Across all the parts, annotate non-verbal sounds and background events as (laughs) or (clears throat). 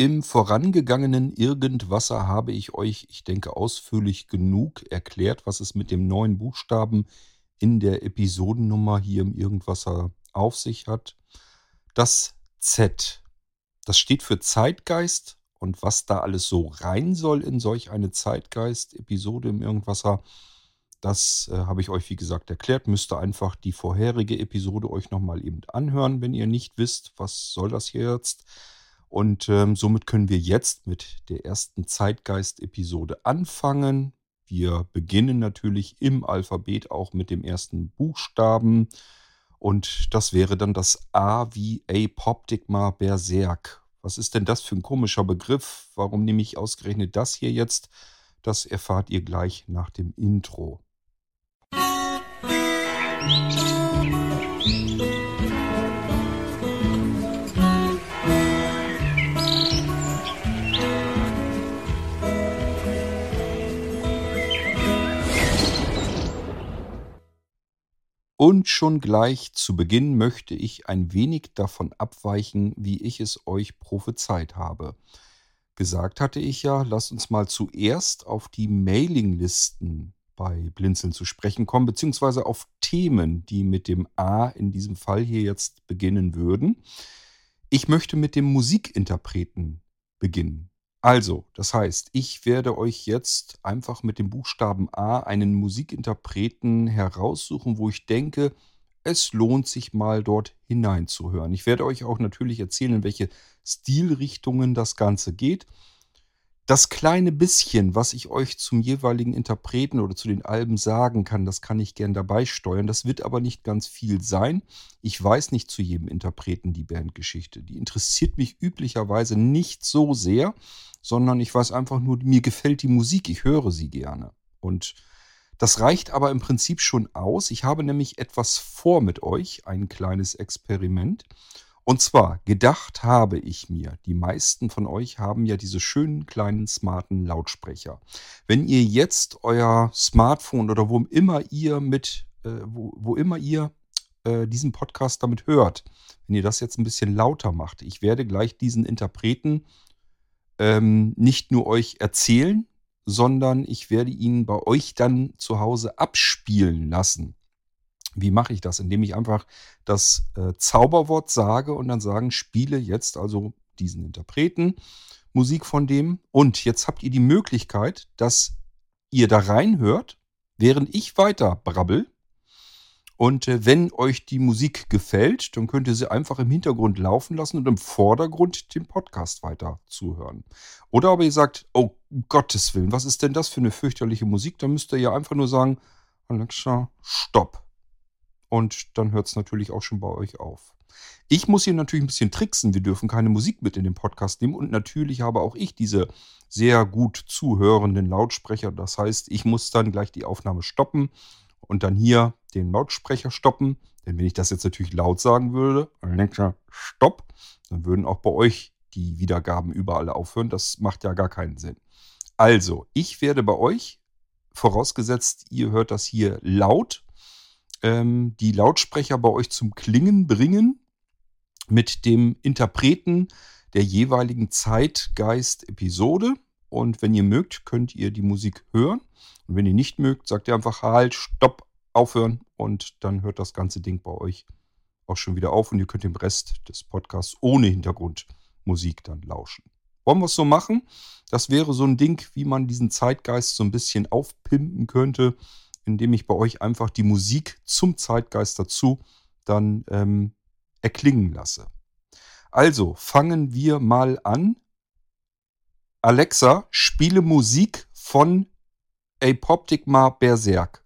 Im vorangegangenen Irgendwasser habe ich euch, ich denke, ausführlich genug erklärt, was es mit dem neuen Buchstaben in der Episodennummer hier im Irgendwasser auf sich hat. Das Z, das steht für Zeitgeist und was da alles so rein soll in solch eine Zeitgeist-Episode im Irgendwasser, das äh, habe ich euch, wie gesagt, erklärt. Müsst ihr einfach die vorherige Episode euch nochmal eben anhören, wenn ihr nicht wisst, was soll das hier jetzt. Und ähm, somit können wir jetzt mit der ersten Zeitgeist-Episode anfangen. Wir beginnen natürlich im Alphabet auch mit dem ersten Buchstaben. Und das wäre dann das A wie Apoptigma Berserk. Was ist denn das für ein komischer Begriff? Warum nehme ich ausgerechnet das hier jetzt? Das erfahrt ihr gleich nach dem Intro. Musik Und schon gleich zu Beginn möchte ich ein wenig davon abweichen, wie ich es euch prophezeit habe. Gesagt hatte ich ja, lasst uns mal zuerst auf die Mailinglisten bei Blinzeln zu sprechen kommen, beziehungsweise auf Themen, die mit dem A in diesem Fall hier jetzt beginnen würden. Ich möchte mit dem Musikinterpreten beginnen. Also, das heißt, ich werde euch jetzt einfach mit dem Buchstaben A einen Musikinterpreten heraussuchen, wo ich denke, es lohnt sich mal dort hineinzuhören. Ich werde euch auch natürlich erzählen, in welche Stilrichtungen das Ganze geht. Das kleine bisschen, was ich euch zum jeweiligen Interpreten oder zu den Alben sagen kann, das kann ich gern dabei steuern. Das wird aber nicht ganz viel sein. Ich weiß nicht zu jedem Interpreten die Bandgeschichte. Die interessiert mich üblicherweise nicht so sehr, sondern ich weiß einfach nur, mir gefällt die Musik, ich höre sie gerne. Und das reicht aber im Prinzip schon aus. Ich habe nämlich etwas vor mit euch, ein kleines Experiment. Und zwar, gedacht habe ich mir, die meisten von euch haben ja diese schönen kleinen smarten Lautsprecher. Wenn ihr jetzt euer Smartphone oder wo immer ihr mit, äh, wo, wo immer ihr äh, diesen Podcast damit hört, wenn ihr das jetzt ein bisschen lauter macht, ich werde gleich diesen Interpreten ähm, nicht nur euch erzählen, sondern ich werde ihn bei euch dann zu Hause abspielen lassen. Wie mache ich das? Indem ich einfach das äh, Zauberwort sage und dann sagen, spiele jetzt also diesen Interpreten, Musik von dem. Und jetzt habt ihr die Möglichkeit, dass ihr da reinhört, während ich weiter brabbel. Und äh, wenn euch die Musik gefällt, dann könnt ihr sie einfach im Hintergrund laufen lassen und im Vordergrund dem Podcast weiter zuhören. Oder aber ihr sagt, oh Gottes Willen, was ist denn das für eine fürchterliche Musik? Dann müsst ihr ja einfach nur sagen, Alexa, stopp und dann hört es natürlich auch schon bei euch auf. Ich muss hier natürlich ein bisschen tricksen. Wir dürfen keine Musik mit in den Podcast nehmen und natürlich habe auch ich diese sehr gut zuhörenden Lautsprecher. Das heißt, ich muss dann gleich die Aufnahme stoppen und dann hier den Lautsprecher stoppen. Denn wenn ich das jetzt natürlich laut sagen würde, Stopp, dann würden auch bei euch die Wiedergaben überall aufhören. Das macht ja gar keinen Sinn. Also, ich werde bei euch, vorausgesetzt, ihr hört das hier laut, ähm, die Lautsprecher bei euch zum Klingen bringen mit dem Interpreten der jeweiligen Zeitgeist-Episode. Und wenn ihr mögt, könnt ihr die Musik hören. Und wenn ihr nicht mögt, sagt ihr einfach halt, stopp, aufhören. Und dann hört das ganze Ding bei euch auch schon wieder auf. Und ihr könnt dem Rest des Podcasts ohne Hintergrundmusik dann lauschen. Wollen wir es so machen? Das wäre so ein Ding, wie man diesen Zeitgeist so ein bisschen aufpimpen könnte indem ich bei euch einfach die Musik zum Zeitgeist dazu dann ähm, erklingen lasse. Also fangen wir mal an. Alexa, spiele Musik von Apoptigma Berserk.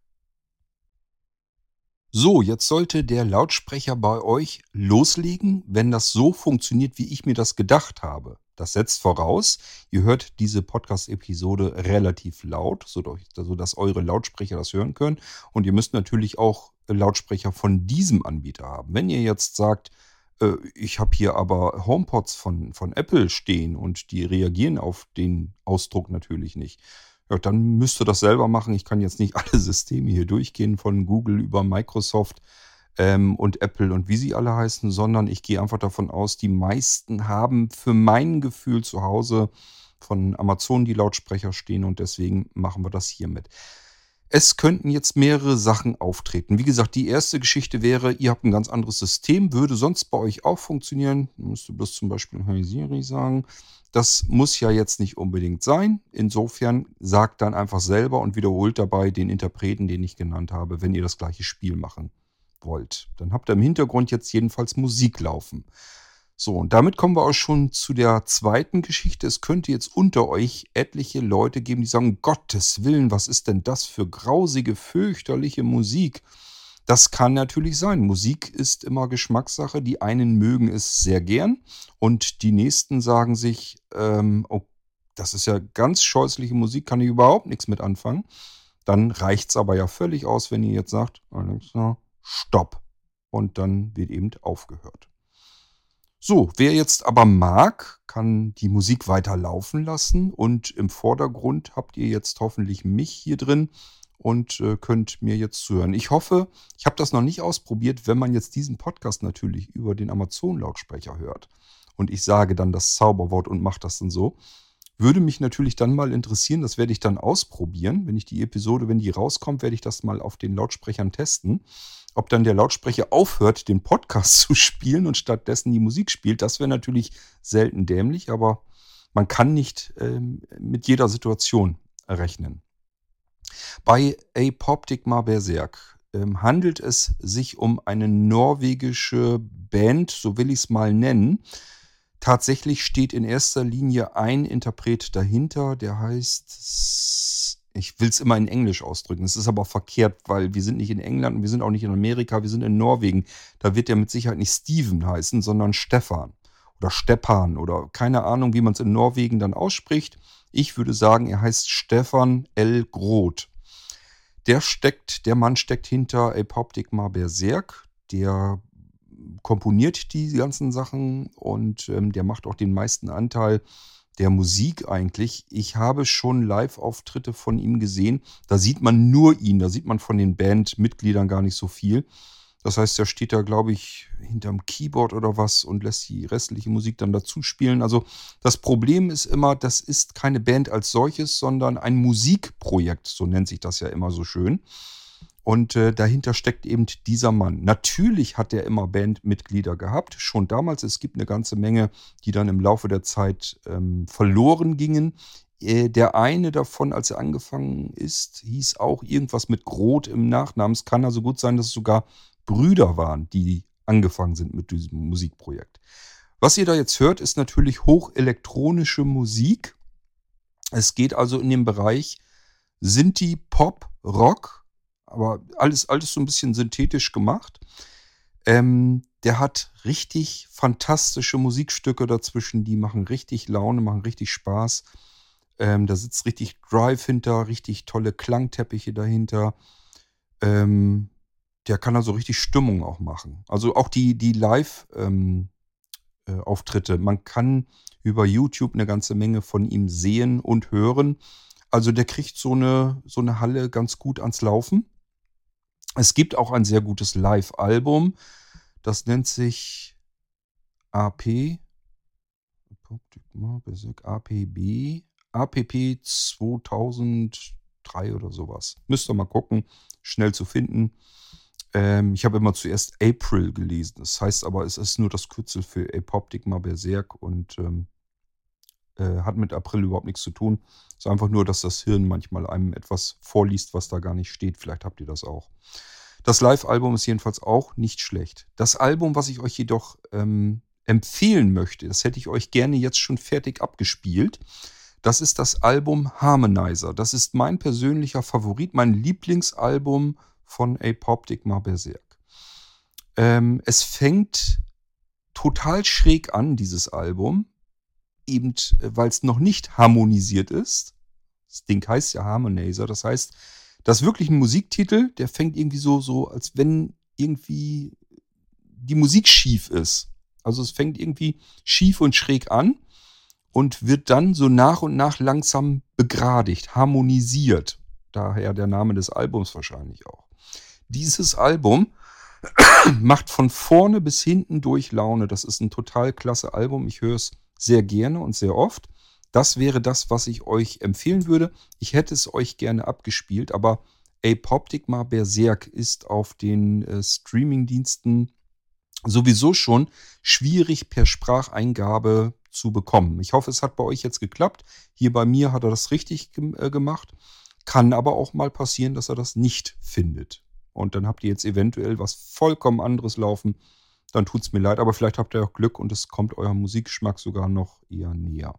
So, jetzt sollte der Lautsprecher bei euch loslegen, wenn das so funktioniert, wie ich mir das gedacht habe. Das setzt voraus, ihr hört diese Podcast-Episode relativ laut, sodass eure Lautsprecher das hören können. Und ihr müsst natürlich auch Lautsprecher von diesem Anbieter haben. Wenn ihr jetzt sagt, äh, ich habe hier aber HomePods von, von Apple stehen und die reagieren auf den Ausdruck natürlich nicht, ja, dann müsst ihr das selber machen. Ich kann jetzt nicht (laughs) alle Systeme hier durchgehen, von Google über Microsoft ähm, und Apple und wie sie alle heißen, sondern ich gehe einfach davon aus, die meisten haben für mein Gefühl zu Hause von Amazon die Lautsprecher stehen und deswegen machen wir das hiermit. Es könnten jetzt mehrere Sachen auftreten. Wie gesagt, die erste Geschichte wäre, ihr habt ein ganz anderes System, würde sonst bei euch auch funktionieren. Müsst du bloß zum Beispiel Hey Siri sagen. Das muss ja jetzt nicht unbedingt sein. Insofern sagt dann einfach selber und wiederholt dabei den Interpreten, den ich genannt habe, wenn ihr das gleiche Spiel machen wollt. Dann habt ihr im Hintergrund jetzt jedenfalls Musik laufen. So, und damit kommen wir auch schon zu der zweiten Geschichte. Es könnte jetzt unter euch etliche Leute geben, die sagen, Gottes Willen, was ist denn das für grausige, fürchterliche Musik? Das kann natürlich sein. Musik ist immer Geschmackssache. Die einen mögen es sehr gern und die nächsten sagen sich, ähm, oh, das ist ja ganz scheußliche Musik, kann ich überhaupt nichts mit anfangen. Dann reicht es aber ja völlig aus, wenn ihr jetzt sagt, Alexa, stopp. Und dann wird eben aufgehört. So, wer jetzt aber mag, kann die Musik weiter laufen lassen und im Vordergrund habt ihr jetzt hoffentlich mich hier drin und äh, könnt mir jetzt zuhören. Ich hoffe, ich habe das noch nicht ausprobiert, wenn man jetzt diesen Podcast natürlich über den Amazon-Lautsprecher hört und ich sage dann das Zauberwort und mache das dann so. Würde mich natürlich dann mal interessieren, das werde ich dann ausprobieren. Wenn ich die Episode, wenn die rauskommt, werde ich das mal auf den Lautsprechern testen. Ob dann der Lautsprecher aufhört, den Podcast (laughs) zu spielen und stattdessen die Musik spielt, das wäre natürlich selten dämlich, aber man kann nicht ähm, mit jeder Situation rechnen. Bei Apoptic Berserk ähm, handelt es sich um eine norwegische Band, so will ich es mal nennen. Tatsächlich steht in erster Linie ein Interpret dahinter, der heißt ich will es immer in Englisch ausdrücken. Es ist aber verkehrt, weil wir sind nicht in England und wir sind auch nicht in Amerika, wir sind in Norwegen. Da wird der mit Sicherheit nicht Steven heißen, sondern Stefan oder Steppan oder keine Ahnung, wie man es in Norwegen dann ausspricht. Ich würde sagen, er heißt Stefan L. Groth. Der steckt, der Mann steckt hinter Apoptigma Berserk. Der komponiert die ganzen Sachen und ähm, der macht auch den meisten Anteil der Musik eigentlich. Ich habe schon Live-Auftritte von ihm gesehen. Da sieht man nur ihn, da sieht man von den Bandmitgliedern gar nicht so viel. Das heißt, er steht da, glaube ich, hinterm Keyboard oder was und lässt die restliche Musik dann dazu spielen. Also das Problem ist immer, das ist keine Band als solches, sondern ein Musikprojekt, so nennt sich das ja immer so schön. Und äh, dahinter steckt eben dieser Mann. Natürlich hat er immer Bandmitglieder gehabt, schon damals. Es gibt eine ganze Menge, die dann im Laufe der Zeit ähm, verloren gingen. Äh, der eine davon, als er angefangen ist, hieß auch irgendwas mit Groth im Nachnamen. Es kann also gut sein, dass es sogar Brüder waren, die angefangen sind mit diesem Musikprojekt. Was ihr da jetzt hört, ist natürlich hochelektronische Musik. Es geht also in den Bereich Sinti, Pop, Rock aber alles, alles so ein bisschen synthetisch gemacht. Ähm, der hat richtig fantastische Musikstücke dazwischen, die machen richtig Laune, machen richtig Spaß. Ähm, da sitzt richtig Drive hinter, richtig tolle Klangteppiche dahinter. Ähm, der kann also richtig Stimmung auch machen. Also auch die, die Live-Auftritte. Ähm, äh, Man kann über YouTube eine ganze Menge von ihm sehen und hören. Also der kriegt so eine, so eine Halle ganz gut ans Laufen. Es gibt auch ein sehr gutes Live-Album. Das nennt sich AP. APB. APP 2003 oder sowas. Müsst ihr mal gucken. Schnell zu finden. Ähm, ich habe immer zuerst April gelesen. Das heißt aber, es ist nur das Kürzel für Apoptigma Berserk und ähm, äh, hat mit April überhaupt nichts zu tun. Es ist einfach nur, dass das Hirn manchmal einem etwas vorliest, was da gar nicht steht. Vielleicht habt ihr das auch. Das Live-Album ist jedenfalls auch nicht schlecht. Das Album, was ich euch jedoch ähm, empfehlen möchte, das hätte ich euch gerne jetzt schon fertig abgespielt. Das ist das Album Harmonizer. Das ist mein persönlicher Favorit, mein Lieblingsalbum von Apoptic Berserk. Ähm, es fängt total schräg an, dieses Album eben, äh, weil es noch nicht harmonisiert ist. Das Ding heißt ja Harmonizer. Das heißt, das ist wirklich ein Musiktitel, der fängt irgendwie so, so, als wenn irgendwie die Musik schief ist. Also es fängt irgendwie schief und schräg an und wird dann so nach und nach langsam begradigt, harmonisiert. Daher der Name des Albums wahrscheinlich auch. Dieses Album (coughs) Macht von vorne bis hinten durch Laune. Das ist ein total klasse Album. Ich höre es sehr gerne und sehr oft. Das wäre das, was ich euch empfehlen würde. Ich hätte es euch gerne abgespielt, aber Apoptigma Berserk ist auf den äh, Streaming-Diensten sowieso schon schwierig per Spracheingabe zu bekommen. Ich hoffe, es hat bei euch jetzt geklappt. Hier bei mir hat er das richtig äh, gemacht. Kann aber auch mal passieren, dass er das nicht findet. Und dann habt ihr jetzt eventuell was vollkommen anderes laufen. Dann tut es mir leid, aber vielleicht habt ihr auch Glück und es kommt eurem Musikgeschmack sogar noch eher näher.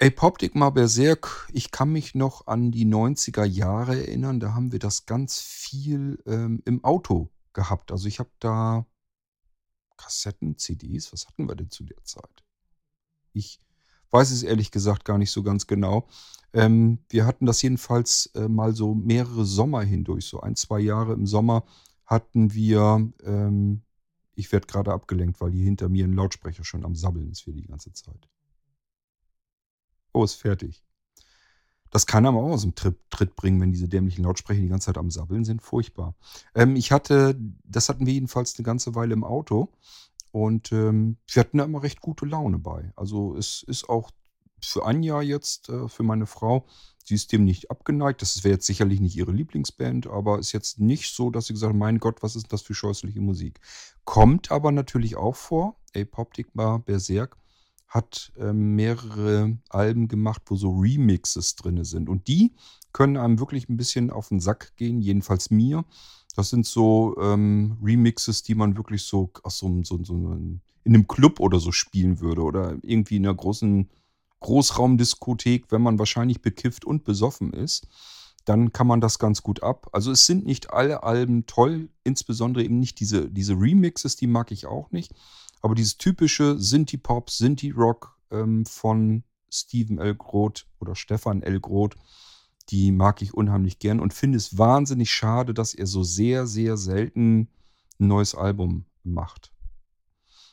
Apoptigma Berserk, ich kann mich noch an die 90er Jahre erinnern, da haben wir das ganz viel ähm, im Auto gehabt. Also ich habe da Kassetten, CDs, was hatten wir denn zu der Zeit? Ich weiß es ehrlich gesagt gar nicht so ganz genau. Ähm, wir hatten das jedenfalls äh, mal so mehrere Sommer hindurch, so ein, zwei Jahre im Sommer hatten wir, ähm, ich werde gerade abgelenkt, weil hier hinter mir ein Lautsprecher schon am Sabbeln ist für die ganze Zeit. Oh, ist fertig. Das kann aber auch aus dem Tritt, Tritt bringen, wenn diese dämlichen Lautsprecher die ganze Zeit am Sabbeln sind. Furchtbar. Ähm, ich hatte, das hatten wir jedenfalls eine ganze Weile im Auto. Und ähm, wir hatten da immer recht gute Laune bei. Also es ist auch für Anja jetzt, äh, für meine Frau, sie ist dem nicht abgeneigt. Das wäre jetzt sicherlich nicht ihre Lieblingsband, aber ist jetzt nicht so, dass sie gesagt hat, mein Gott, was ist das für scheußliche Musik. Kommt aber natürlich auch vor. Apoptic war Berserk hat ähm, mehrere Alben gemacht, wo so Remixes drin sind. Und die können einem wirklich ein bisschen auf den Sack gehen, jedenfalls mir. Das sind so ähm, Remixes, die man wirklich so aus so, so, so in einem Club oder so spielen würde oder irgendwie in einer großen Großraumdiskothek, wenn man wahrscheinlich bekifft und besoffen ist. Dann kann man das ganz gut ab. Also es sind nicht alle Alben toll, insbesondere eben nicht diese, diese Remixes, die mag ich auch nicht. Aber dieses typische Sinti-Pop, Sinti-Rock ähm, von Steven L. Groth oder Stefan L. Groth, die mag ich unheimlich gern und finde es wahnsinnig schade, dass er so sehr, sehr selten ein neues Album macht.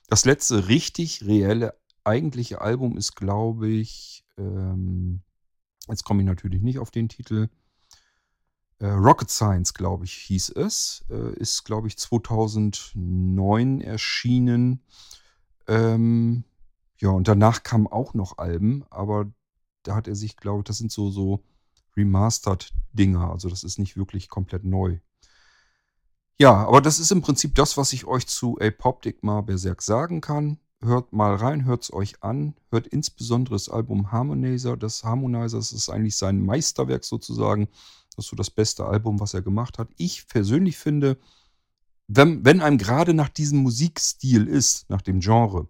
Das letzte richtig reelle, eigentliche Album ist, glaube ich, ähm, jetzt komme ich natürlich nicht auf den Titel, äh, Rocket Science, glaube ich, hieß es. Äh, ist, glaube ich, 2009 erschienen. Ähm, ja, und danach kamen auch noch Alben, aber da hat er sich, glaube ich, das sind so, so Remastered-Dinger. Also das ist nicht wirklich komplett neu. Ja, aber das ist im Prinzip das, was ich euch zu Apoptic mal Berserk sagen kann. Hört mal rein, hört es euch an. Hört insbesondere das Album Harmonizer. Das Harmonizer das ist eigentlich sein Meisterwerk sozusagen. Das ist so das beste Album, was er gemacht hat. Ich persönlich finde, wenn, wenn einem gerade nach diesem Musikstil ist, nach dem Genre,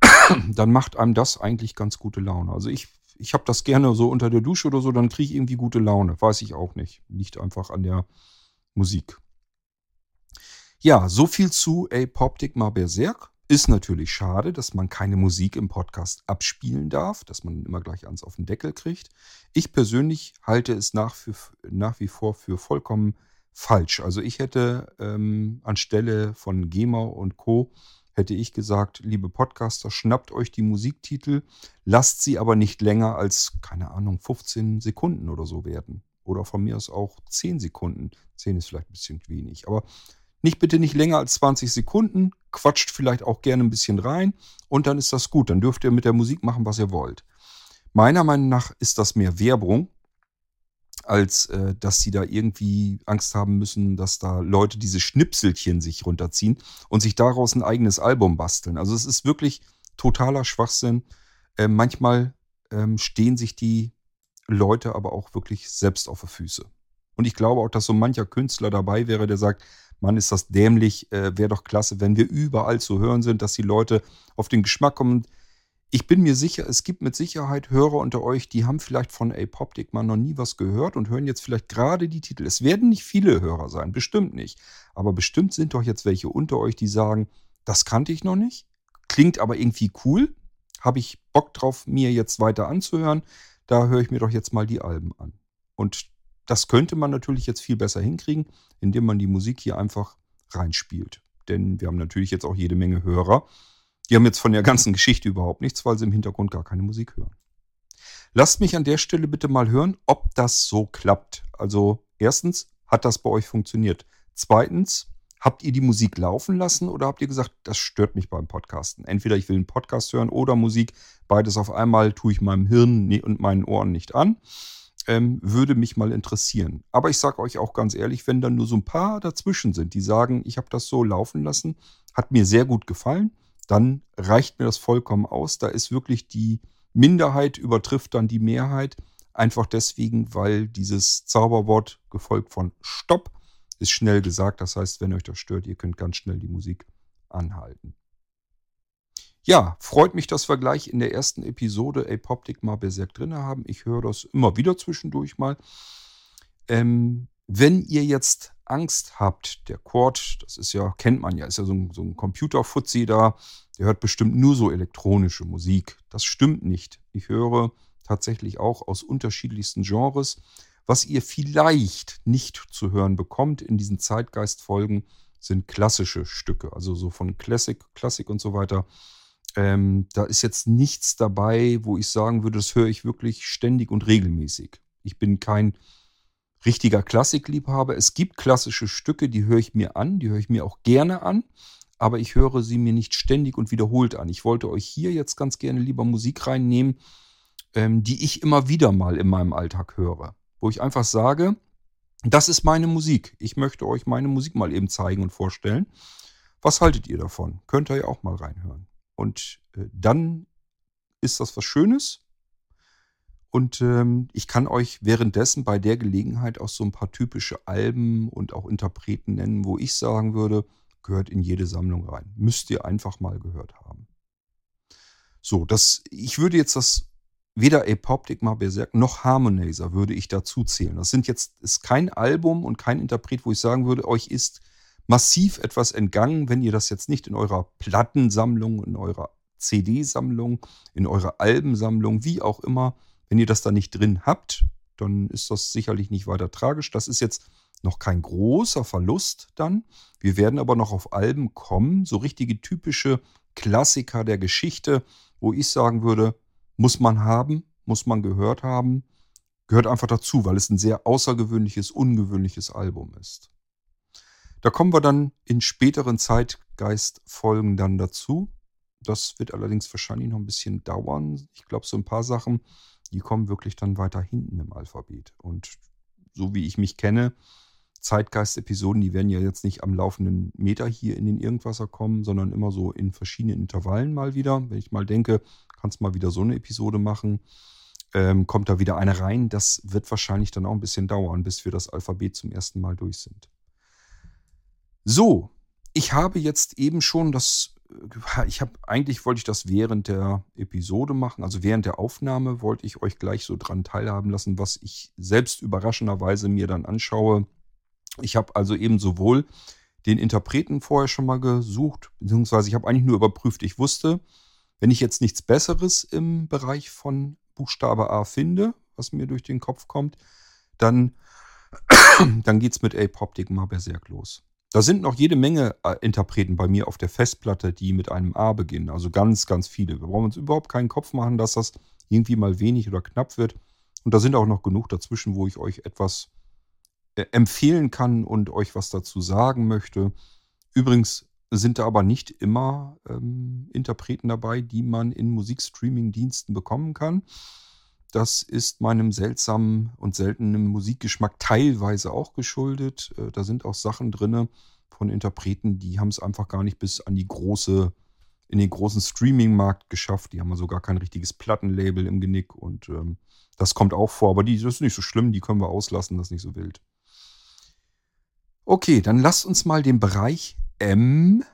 (coughs) dann macht einem das eigentlich ganz gute Laune. Also ich, ich habe das gerne so unter der Dusche oder so, dann kriege ich irgendwie gute Laune. Weiß ich auch nicht. Liegt einfach an der Musik. Ja, so viel zu Apoptic Berserk. Ist natürlich schade, dass man keine Musik im Podcast abspielen darf, dass man immer gleich ans auf den Deckel kriegt. Ich persönlich halte es nach, für, nach wie vor für vollkommen falsch. Also ich hätte ähm, anstelle von GEMA und Co. hätte ich gesagt, liebe Podcaster, schnappt euch die Musiktitel, lasst sie aber nicht länger als, keine Ahnung, 15 Sekunden oder so werden. Oder von mir aus auch 10 Sekunden. 10 ist vielleicht ein bisschen wenig. Aber nicht bitte nicht länger als 20 Sekunden, quatscht vielleicht auch gerne ein bisschen rein und dann ist das gut. Dann dürft ihr mit der Musik machen, was ihr wollt. Meiner Meinung nach ist das mehr Werbung, als äh, dass sie da irgendwie Angst haben müssen, dass da Leute diese Schnipselchen sich runterziehen und sich daraus ein eigenes Album basteln. Also es ist wirklich totaler Schwachsinn. Äh, manchmal ähm, stehen sich die Leute aber auch wirklich selbst auf die Füße. Und ich glaube auch, dass so mancher Künstler dabei wäre, der sagt, Mann, ist das dämlich, äh, wäre doch klasse, wenn wir überall zu hören sind, dass die Leute auf den Geschmack kommen. Ich bin mir sicher, es gibt mit Sicherheit Hörer unter euch, die haben vielleicht von Apoptic mal noch nie was gehört und hören jetzt vielleicht gerade die Titel. Es werden nicht viele Hörer sein, bestimmt nicht. Aber bestimmt sind doch jetzt welche unter euch, die sagen, das kannte ich noch nicht, klingt aber irgendwie cool, habe ich Bock drauf, mir jetzt weiter anzuhören, da höre ich mir doch jetzt mal die Alben an. Und das könnte man natürlich jetzt viel besser hinkriegen, indem man die Musik hier einfach reinspielt. Denn wir haben natürlich jetzt auch jede Menge Hörer. Die haben jetzt von der ganzen Geschichte überhaupt nichts, weil sie im Hintergrund gar keine Musik hören. Lasst mich an der Stelle bitte mal hören, ob das so klappt. Also erstens, hat das bei euch funktioniert? Zweitens, Habt ihr die Musik laufen lassen oder habt ihr gesagt, das stört mich beim Podcasten? Entweder ich will einen Podcast hören oder Musik. Beides auf einmal tue ich meinem Hirn und meinen Ohren nicht an. Ähm, würde mich mal interessieren. Aber ich sage euch auch ganz ehrlich, wenn dann nur so ein paar dazwischen sind, die sagen, ich habe das so laufen lassen, hat mir sehr gut gefallen, dann reicht mir das vollkommen aus. Da ist wirklich die Minderheit übertrifft dann die Mehrheit. Einfach deswegen, weil dieses Zauberwort gefolgt von Stopp ist schnell gesagt. Das heißt, wenn euch das stört, ihr könnt ganz schnell die Musik anhalten. Ja, freut mich, dass wir gleich in der ersten Episode Apoptic mal Berserk drin haben. Ich höre das immer wieder zwischendurch mal. Ähm, wenn ihr jetzt Angst habt, der Quad, das ist ja, kennt man ja, ist ja so ein, so ein Computerfuzzi da, der hört bestimmt nur so elektronische Musik. Das stimmt nicht. Ich höre tatsächlich auch aus unterschiedlichsten Genres. Was ihr vielleicht nicht zu hören bekommt in diesen Zeitgeistfolgen, sind klassische Stücke, also so von Classic, Klassik und so weiter. Ähm, da ist jetzt nichts dabei, wo ich sagen würde, das höre ich wirklich ständig und regelmäßig. Ich bin kein richtiger Klassikliebhaber. Es gibt klassische Stücke, die höre ich mir an, die höre ich mir auch gerne an, aber ich höre sie mir nicht ständig und wiederholt an. Ich wollte euch hier jetzt ganz gerne lieber Musik reinnehmen, ähm, die ich immer wieder mal in meinem Alltag höre. Wo ich einfach sage, das ist meine Musik. Ich möchte euch meine Musik mal eben zeigen und vorstellen. Was haltet ihr davon? Könnt ihr ja auch mal reinhören. Und äh, dann ist das was Schönes. Und ähm, ich kann euch währenddessen bei der Gelegenheit auch so ein paar typische Alben und auch Interpreten nennen, wo ich sagen würde, gehört in jede Sammlung rein. Müsst ihr einfach mal gehört haben. So, das, ich würde jetzt das weder Apoptic mal Berserk noch Harmonizer würde ich dazu zählen. Das sind jetzt, ist kein Album und kein Interpret, wo ich sagen würde, euch ist massiv etwas entgangen, wenn ihr das jetzt nicht in eurer Plattensammlung, in eurer CD-Sammlung, in eurer Albensammlung, wie auch immer, wenn ihr das da nicht drin habt, dann ist das sicherlich nicht weiter tragisch. Das ist jetzt noch kein großer Verlust dann. Wir werden aber noch auf Alben kommen, so richtige typische Klassiker der Geschichte, wo ich sagen würde, muss man haben, muss man gehört haben, gehört einfach dazu, weil es ein sehr außergewöhnliches, ungewöhnliches Album ist. Da kommen wir dann in späteren Zeitgeistfolgen dann dazu. Das wird allerdings wahrscheinlich noch ein bisschen dauern. Ich glaube, so ein paar Sachen, die kommen wirklich dann weiter hinten im Alphabet. Und so wie ich mich kenne, Zeitgeist-Episoden, die werden ja jetzt nicht am laufenden Meter hier in den Irgendwasser kommen, sondern immer so in verschiedenen Intervallen mal wieder. Wenn ich mal denke, kannst mal wieder so eine Episode machen, ähm, kommt da wieder eine rein. Das wird wahrscheinlich dann auch ein bisschen dauern, bis wir das Alphabet zum ersten Mal durch sind. So, ich habe jetzt eben schon das, äh, ich habe eigentlich wollte ich das während der Episode machen, also während der Aufnahme wollte ich euch gleich so dran teilhaben lassen, was ich selbst überraschenderweise mir dann anschaue ich habe also eben sowohl den Interpreten vorher schon mal gesucht, beziehungsweise ich habe eigentlich nur überprüft. Ich wusste, wenn ich jetzt nichts Besseres im Bereich von Buchstabe A finde, was mir durch den Kopf kommt, dann, (clears throat) dann geht es mit Apoptik mal berserk los. Da sind noch jede Menge äh, Interpreten bei mir auf der Festplatte, die mit einem A beginnen. Also ganz, ganz viele. Wir brauchen uns überhaupt keinen Kopf machen, dass das irgendwie mal wenig oder knapp wird. Und da sind auch noch genug dazwischen, wo ich euch etwas äh, empfehlen kann und euch was dazu sagen möchte. Übrigens sind da aber nicht immer ähm, Interpreten dabei, die man in Musikstreaming-Diensten bekommen kann. Das ist meinem seltsamen und seltenen Musikgeschmack teilweise auch geschuldet. Äh, da sind auch Sachen drin von Interpreten, die haben es einfach gar nicht bis an die große, in den großen Streaming-Markt geschafft. Die haben also gar kein richtiges Plattenlabel im Genick und ähm, das kommt auch vor. Aber die, das ist nicht so schlimm, die können wir auslassen, das ist nicht so wild. Okay, dann lasst uns mal den Bereich M,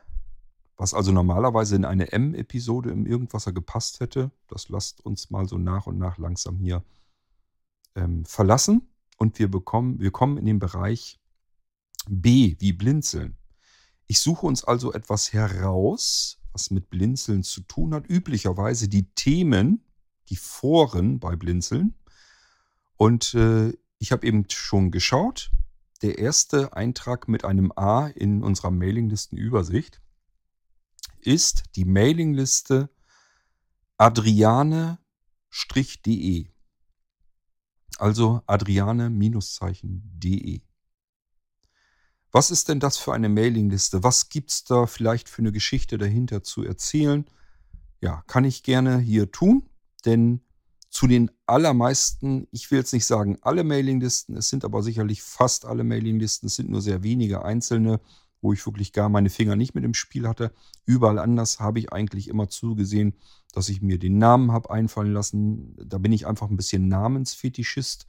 was also normalerweise in eine M-Episode im Irgendwasser gepasst hätte, das lasst uns mal so nach und nach langsam hier ähm, verlassen. Und wir, bekommen, wir kommen in den Bereich B, wie Blinzeln. Ich suche uns also etwas heraus, was mit Blinzeln zu tun hat. Üblicherweise die Themen, die Foren bei Blinzeln. Und äh, ich habe eben schon geschaut, der erste Eintrag mit einem A in unserer Mailinglistenübersicht ist die Mailingliste adriane-de. Also adriane-de. Was ist denn das für eine Mailingliste? Was gibt es da vielleicht für eine Geschichte dahinter zu erzählen? Ja, kann ich gerne hier tun, denn zu den allermeisten, ich will jetzt nicht sagen alle Mailinglisten, es sind aber sicherlich fast alle Mailinglisten, es sind nur sehr wenige einzelne, wo ich wirklich gar meine Finger nicht mit im Spiel hatte. Überall anders habe ich eigentlich immer zugesehen, dass ich mir den Namen habe einfallen lassen. Da bin ich einfach ein bisschen Namensfetischist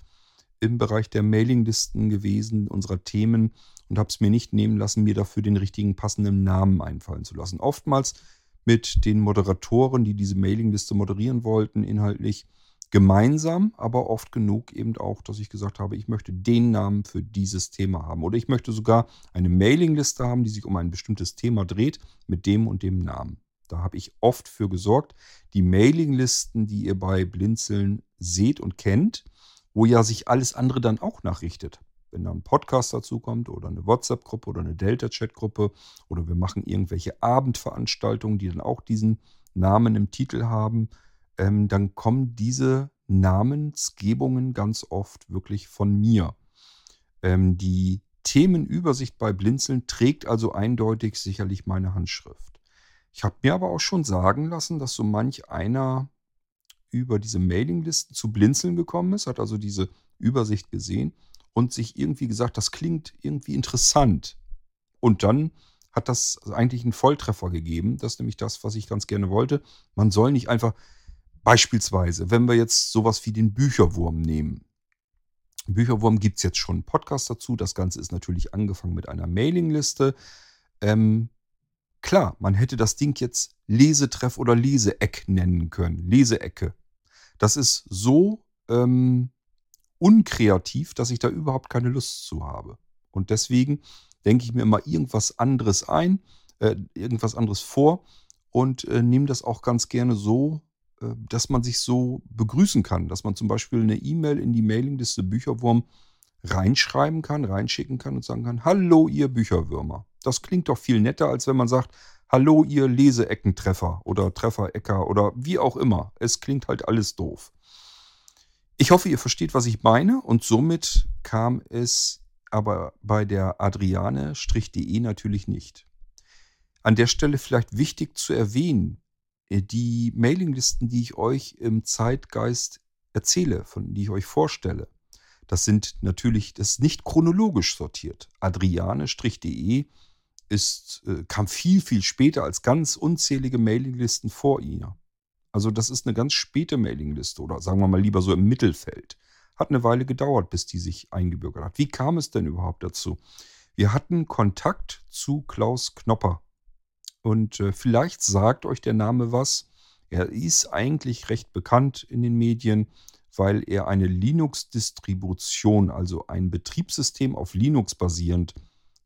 im Bereich der Mailinglisten gewesen, unserer Themen und habe es mir nicht nehmen lassen, mir dafür den richtigen passenden Namen einfallen zu lassen. Oftmals mit den Moderatoren, die diese Mailingliste moderieren wollten, inhaltlich gemeinsam, aber oft genug eben auch, dass ich gesagt habe, ich möchte den Namen für dieses Thema haben. Oder ich möchte sogar eine Mailingliste haben, die sich um ein bestimmtes Thema dreht, mit dem und dem Namen. Da habe ich oft für gesorgt. Die Mailinglisten, die ihr bei Blinzeln seht und kennt, wo ja sich alles andere dann auch nachrichtet. Wenn da ein Podcast dazu kommt oder eine WhatsApp-Gruppe oder eine Delta-Chat-Gruppe oder wir machen irgendwelche Abendveranstaltungen, die dann auch diesen Namen im Titel haben, ähm, dann kommen diese Namensgebungen ganz oft wirklich von mir. Ähm, die Themenübersicht bei Blinzeln trägt also eindeutig sicherlich meine Handschrift. Ich habe mir aber auch schon sagen lassen, dass so manch einer über diese Mailinglisten zu Blinzeln gekommen ist, hat also diese Übersicht gesehen und sich irgendwie gesagt, das klingt irgendwie interessant. Und dann hat das eigentlich einen Volltreffer gegeben. Das ist nämlich das, was ich ganz gerne wollte. Man soll nicht einfach, Beispielsweise, wenn wir jetzt sowas wie den Bücherwurm nehmen. Bücherwurm gibt es jetzt schon einen Podcast dazu. Das Ganze ist natürlich angefangen mit einer Mailingliste. Ähm, klar, man hätte das Ding jetzt Lesetreff oder Leseeck nennen können. Leseecke. Das ist so ähm, unkreativ, dass ich da überhaupt keine Lust zu habe. Und deswegen denke ich mir immer irgendwas anderes ein, äh, irgendwas anderes vor und äh, nehme das auch ganz gerne so dass man sich so begrüßen kann, dass man zum Beispiel eine E-Mail in die Mailingliste Bücherwurm reinschreiben kann, reinschicken kann und sagen kann, hallo ihr Bücherwürmer. Das klingt doch viel netter, als wenn man sagt, hallo ihr Leseeckentreffer oder Trefferecker oder wie auch immer. Es klingt halt alles doof. Ich hoffe, ihr versteht, was ich meine und somit kam es aber bei der Adriane-de natürlich nicht. An der Stelle vielleicht wichtig zu erwähnen, äh, die Mailinglisten, die ich euch im Zeitgeist erzähle, von die ich euch vorstelle, das sind natürlich, das ist nicht chronologisch sortiert. Adriane-de ist, äh, kam viel, viel später als ganz unzählige Mailinglisten vor ihr. Also das ist eine ganz späte Mailingliste oder sagen wir mal lieber so im Mittelfeld. Hat eine Weile gedauert, bis die sich eingebürgert hat. Wie kam es denn überhaupt dazu? Wir hatten Kontakt zu Klaus Knopper. Und äh, vielleicht sagt euch der Name was. Er ist eigentlich recht bekannt in den Medien, weil er eine Linux-Distribution, also ein Betriebssystem auf Linux basierend,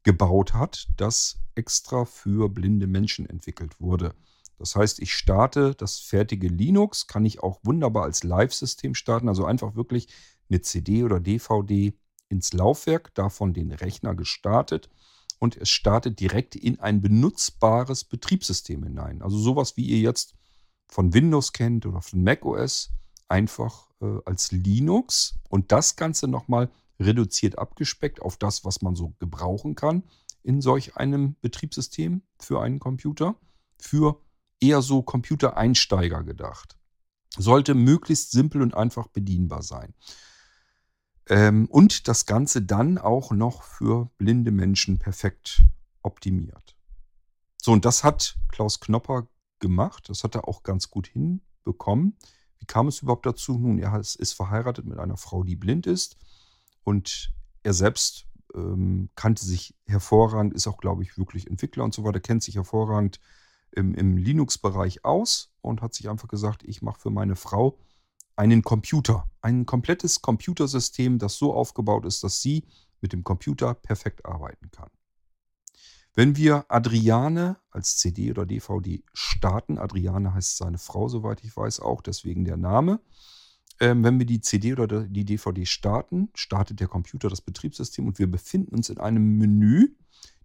gebaut hat, das extra für blinde Menschen entwickelt wurde. Das heißt, ich starte das fertige Linux, kann ich auch wunderbar als Live-System starten, also einfach wirklich eine CD oder DVD ins Laufwerk, davon den Rechner gestartet und es startet direkt in ein benutzbares Betriebssystem hinein. Also sowas, wie ihr jetzt von Windows kennt oder von macOS, einfach äh, als Linux und das Ganze nochmal reduziert abgespeckt auf das, was man so gebrauchen kann in solch einem Betriebssystem für einen Computer, für eher so Computereinsteiger gedacht. Sollte möglichst simpel und einfach bedienbar sein. Ähm, und das Ganze dann auch noch für blinde Menschen perfekt optimiert. So, und das hat Klaus Knopper gemacht. Das hat er auch ganz gut hinbekommen. Wie kam es überhaupt dazu? Nun, er ist verheiratet mit einer Frau, die blind ist. Und er selbst ähm, kannte sich hervorragend, ist auch, glaube ich, wirklich Entwickler und so weiter, kennt sich hervorragend im, im Linux-Bereich aus und hat sich einfach gesagt, ich mache für meine Frau einen Computer, ein komplettes Computersystem, das so aufgebaut ist, dass sie mit dem Computer perfekt arbeiten kann. Wenn wir Adriane als CD oder DVD starten, Adriane heißt seine Frau, soweit ich weiß, auch deswegen der Name. Ähm, wenn wir die CD oder die DVD starten, startet der Computer das Betriebssystem und wir befinden uns in einem Menü.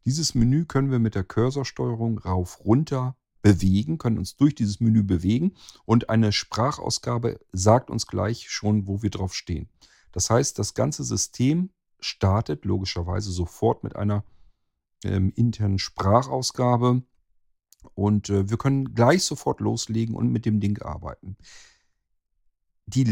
Dieses Menü können wir mit der Cursorsteuerung rauf, runter, bewegen, können uns durch dieses Menü bewegen und eine Sprachausgabe sagt uns gleich schon, wo wir drauf stehen. Das heißt, das ganze System startet logischerweise sofort mit einer ähm, internen Sprachausgabe. Und äh, wir können gleich sofort loslegen und mit dem Ding arbeiten. Die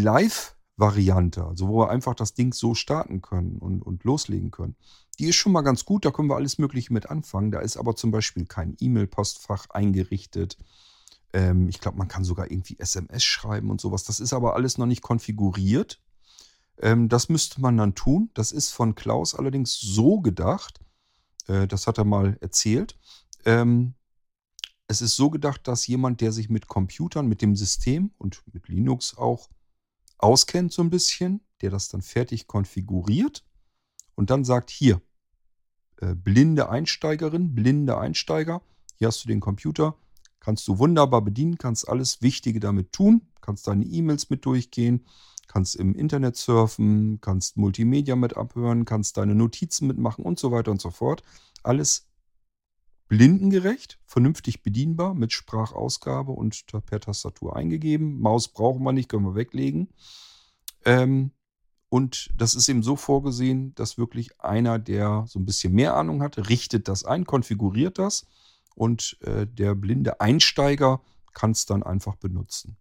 Live-Variante, also wo wir einfach das Ding so starten können und, und loslegen können, die ist schon mal ganz gut. Da können wir alles Mögliche mit anfangen. Da ist aber zum Beispiel kein E-Mail-Postfach eingerichtet. Ähm, ich glaube, man kann sogar irgendwie SMS schreiben und sowas. Das ist aber alles noch nicht konfiguriert. Ähm, das müsste man dann tun. Das ist von Klaus allerdings so gedacht. Äh, das hat er mal erzählt. Ähm, es ist so gedacht, dass jemand, der sich mit Computern, mit dem System und mit Linux auch auskennt so ein bisschen, der das dann fertig konfiguriert und dann sagt, hier, äh, blinde Einsteigerin, blinde Einsteiger, hier hast du den Computer, kannst du wunderbar bedienen, kannst alles Wichtige damit tun, kannst deine E-Mails mit durchgehen, kannst im Internet surfen, kannst Multimedia mit abhören, kannst deine Notizen mitmachen und so weiter und so fort. Alles blindengerecht, vernünftig bedienbar mit Sprachausgabe und per Tastatur eingegeben. Maus brauchen wir nicht, können wir weglegen. Ähm, und das ist eben so vorgesehen, dass wirklich einer, der so ein bisschen mehr Ahnung hat, richtet das ein, konfiguriert das und äh, der blinde Einsteiger kann es dann einfach benutzen.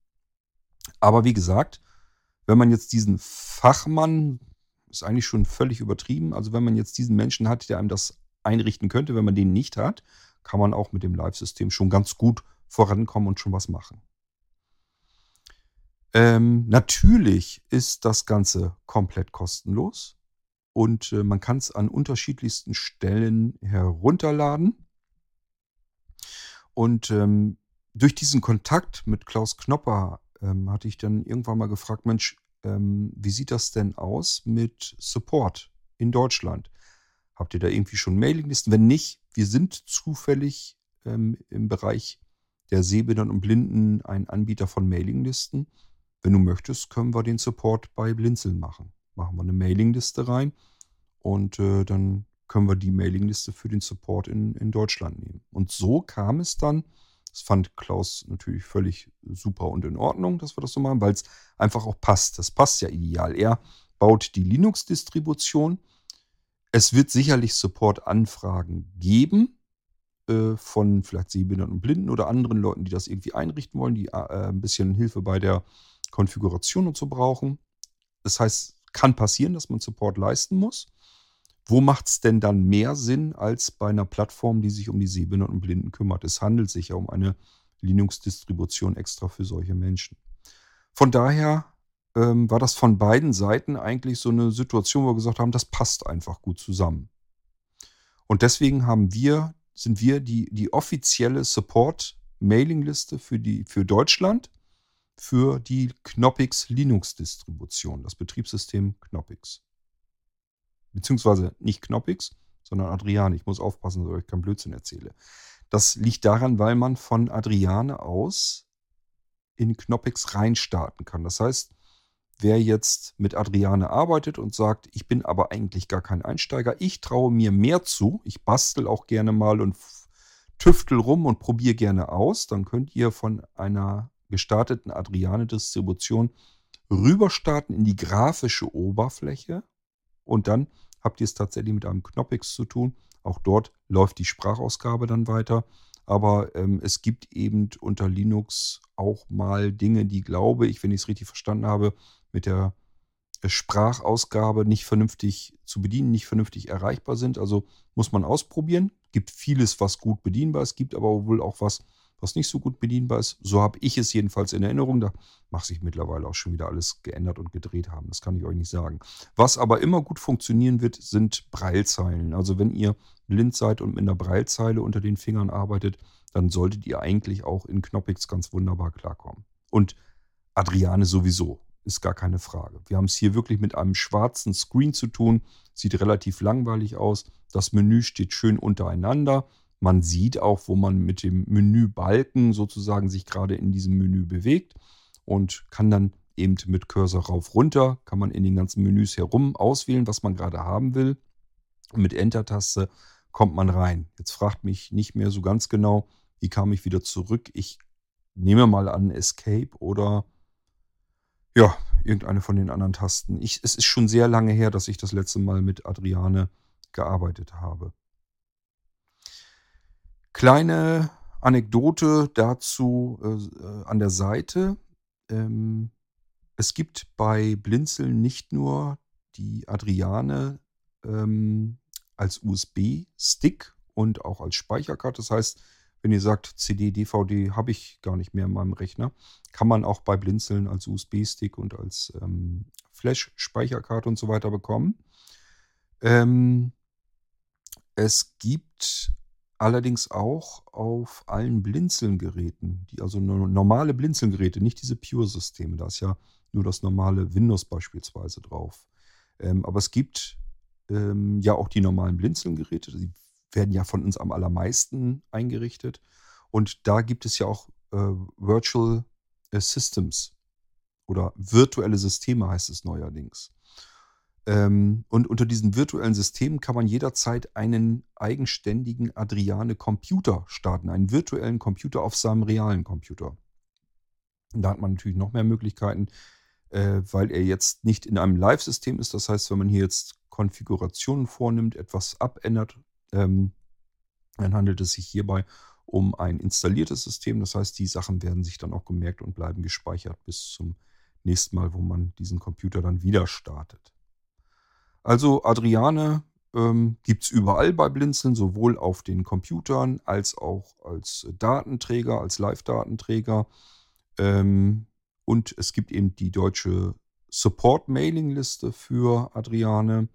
Aber wie gesagt, wenn man jetzt diesen Fachmann, ist eigentlich schon völlig übertrieben, also wenn man jetzt diesen Menschen hat, der einem das einrichten könnte. Wenn man den nicht hat, kann man auch mit dem Live-System schon ganz gut vorankommen und schon was machen. Ähm, natürlich ist das Ganze komplett kostenlos und äh, man kann es an unterschiedlichsten Stellen herunterladen. Und ähm, durch diesen Kontakt mit Klaus Knopper ähm, hatte ich dann irgendwann mal gefragt, Mensch, ähm, wie sieht das denn aus mit Support in Deutschland? Habt ihr da irgendwie schon Mailinglisten? Wenn nicht, wir sind zufällig ähm, im Bereich der Sehbehindern und Blinden ein Anbieter von Mailinglisten. Wenn du möchtest, können wir den Support bei Blinzeln machen. Machen wir eine Mailingliste rein und äh, dann können wir die Mailingliste für den Support in, in Deutschland nehmen. Und so kam es dann, das fand Klaus natürlich völlig super und in Ordnung, dass wir das so machen, weil es einfach auch passt. Das passt ja ideal. Er baut die Linux-Distribution es wird sicherlich Support-Anfragen geben äh, von vielleicht Sehbehinderten und Blinden oder anderen Leuten, die das irgendwie einrichten wollen, die äh, ein bisschen Hilfe bei der Konfiguration und so brauchen. Das heißt, kann passieren, dass man Support leisten muss. Wo macht es denn dann mehr Sinn als bei einer Plattform, die sich um die Sehbehinderten und Blinden kümmert? Es handelt sich ja um eine Linux-Distribution extra für solche Menschen. Von daher ähm, war das von beiden Seiten eigentlich so eine Situation, wo wir gesagt haben, das passt einfach gut zusammen. Und deswegen haben wir, sind wir die, die offizielle Support-Mailing-Liste für, für Deutschland für die Knoppix Linux-Distribution, das Betriebssystem Knoppix. Beziehungsweise nicht Knoppix, sondern Adriane. Ich muss aufpassen, dass ich euch keinen Blödsinn erzähle. Das liegt daran, weil man von Adriane aus in Knoppix reinstarten kann. Das heißt, wer jetzt mit Adriane arbeitet und sagt, ich bin aber eigentlich gar kein Einsteiger, ich traue mir mehr zu, ich bastel auch gerne mal und tüftel rum und probiere gerne aus, dann könnt ihr von einer gestarteten Adriane-Distribution rüberstarten in die grafische Oberfläche und dann habt ihr es tatsächlich mit einem Knoppix zu tun. Auch dort läuft die Sprachausgabe dann weiter. Aber ähm, es gibt eben unter Linux auch mal Dinge, die, glaube ich, wenn ich es richtig verstanden habe, mit der äh, Sprachausgabe nicht vernünftig zu bedienen, nicht vernünftig erreichbar sind. Also muss man ausprobieren. Gibt vieles, was gut bedienbar ist, gibt aber wohl auch was, was nicht so gut bedienbar ist. So habe ich es jedenfalls in Erinnerung. Da mag sich mittlerweile auch schon wieder alles geändert und gedreht haben. Das kann ich euch nicht sagen. Was aber immer gut funktionieren wird, sind Breilzeilen. Also wenn ihr blind seid und mit einer Breilzeile unter den Fingern arbeitet, dann solltet ihr eigentlich auch in Knoppix ganz wunderbar klarkommen. Und Adriane sowieso ist gar keine Frage. Wir haben es hier wirklich mit einem schwarzen Screen zu tun. Sieht relativ langweilig aus. Das Menü steht schön untereinander. Man sieht auch, wo man mit dem Menübalken sozusagen sich gerade in diesem Menü bewegt und kann dann eben mit Cursor rauf runter, kann man in den ganzen Menüs herum auswählen, was man gerade haben will. Und mit Enter-Taste kommt man rein. Jetzt fragt mich nicht mehr so ganz genau, wie kam ich wieder zurück. Ich nehme mal an Escape oder ja, irgendeine von den anderen Tasten. Ich, es ist schon sehr lange her, dass ich das letzte Mal mit Adriane gearbeitet habe. Kleine Anekdote dazu äh, an der Seite. Ähm, es gibt bei Blinzeln nicht nur die Adriane ähm, als USB-Stick und auch als Speicherkarte. Das heißt, wenn ihr sagt, CD, DVD habe ich gar nicht mehr in meinem Rechner, kann man auch bei Blinzeln als USB-Stick und als ähm, Flash-Speicherkarte und so weiter bekommen. Ähm, es gibt allerdings auch auf allen Blinzeln-Geräten, die also normale Blinzeln-Geräte, nicht diese Pure-Systeme, da ist ja nur das normale Windows beispielsweise drauf. Ähm, aber es gibt ähm, ja auch die normalen Blinzeln-Geräte, die werden ja von uns am allermeisten eingerichtet. Und da gibt es ja auch äh, Virtual Systems oder virtuelle Systeme heißt es neuerdings. Ähm, und unter diesen virtuellen Systemen kann man jederzeit einen eigenständigen Adriane Computer starten, einen virtuellen Computer auf seinem realen Computer. Und da hat man natürlich noch mehr Möglichkeiten, äh, weil er jetzt nicht in einem Live-System ist. Das heißt, wenn man hier jetzt Konfigurationen vornimmt, etwas abändert, ähm, dann handelt es sich hierbei um ein installiertes System. Das heißt, die Sachen werden sich dann auch gemerkt und bleiben gespeichert bis zum nächsten Mal, wo man diesen Computer dann wieder startet. Also Adriane ähm, gibt es überall bei Blinzeln, sowohl auf den Computern als auch als Datenträger, als Live-Datenträger. Ähm, und es gibt eben die deutsche Support-Mailing-Liste für Adriane.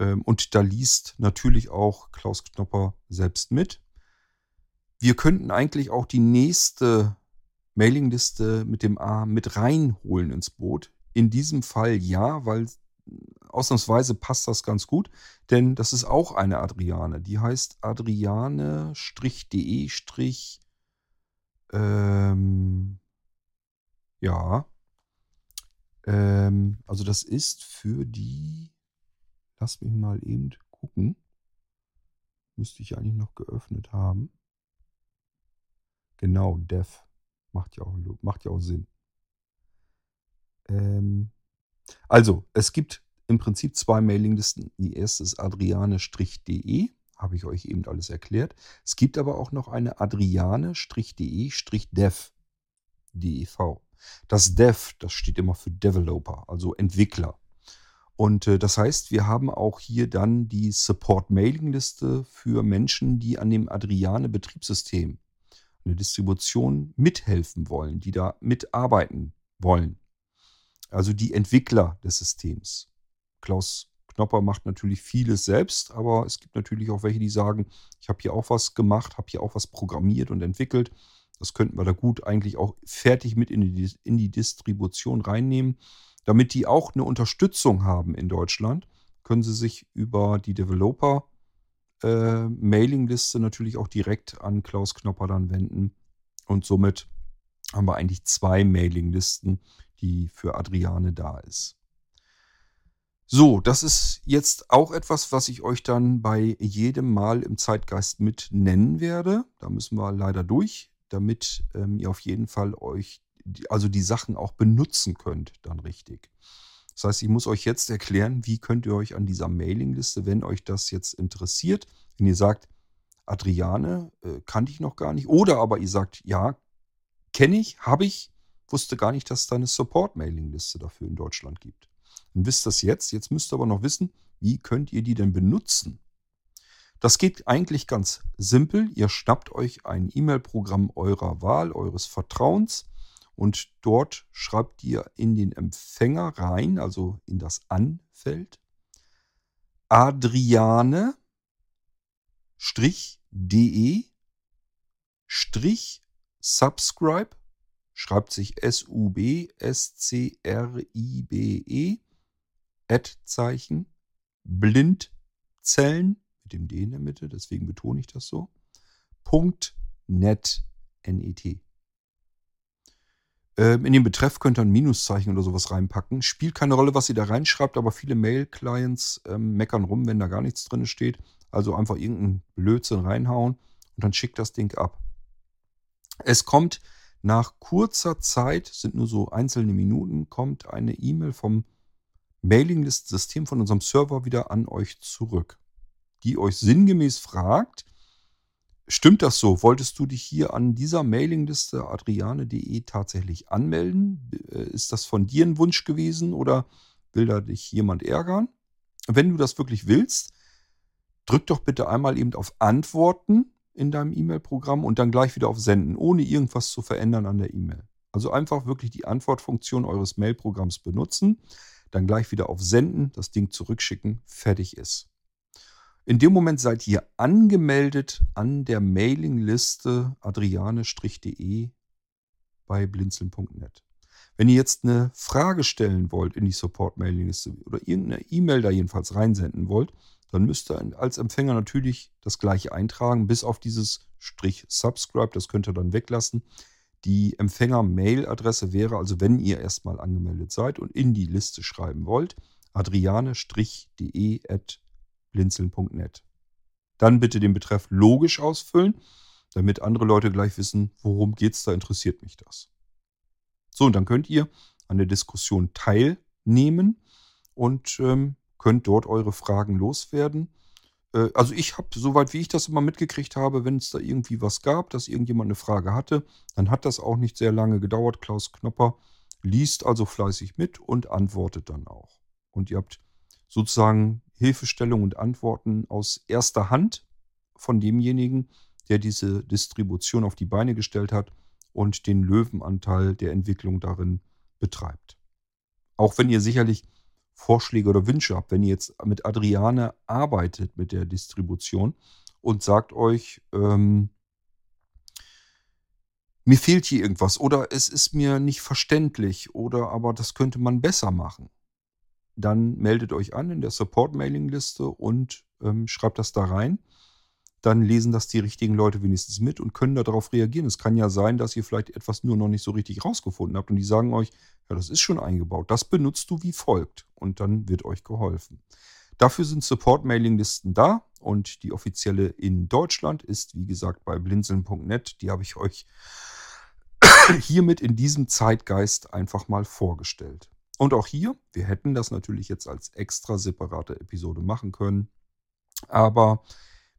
Ähm, und da liest natürlich auch Klaus Knopper selbst mit. Wir könnten eigentlich auch die nächste Mailingliste mit dem A mit reinholen ins Boot. In diesem Fall ja, weil ausnahmsweise passt das ganz gut, denn das ist auch eine Adriane. Die heißt Adriane-de- ähm, ja. Ähm, also das ist für die Lass mich mal eben gucken. Müsste ich eigentlich noch geöffnet haben. Genau, Dev. Macht ja auch, macht ja auch Sinn. Ähm, also, es gibt im Prinzip zwei Mailinglisten. Die erste ist adriane-de, habe ich euch eben alles erklärt. Es gibt aber auch noch eine adriane-de-dev, DEV. Das Dev, das steht immer für Developer, also Entwickler. Und äh, das heißt, wir haben auch hier dann die Support-Mailing-Liste für Menschen, die an dem Adriane-Betriebssystem, eine Distribution mithelfen wollen, die da mitarbeiten wollen. Also die Entwickler des Systems. Klaus Knopper macht natürlich vieles selbst, aber es gibt natürlich auch welche, die sagen, ich habe hier auch was gemacht, habe hier auch was programmiert und entwickelt. Das könnten wir da gut eigentlich auch fertig mit in die, in die Distribution reinnehmen. Damit die auch eine Unterstützung haben in Deutschland, können sie sich über die Developer äh, Mailingliste natürlich auch direkt an Klaus Knopper dann wenden. Und somit haben wir eigentlich zwei Mailinglisten, die für Adriane da ist. So, das ist jetzt auch etwas, was ich euch dann bei jedem Mal im Zeitgeist mit nennen werde. Da müssen wir leider durch, damit ähm, ihr auf jeden Fall euch also die Sachen auch benutzen könnt, dann richtig. Das heißt, ich muss euch jetzt erklären, wie könnt ihr euch an dieser Mailingliste, wenn euch das jetzt interessiert, wenn ihr sagt, Adriane äh, kannte ich noch gar nicht, oder aber ihr sagt, ja, kenne ich, habe ich, wusste gar nicht, dass es da eine Support-Mailingliste dafür in Deutschland gibt. Dann wisst das jetzt. Jetzt müsst ihr aber noch wissen, wie könnt ihr die denn benutzen? Das geht eigentlich ganz simpel. Ihr schnappt euch ein E-Mail-Programm eurer Wahl, eures Vertrauens und dort schreibt ihr in den Empfänger rein, also in das Anfeld, Adriane de subscribe schreibt sich S-U-B-S-C-R-I-B-E Ad-Zeichen Blindzellen mit dem D in der Mitte, deswegen betone ich das so. Punkt net, N-E-T. Ähm, in den Betreff könnt ihr ein Minuszeichen oder sowas reinpacken. Spielt keine Rolle, was ihr da reinschreibt, aber viele Mail-Clients ähm, meckern rum, wenn da gar nichts drin steht. Also einfach irgendeinen Blödsinn reinhauen und dann schickt das Ding ab. Es kommt nach kurzer Zeit, sind nur so einzelne Minuten, kommt eine E-Mail vom Mailinglist-System von unserem Server wieder an euch zurück, die euch sinngemäß fragt, Stimmt das so? Wolltest du dich hier an dieser Mailingliste adriane.de tatsächlich anmelden? Äh, ist das von dir ein Wunsch gewesen oder will da dich jemand ärgern? Wenn du das wirklich willst, drück doch bitte einmal eben auf Antworten in deinem E-Mail-Programm und dann gleich wieder auf Senden, ohne irgendwas zu verändern an der E-Mail. Also einfach wirklich die Antwortfunktion eures Mail-Programms benutzen, dann gleich wieder auf Senden, das Ding zurückschicken, fertig ist. In dem Moment seid ihr angemeldet an der Mailingliste adriane-de bei blinzeln.net. Wenn ihr jetzt eine Frage stellen wollt in die Support-Mailingliste oder irgendeine E-Mail da jedenfalls reinsenden wollt, dann müsst ihr als Empfänger natürlich das gleiche eintragen, bis auf dieses Strich Subscribe, das könnt ihr dann weglassen. Die Empfänger-Mail-Adresse wäre also, wenn ihr erstmal angemeldet seid und in die Liste schreiben wollt, adriane-de.blinzeln.net. Dann bitte den Betreff logisch ausfüllen, damit andere Leute gleich wissen, worum geht es da, interessiert mich das. So, und dann könnt ihr an der Diskussion teilnehmen und ähm, könnt dort eure Fragen loswerden. Äh, also ich habe, soweit wie ich das immer mitgekriegt habe, wenn es da irgendwie was gab, dass irgendjemand eine Frage hatte, dann hat das auch nicht sehr lange gedauert. Klaus Knopper liest also fleißig mit und antwortet dann auch. Und ihr habt sozusagen Hilfestellung und Antworten aus erster Hand von demjenigen, der diese Distribution auf die Beine gestellt hat und den Löwenanteil der Entwicklung darin betreibt. Auch wenn ihr sicherlich Vorschläge oder Wünsche habt, wenn ihr jetzt mit Adriane arbeitet mit der Distribution und sagt euch, ähm, mir fehlt hier irgendwas oder es ist mir nicht verständlich oder aber das könnte man besser machen, dann meldet euch an in der Support-Mailing-Liste und ähm, schreibt das da rein dann lesen das die richtigen Leute wenigstens mit und können darauf reagieren. Es kann ja sein, dass ihr vielleicht etwas nur noch nicht so richtig rausgefunden habt und die sagen euch, ja, das ist schon eingebaut. Das benutzt du wie folgt und dann wird euch geholfen. Dafür sind Support-Mailing-Listen da und die offizielle in Deutschland ist, wie gesagt, bei blinzeln.net. Die habe ich euch (coughs) hiermit in diesem Zeitgeist einfach mal vorgestellt. Und auch hier, wir hätten das natürlich jetzt als extra separate Episode machen können, aber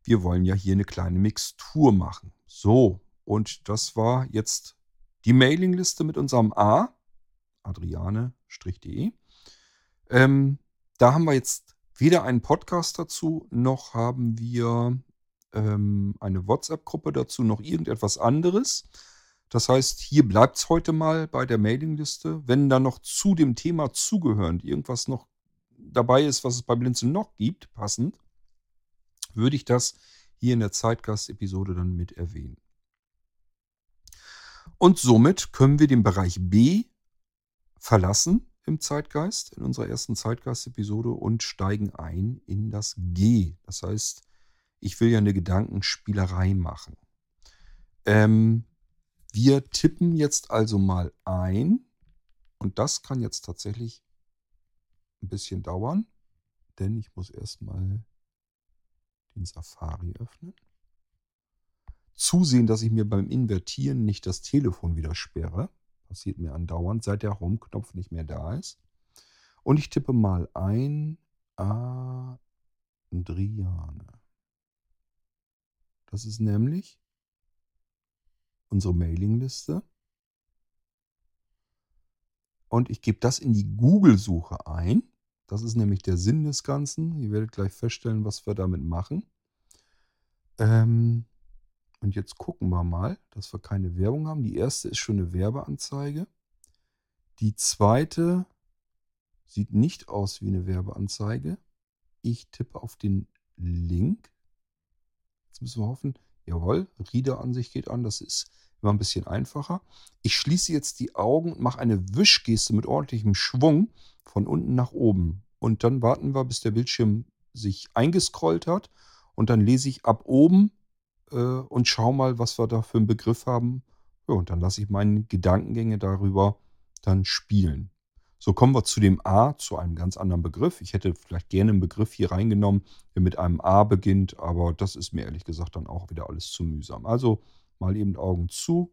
wir wollen ja hier eine kleine Mixtur machen. So, und das war jetzt die Mailingliste mit unserem A, adriane-de. Ähm, da haben wir jetzt weder einen Podcast dazu, noch haben wir ähm, eine WhatsApp-Gruppe dazu, noch irgendetwas anderes. Das heißt, hier bleibt es heute mal bei der Mailingliste. Wenn da noch zu dem Thema zugehörend irgendwas noch dabei ist, was es bei Blinzeln noch gibt, passend, würde ich das hier in der Zeitgast-Episode dann mit erwähnen. Und somit können wir den Bereich B verlassen im Zeitgeist, in unserer ersten Zeitgeist-Episode und steigen ein in das G. Das heißt, ich will ja eine Gedankenspielerei machen. Ähm, wir tippen jetzt also mal ein und das kann jetzt tatsächlich ein bisschen dauern, denn ich muss erstmal den Safari öffnen. Zusehen, dass ich mir beim Invertieren nicht das Telefon wieder sperre. Passiert mir andauernd, seit der Home-Knopf nicht mehr da ist. Und ich tippe mal ein Adriane. Das ist nämlich unsere Mailingliste. Und ich gebe das in die Google-Suche ein. Das ist nämlich der Sinn des Ganzen. Ihr werdet gleich feststellen, was wir damit machen. Ähm, und jetzt gucken wir mal, dass wir keine Werbung haben. Die erste ist schon eine Werbeanzeige. Die zweite sieht nicht aus wie eine Werbeanzeige. Ich tippe auf den Link. Jetzt müssen wir hoffen, jawohl, Reader-Ansicht geht an. Das ist immer ein bisschen einfacher. Ich schließe jetzt die Augen und mache eine Wischgeste mit ordentlichem Schwung von unten nach oben. Und dann warten wir, bis der Bildschirm sich eingescrollt hat. Und dann lese ich ab oben äh, und schaue mal, was wir da für einen Begriff haben. Ja, und dann lasse ich meine Gedankengänge darüber dann spielen. So kommen wir zu dem A, zu einem ganz anderen Begriff. Ich hätte vielleicht gerne einen Begriff hier reingenommen, der mit einem A beginnt, aber das ist mir ehrlich gesagt dann auch wieder alles zu mühsam. Also mal eben Augen zu.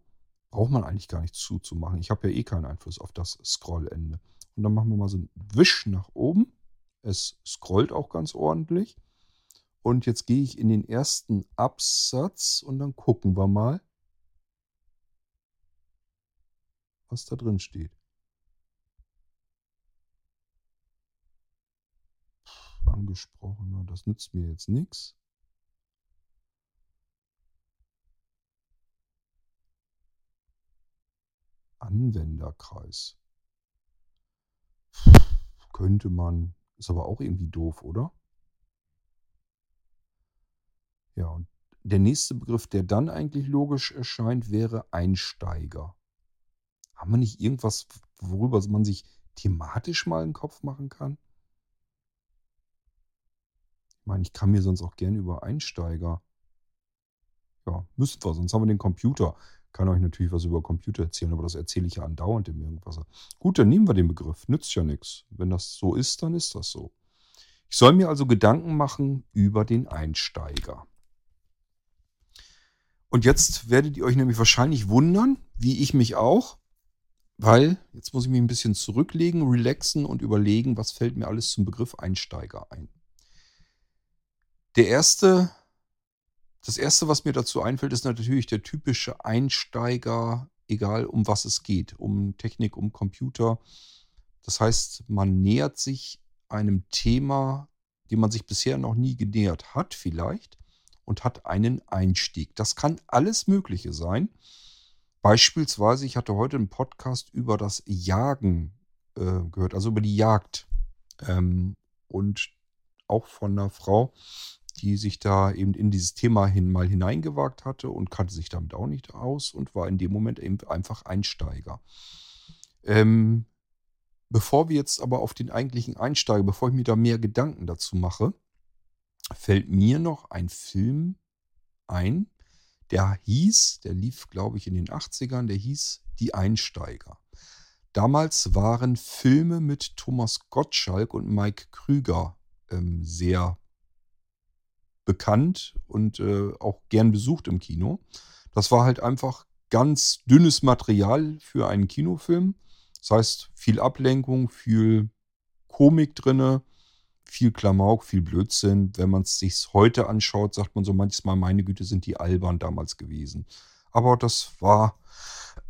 Braucht man eigentlich gar nicht zuzumachen. Ich habe ja eh keinen Einfluss auf das Scrollende. Und dann machen wir mal so einen Wisch nach oben. Es scrollt auch ganz ordentlich. Und jetzt gehe ich in den ersten Absatz und dann gucken wir mal, was da drin steht. Angesprochener, das nützt mir jetzt nichts. Anwenderkreis. Könnte man. Ist aber auch irgendwie doof, oder? Ja, und der nächste Begriff, der dann eigentlich logisch erscheint, wäre Einsteiger. Haben wir nicht irgendwas, worüber man sich thematisch mal einen Kopf machen kann? Ich meine, ich kann mir sonst auch gerne über Einsteiger. Ja, müssten wir, sonst haben wir den Computer. Kann euch natürlich was über Computer erzählen, aber das erzähle ich ja andauernd im Irgendwas. Gut, dann nehmen wir den Begriff. Nützt ja nichts. Wenn das so ist, dann ist das so. Ich soll mir also Gedanken machen über den Einsteiger. Und jetzt werdet ihr euch nämlich wahrscheinlich wundern, wie ich mich auch, weil jetzt muss ich mich ein bisschen zurücklegen, relaxen und überlegen, was fällt mir alles zum Begriff Einsteiger ein. Der erste, das erste, was mir dazu einfällt, ist natürlich der typische Einsteiger, egal um was es geht, um Technik, um Computer. Das heißt, man nähert sich einem Thema, dem man sich bisher noch nie genähert hat, vielleicht und hat einen Einstieg. Das kann alles Mögliche sein. Beispielsweise, ich hatte heute einen Podcast über das Jagen äh, gehört, also über die Jagd. Ähm, und auch von einer Frau, die sich da eben in dieses Thema hin mal hineingewagt hatte und kannte sich damit auch nicht aus und war in dem Moment eben einfach Einsteiger. Ähm, bevor wir jetzt aber auf den eigentlichen Einsteiger, bevor ich mir da mehr Gedanken dazu mache, fällt mir noch ein Film ein, der hieß, der lief, glaube ich, in den 80ern, der hieß Die Einsteiger. Damals waren Filme mit Thomas Gottschalk und Mike Krüger ähm, sehr bekannt und äh, auch gern besucht im Kino. Das war halt einfach ganz dünnes Material für einen Kinofilm. Das heißt, viel Ablenkung, viel Komik drinne, viel Klamauk, viel Blödsinn. Wenn man es sich heute anschaut, sagt man so manchmal, meine Güte, sind die albern damals gewesen. Aber das war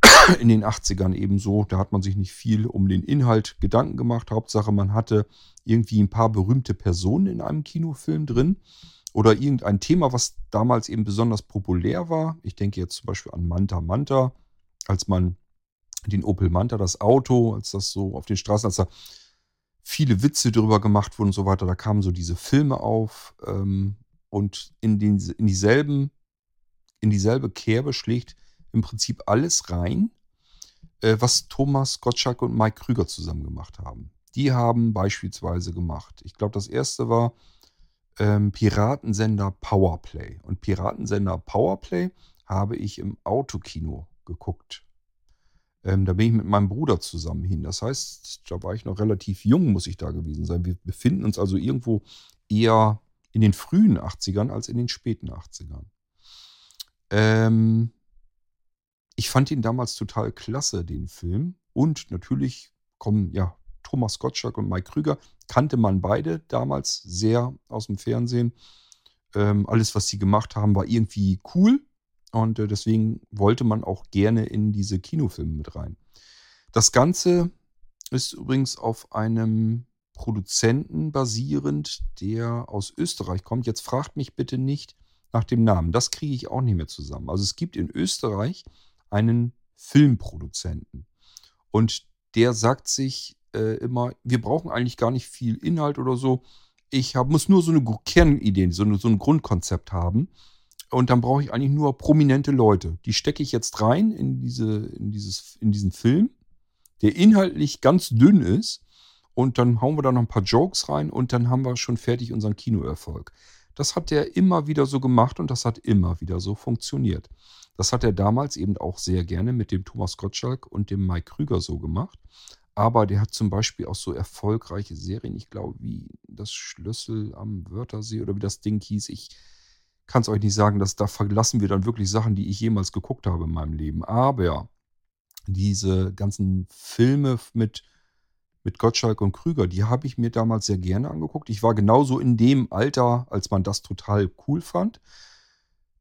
(coughs) in den 80ern eben so. Da hat man sich nicht viel um den Inhalt Gedanken gemacht. Hauptsache, man hatte irgendwie ein paar berühmte Personen in einem Kinofilm drin. Oder irgendein Thema, was damals eben besonders populär war. Ich denke jetzt zum Beispiel an Manta Manta, als man den Opel Manta, das Auto, als das so auf den Straßen, als da viele Witze drüber gemacht wurden und so weiter. Da kamen so diese Filme auf ähm, und in, den, in, dieselben, in dieselbe Kerbe schlägt im Prinzip alles rein, äh, was Thomas Gottschalk und Mike Krüger zusammen gemacht haben. Die haben beispielsweise gemacht, ich glaube, das erste war ähm, Piratensender Powerplay. Und Piratensender Powerplay habe ich im Autokino geguckt. Ähm, da bin ich mit meinem Bruder zusammen hin. Das heißt, da war ich noch relativ jung, muss ich da gewesen sein. Wir befinden uns also irgendwo eher in den frühen 80ern als in den späten 80ern. Ähm, ich fand ihn damals total klasse, den Film. Und natürlich kommen ja Thomas Gottschalk und Mike Krüger. Kannte man beide damals sehr aus dem Fernsehen. Ähm, alles, was sie gemacht haben, war irgendwie cool. Und äh, deswegen wollte man auch gerne in diese Kinofilme mit rein. Das Ganze ist übrigens auf einem Produzenten basierend, der aus Österreich kommt. Jetzt fragt mich bitte nicht nach dem Namen. Das kriege ich auch nicht mehr zusammen. Also es gibt in Österreich einen Filmproduzenten. Und der sagt sich äh, immer, wir brauchen eigentlich gar nicht viel Inhalt oder so. Ich hab, muss nur so eine Kernidee, so, so ein Grundkonzept haben. Und dann brauche ich eigentlich nur prominente Leute. Die stecke ich jetzt rein in, diese, in, dieses, in diesen Film, der inhaltlich ganz dünn ist. Und dann hauen wir da noch ein paar Jokes rein und dann haben wir schon fertig unseren Kinoerfolg. Das hat der immer wieder so gemacht und das hat immer wieder so funktioniert. Das hat er damals eben auch sehr gerne mit dem Thomas Gottschalk und dem Mike Krüger so gemacht. Aber der hat zum Beispiel auch so erfolgreiche Serien, ich glaube, wie das Schlüssel am Wörthersee oder wie das Ding hieß. Ich kann es euch nicht sagen, dass da verlassen wir dann wirklich Sachen, die ich jemals geguckt habe in meinem Leben. Aber diese ganzen Filme mit mit Gottschalk und Krüger, die habe ich mir damals sehr gerne angeguckt. Ich war genauso in dem Alter, als man das total cool fand.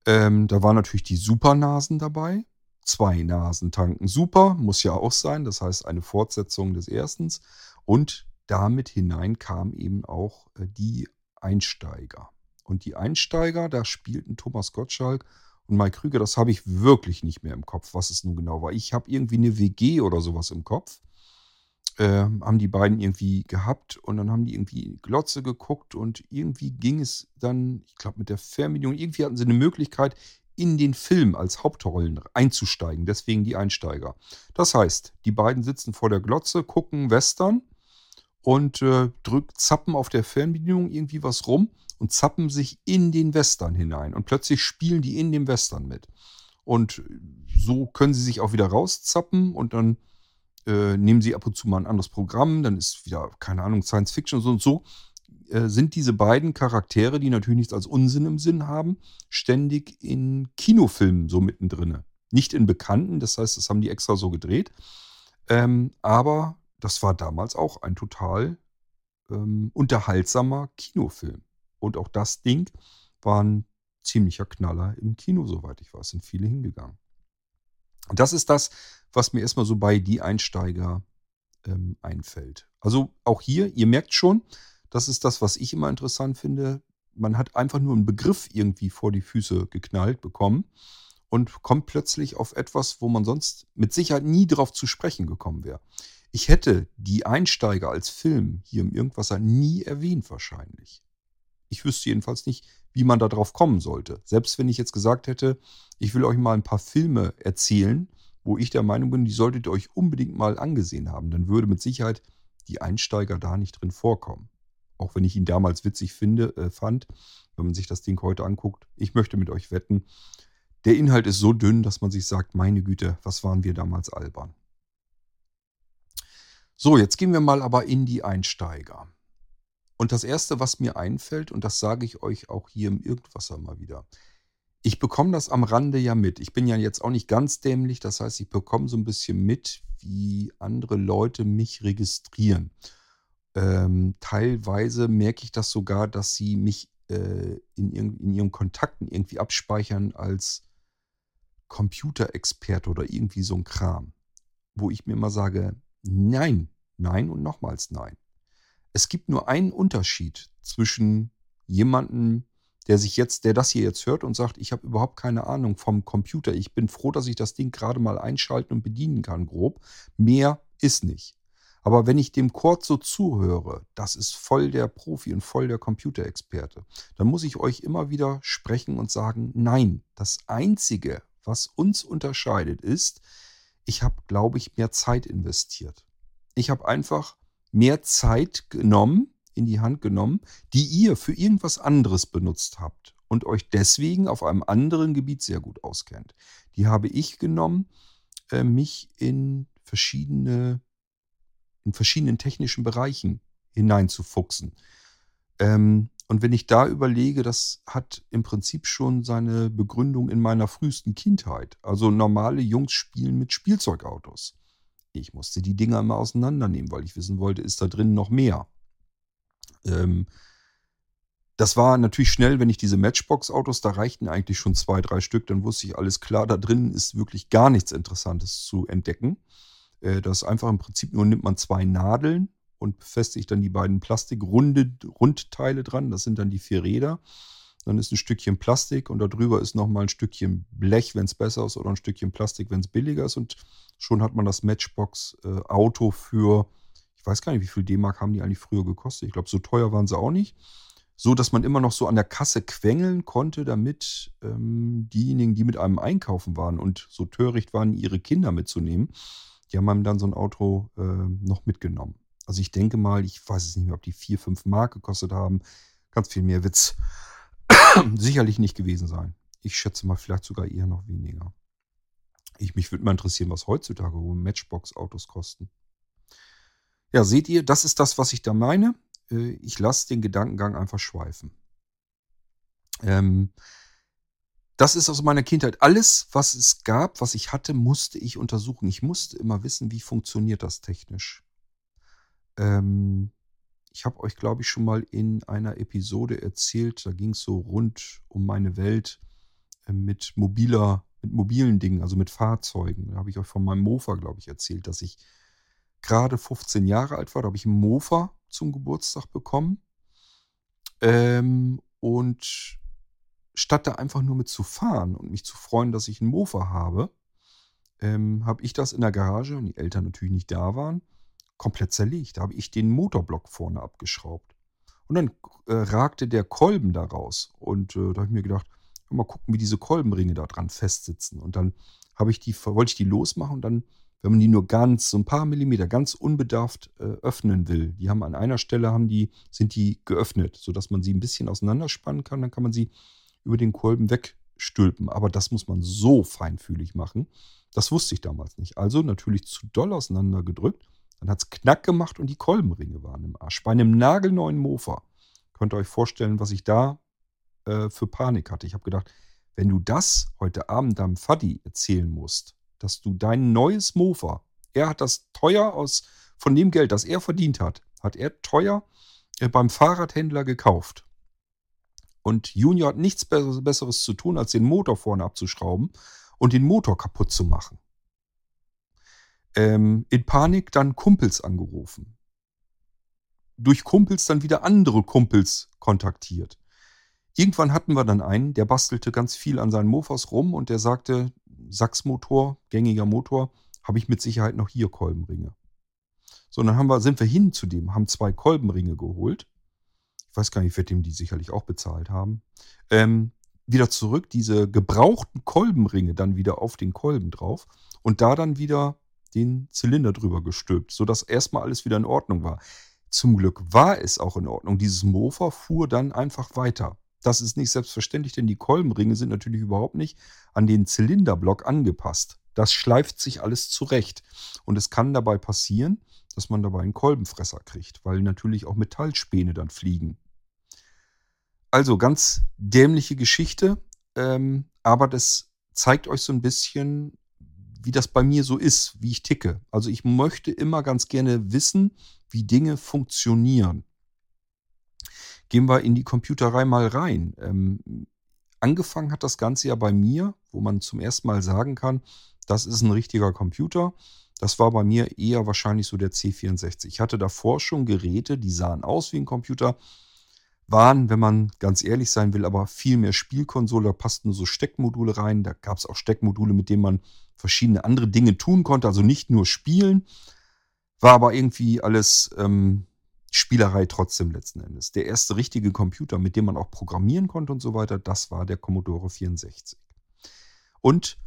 Ähm, da waren natürlich die Supernasen dabei. Zwei Nasen tanken super, muss ja auch sein. Das heißt, eine Fortsetzung des erstens. Und damit hinein kamen eben auch äh, die Einsteiger. Und die Einsteiger, da spielten Thomas Gottschalk und Mike Krüger, das habe ich wirklich nicht mehr im Kopf, was es nun genau war. Ich habe irgendwie eine WG oder sowas im Kopf. Äh, haben die beiden irgendwie gehabt und dann haben die irgendwie Glotze geguckt und irgendwie ging es dann, ich glaube, mit der Fernbedienung, irgendwie hatten sie eine Möglichkeit, in den Film als Hauptrollen einzusteigen. Deswegen die Einsteiger. Das heißt, die beiden sitzen vor der Glotze, gucken Western und äh, drück, zappen auf der Fernbedienung irgendwie was rum und zappen sich in den Western hinein. Und plötzlich spielen die in dem Western mit. Und so können sie sich auch wieder rauszappen und dann äh, nehmen sie ab und zu mal ein anderes Programm. Dann ist wieder, keine Ahnung, Science Fiction und so und so. Äh, sind diese beiden Charaktere, die natürlich nichts als Unsinn im Sinn haben, ständig in Kinofilmen so mittendrin. Nicht in Bekannten, das heißt, das haben die extra so gedreht. Ähm, aber das war damals auch ein total ähm, unterhaltsamer Kinofilm. Und auch das Ding war ein ziemlicher Knaller im Kino, soweit ich weiß. Sind viele hingegangen. Und das ist das, was mir erstmal so bei die Einsteiger ähm, einfällt. Also auch hier, ihr merkt schon, das ist das, was ich immer interessant finde. Man hat einfach nur einen Begriff irgendwie vor die Füße geknallt bekommen und kommt plötzlich auf etwas, wo man sonst mit Sicherheit nie drauf zu sprechen gekommen wäre. Ich hätte die Einsteiger als Film hier im Irgendwasser nie erwähnt wahrscheinlich. Ich wüsste jedenfalls nicht, wie man da drauf kommen sollte. Selbst wenn ich jetzt gesagt hätte, ich will euch mal ein paar Filme erzählen, wo ich der Meinung bin, die solltet ihr euch unbedingt mal angesehen haben, dann würde mit Sicherheit die Einsteiger da nicht drin vorkommen. Auch wenn ich ihn damals witzig finde, äh, fand, wenn man sich das Ding heute anguckt. Ich möchte mit euch wetten, der Inhalt ist so dünn, dass man sich sagt, meine Güte, was waren wir damals albern. So, jetzt gehen wir mal aber in die Einsteiger. Und das Erste, was mir einfällt, und das sage ich euch auch hier im Irgendwasser mal wieder, ich bekomme das am Rande ja mit. Ich bin ja jetzt auch nicht ganz dämlich, das heißt, ich bekomme so ein bisschen mit, wie andere Leute mich registrieren. Ähm, teilweise merke ich das sogar, dass sie mich äh, in, in ihren Kontakten irgendwie abspeichern als Computerexperte oder irgendwie so ein Kram. Wo ich mir immer sage, Nein, nein und nochmals nein. Es gibt nur einen Unterschied zwischen jemandem, der sich jetzt, der das hier jetzt hört und sagt, ich habe überhaupt keine Ahnung vom Computer. Ich bin froh, dass ich das Ding gerade mal einschalten und bedienen kann, grob. Mehr ist nicht. Aber wenn ich dem Kord so zuhöre, das ist voll der Profi und voll der Computerexperte, dann muss ich euch immer wieder sprechen und sagen, nein, das Einzige, was uns unterscheidet, ist, ich habe, glaube ich, mehr Zeit investiert. Ich habe einfach mehr Zeit genommen, in die Hand genommen, die ihr für irgendwas anderes benutzt habt und euch deswegen auf einem anderen Gebiet sehr gut auskennt. Die habe ich genommen, äh, mich in verschiedene, in verschiedenen technischen Bereichen hineinzufuchsen. Ähm, und wenn ich da überlege, das hat im Prinzip schon seine Begründung in meiner frühesten Kindheit. Also normale Jungs spielen mit Spielzeugautos. Ich musste die Dinger immer auseinandernehmen, weil ich wissen wollte, ist da drin noch mehr. Ähm, das war natürlich schnell, wenn ich diese Matchbox-Autos, da reichten eigentlich schon zwei, drei Stück, dann wusste ich alles klar, da drin ist wirklich gar nichts Interessantes zu entdecken. Äh, das ist einfach im Prinzip nur, nimmt man zwei Nadeln, und befestigt dann die beiden Plastik-Rundteile dran. Das sind dann die vier Räder. Dann ist ein Stückchen Plastik und darüber ist nochmal ein Stückchen Blech, wenn es besser ist, oder ein Stückchen Plastik, wenn es billiger ist. Und schon hat man das Matchbox-Auto für, ich weiß gar nicht, wie viel D-Mark haben die eigentlich früher gekostet. Ich glaube, so teuer waren sie auch nicht. So, dass man immer noch so an der Kasse quengeln konnte, damit ähm, diejenigen, die mit einem einkaufen waren und so töricht waren, ihre Kinder mitzunehmen, die haben einem dann so ein Auto äh, noch mitgenommen. Also ich denke mal, ich weiß es nicht mehr, ob die 4, 5 Mark gekostet haben. Ganz viel mehr Witz. (coughs) Sicherlich nicht gewesen sein. Ich schätze mal vielleicht sogar eher noch weniger. Ich, mich würde mal interessieren, was heutzutage Matchbox-Autos kosten. Ja, seht ihr, das ist das, was ich da meine. Äh, ich lasse den Gedankengang einfach schweifen. Ähm, das ist aus meiner Kindheit. Alles, was es gab, was ich hatte, musste ich untersuchen. Ich musste immer wissen, wie funktioniert das technisch. Ähm, ich habe euch, glaube ich, schon mal in einer Episode erzählt, da ging es so rund um meine Welt äh, mit mobiler, mit mobilen Dingen, also mit Fahrzeugen. Da habe ich euch von meinem Mofa, glaube ich, erzählt, dass ich gerade 15 Jahre alt war. Da habe ich einen Mofa zum Geburtstag bekommen. Ähm, und statt da einfach nur mit zu fahren und mich zu freuen, dass ich einen Mofa habe, ähm, habe ich das in der Garage, und die Eltern natürlich nicht da waren, komplett zerlegt. Da habe ich den Motorblock vorne abgeschraubt. Und dann äh, ragte der Kolben da raus. Und äh, da habe ich mir gedacht, mal gucken, wie diese Kolbenringe da dran festsitzen. Und dann habe ich die, wollte ich die losmachen und dann, wenn man die nur ganz, so ein paar Millimeter, ganz unbedarft äh, öffnen will, die haben an einer Stelle haben die, sind die geöffnet, sodass man sie ein bisschen auseinanderspannen kann, dann kann man sie über den Kolben wegstülpen. Aber das muss man so feinfühlig machen. Das wusste ich damals nicht. Also natürlich zu doll auseinandergedrückt dann hat es Knack gemacht und die Kolbenringe waren im Arsch. Bei einem nagelneuen Mofa. Könnt ihr euch vorstellen, was ich da äh, für Panik hatte. Ich habe gedacht, wenn du das heute Abend deinem Faddy erzählen musst, dass du dein neues Mofa, er hat das teuer aus, von dem Geld, das er verdient hat, hat er teuer äh, beim Fahrradhändler gekauft. Und Junior hat nichts Besseres zu tun, als den Motor vorne abzuschrauben und den Motor kaputt zu machen ähm, in Panik dann Kumpels angerufen. Durch Kumpels dann wieder andere Kumpels kontaktiert. Irgendwann hatten wir dann einen, der bastelte ganz viel an seinen Mofas rum und der sagte, Sachsmotor, gängiger Motor, habe ich mit Sicherheit noch hier Kolbenringe. So, dann haben wir, sind wir hin zu dem, haben zwei Kolbenringe geholt. Ich weiß gar nicht, wird dem die sicherlich auch bezahlt haben. Ähm, wieder zurück, diese gebrauchten Kolbenringe dann wieder auf den Kolben drauf und da dann wieder den Zylinder drüber gestülpt, sodass erstmal alles wieder in Ordnung war. Zum Glück war es auch in Ordnung. Dieses Mofa fuhr dann einfach weiter. Das ist nicht selbstverständlich, denn die Kolbenringe sind natürlich überhaupt nicht an den Zylinderblock angepasst. Das schleift sich alles zurecht. Und es kann dabei passieren, dass man dabei einen Kolbenfresser kriegt, weil natürlich auch Metallspäne dann fliegen. Also ganz dämliche Geschichte, ähm, aber das zeigt euch so ein bisschen, wie das bei mir so ist, wie ich ticke. Also ich möchte immer ganz gerne wissen, wie Dinge funktionieren. Gehen wir in die Computerei mal rein. Ähm, angefangen hat das Ganze ja bei mir, wo man zum ersten Mal sagen kann, das ist ein richtiger Computer. Das war bei mir eher wahrscheinlich so der C64. Ich hatte davor schon Geräte, die sahen aus wie ein Computer, waren, wenn man ganz ehrlich sein will, aber viel mehr Spielkonsole. Da passten so Steckmodule rein. Da gab es auch Steckmodule, mit denen man verschiedene andere Dinge tun konnte, also nicht nur spielen, war aber irgendwie alles ähm, Spielerei trotzdem letzten Endes. Der erste richtige Computer, mit dem man auch programmieren konnte und so weiter, das war der Commodore 64. Und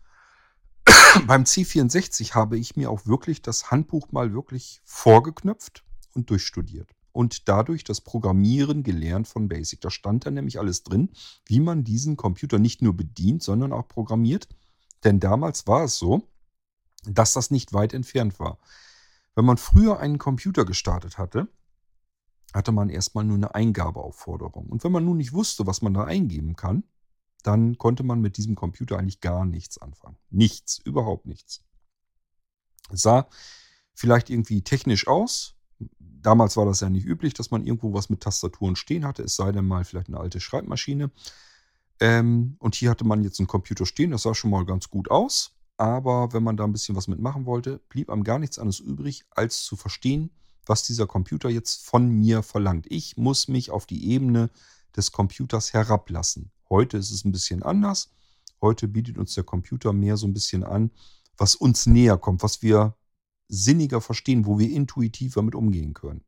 (coughs) beim C64 habe ich mir auch wirklich das Handbuch mal wirklich vorgeknöpft und durchstudiert. Und dadurch das Programmieren gelernt von Basic. Da stand dann nämlich alles drin, wie man diesen Computer nicht nur bedient, sondern auch programmiert. Denn damals war es so, dass das nicht weit entfernt war. Wenn man früher einen Computer gestartet hatte, hatte man erstmal nur eine Eingabeaufforderung. Und wenn man nun nicht wusste, was man da eingeben kann, dann konnte man mit diesem Computer eigentlich gar nichts anfangen. Nichts, überhaupt nichts. Es sah vielleicht irgendwie technisch aus. Damals war das ja nicht üblich, dass man irgendwo was mit Tastaturen stehen hatte, es sei denn mal vielleicht eine alte Schreibmaschine. Ähm, und hier hatte man jetzt einen Computer stehen, das sah schon mal ganz gut aus. Aber wenn man da ein bisschen was mitmachen wollte, blieb einem gar nichts anderes übrig, als zu verstehen, was dieser Computer jetzt von mir verlangt. Ich muss mich auf die Ebene des Computers herablassen. Heute ist es ein bisschen anders. Heute bietet uns der Computer mehr so ein bisschen an, was uns näher kommt, was wir sinniger verstehen, wo wir intuitiver mit umgehen können.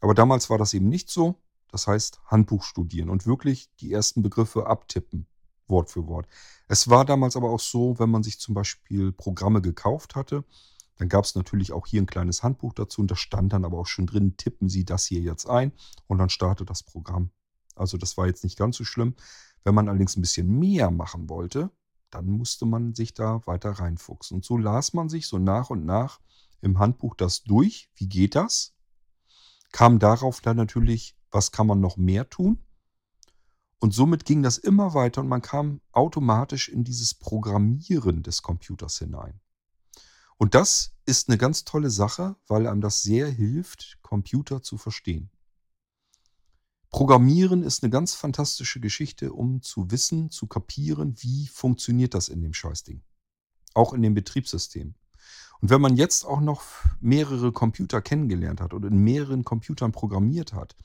Aber damals war das eben nicht so. Das heißt, Handbuch studieren und wirklich die ersten Begriffe abtippen, Wort für Wort. Es war damals aber auch so, wenn man sich zum Beispiel Programme gekauft hatte, dann gab es natürlich auch hier ein kleines Handbuch dazu und da stand dann aber auch schon drin, tippen Sie das hier jetzt ein und dann startet das Programm. Also das war jetzt nicht ganz so schlimm. Wenn man allerdings ein bisschen mehr machen wollte, dann musste man sich da weiter reinfuchsen. Und so las man sich so nach und nach im Handbuch das durch. Wie geht das? Kam darauf dann natürlich was kann man noch mehr tun? Und somit ging das immer weiter und man kam automatisch in dieses Programmieren des Computers hinein. Und das ist eine ganz tolle Sache, weil einem das sehr hilft, Computer zu verstehen. Programmieren ist eine ganz fantastische Geschichte, um zu wissen, zu kapieren, wie funktioniert das in dem Scheißding. Auch in dem Betriebssystem. Und wenn man jetzt auch noch mehrere Computer kennengelernt hat oder in mehreren Computern programmiert hat,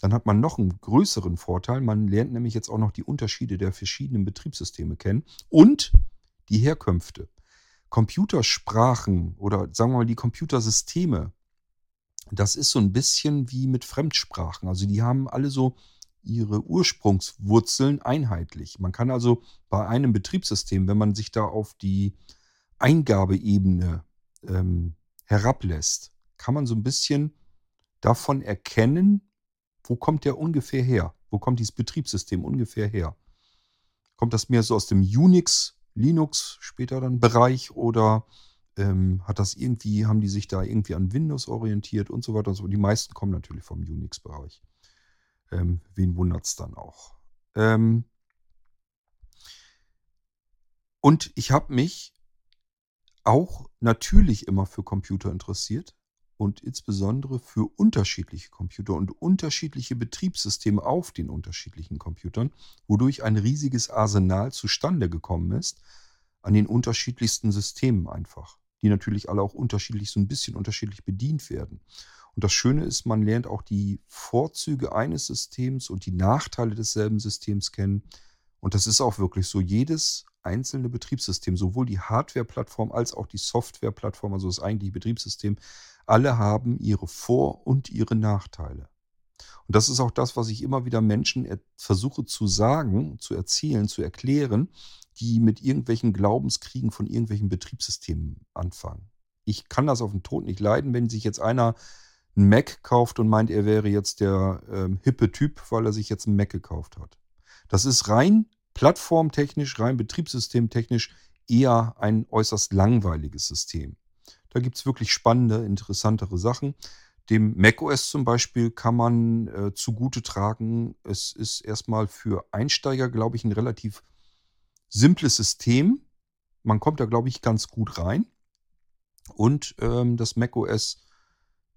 dann hat man noch einen größeren Vorteil. Man lernt nämlich jetzt auch noch die Unterschiede der verschiedenen Betriebssysteme kennen und die Herkünfte. Computersprachen oder sagen wir mal die Computersysteme, das ist so ein bisschen wie mit Fremdsprachen. Also die haben alle so ihre Ursprungswurzeln einheitlich. Man kann also bei einem Betriebssystem, wenn man sich da auf die Eingabeebene ähm, herablässt, kann man so ein bisschen davon erkennen, wo kommt der ungefähr her? Wo kommt dieses Betriebssystem ungefähr her? Kommt das mehr so aus dem Unix, Linux später dann Bereich oder ähm, hat das irgendwie, haben die sich da irgendwie an Windows orientiert und so weiter und so. Die meisten kommen natürlich vom Unix-Bereich. Ähm, wen wundert es dann auch? Ähm, und ich habe mich auch natürlich immer für Computer interessiert und insbesondere für unterschiedliche Computer und unterschiedliche Betriebssysteme auf den unterschiedlichen Computern, wodurch ein riesiges Arsenal zustande gekommen ist an den unterschiedlichsten Systemen einfach, die natürlich alle auch unterschiedlich, so ein bisschen unterschiedlich bedient werden. Und das Schöne ist, man lernt auch die Vorzüge eines Systems und die Nachteile desselben Systems kennen. Und das ist auch wirklich so. Jedes einzelne Betriebssystem, sowohl die Hardware-Plattform als auch die Software-Plattform, also das eigentliche Betriebssystem, alle haben ihre Vor- und ihre Nachteile. Und das ist auch das, was ich immer wieder Menschen versuche zu sagen, zu erzählen, zu erklären, die mit irgendwelchen Glaubenskriegen von irgendwelchen Betriebssystemen anfangen. Ich kann das auf den Tod nicht leiden, wenn sich jetzt einer einen Mac kauft und meint, er wäre jetzt der ähm, hippe Typ, weil er sich jetzt einen Mac gekauft hat. Das ist rein plattformtechnisch, rein betriebssystemtechnisch eher ein äußerst langweiliges System. Da gibt es wirklich spannende, interessantere Sachen. Dem macOS zum Beispiel kann man äh, zugute tragen, es ist erstmal für Einsteiger, glaube ich, ein relativ simples System. Man kommt da, glaube ich, ganz gut rein. Und ähm, das macOS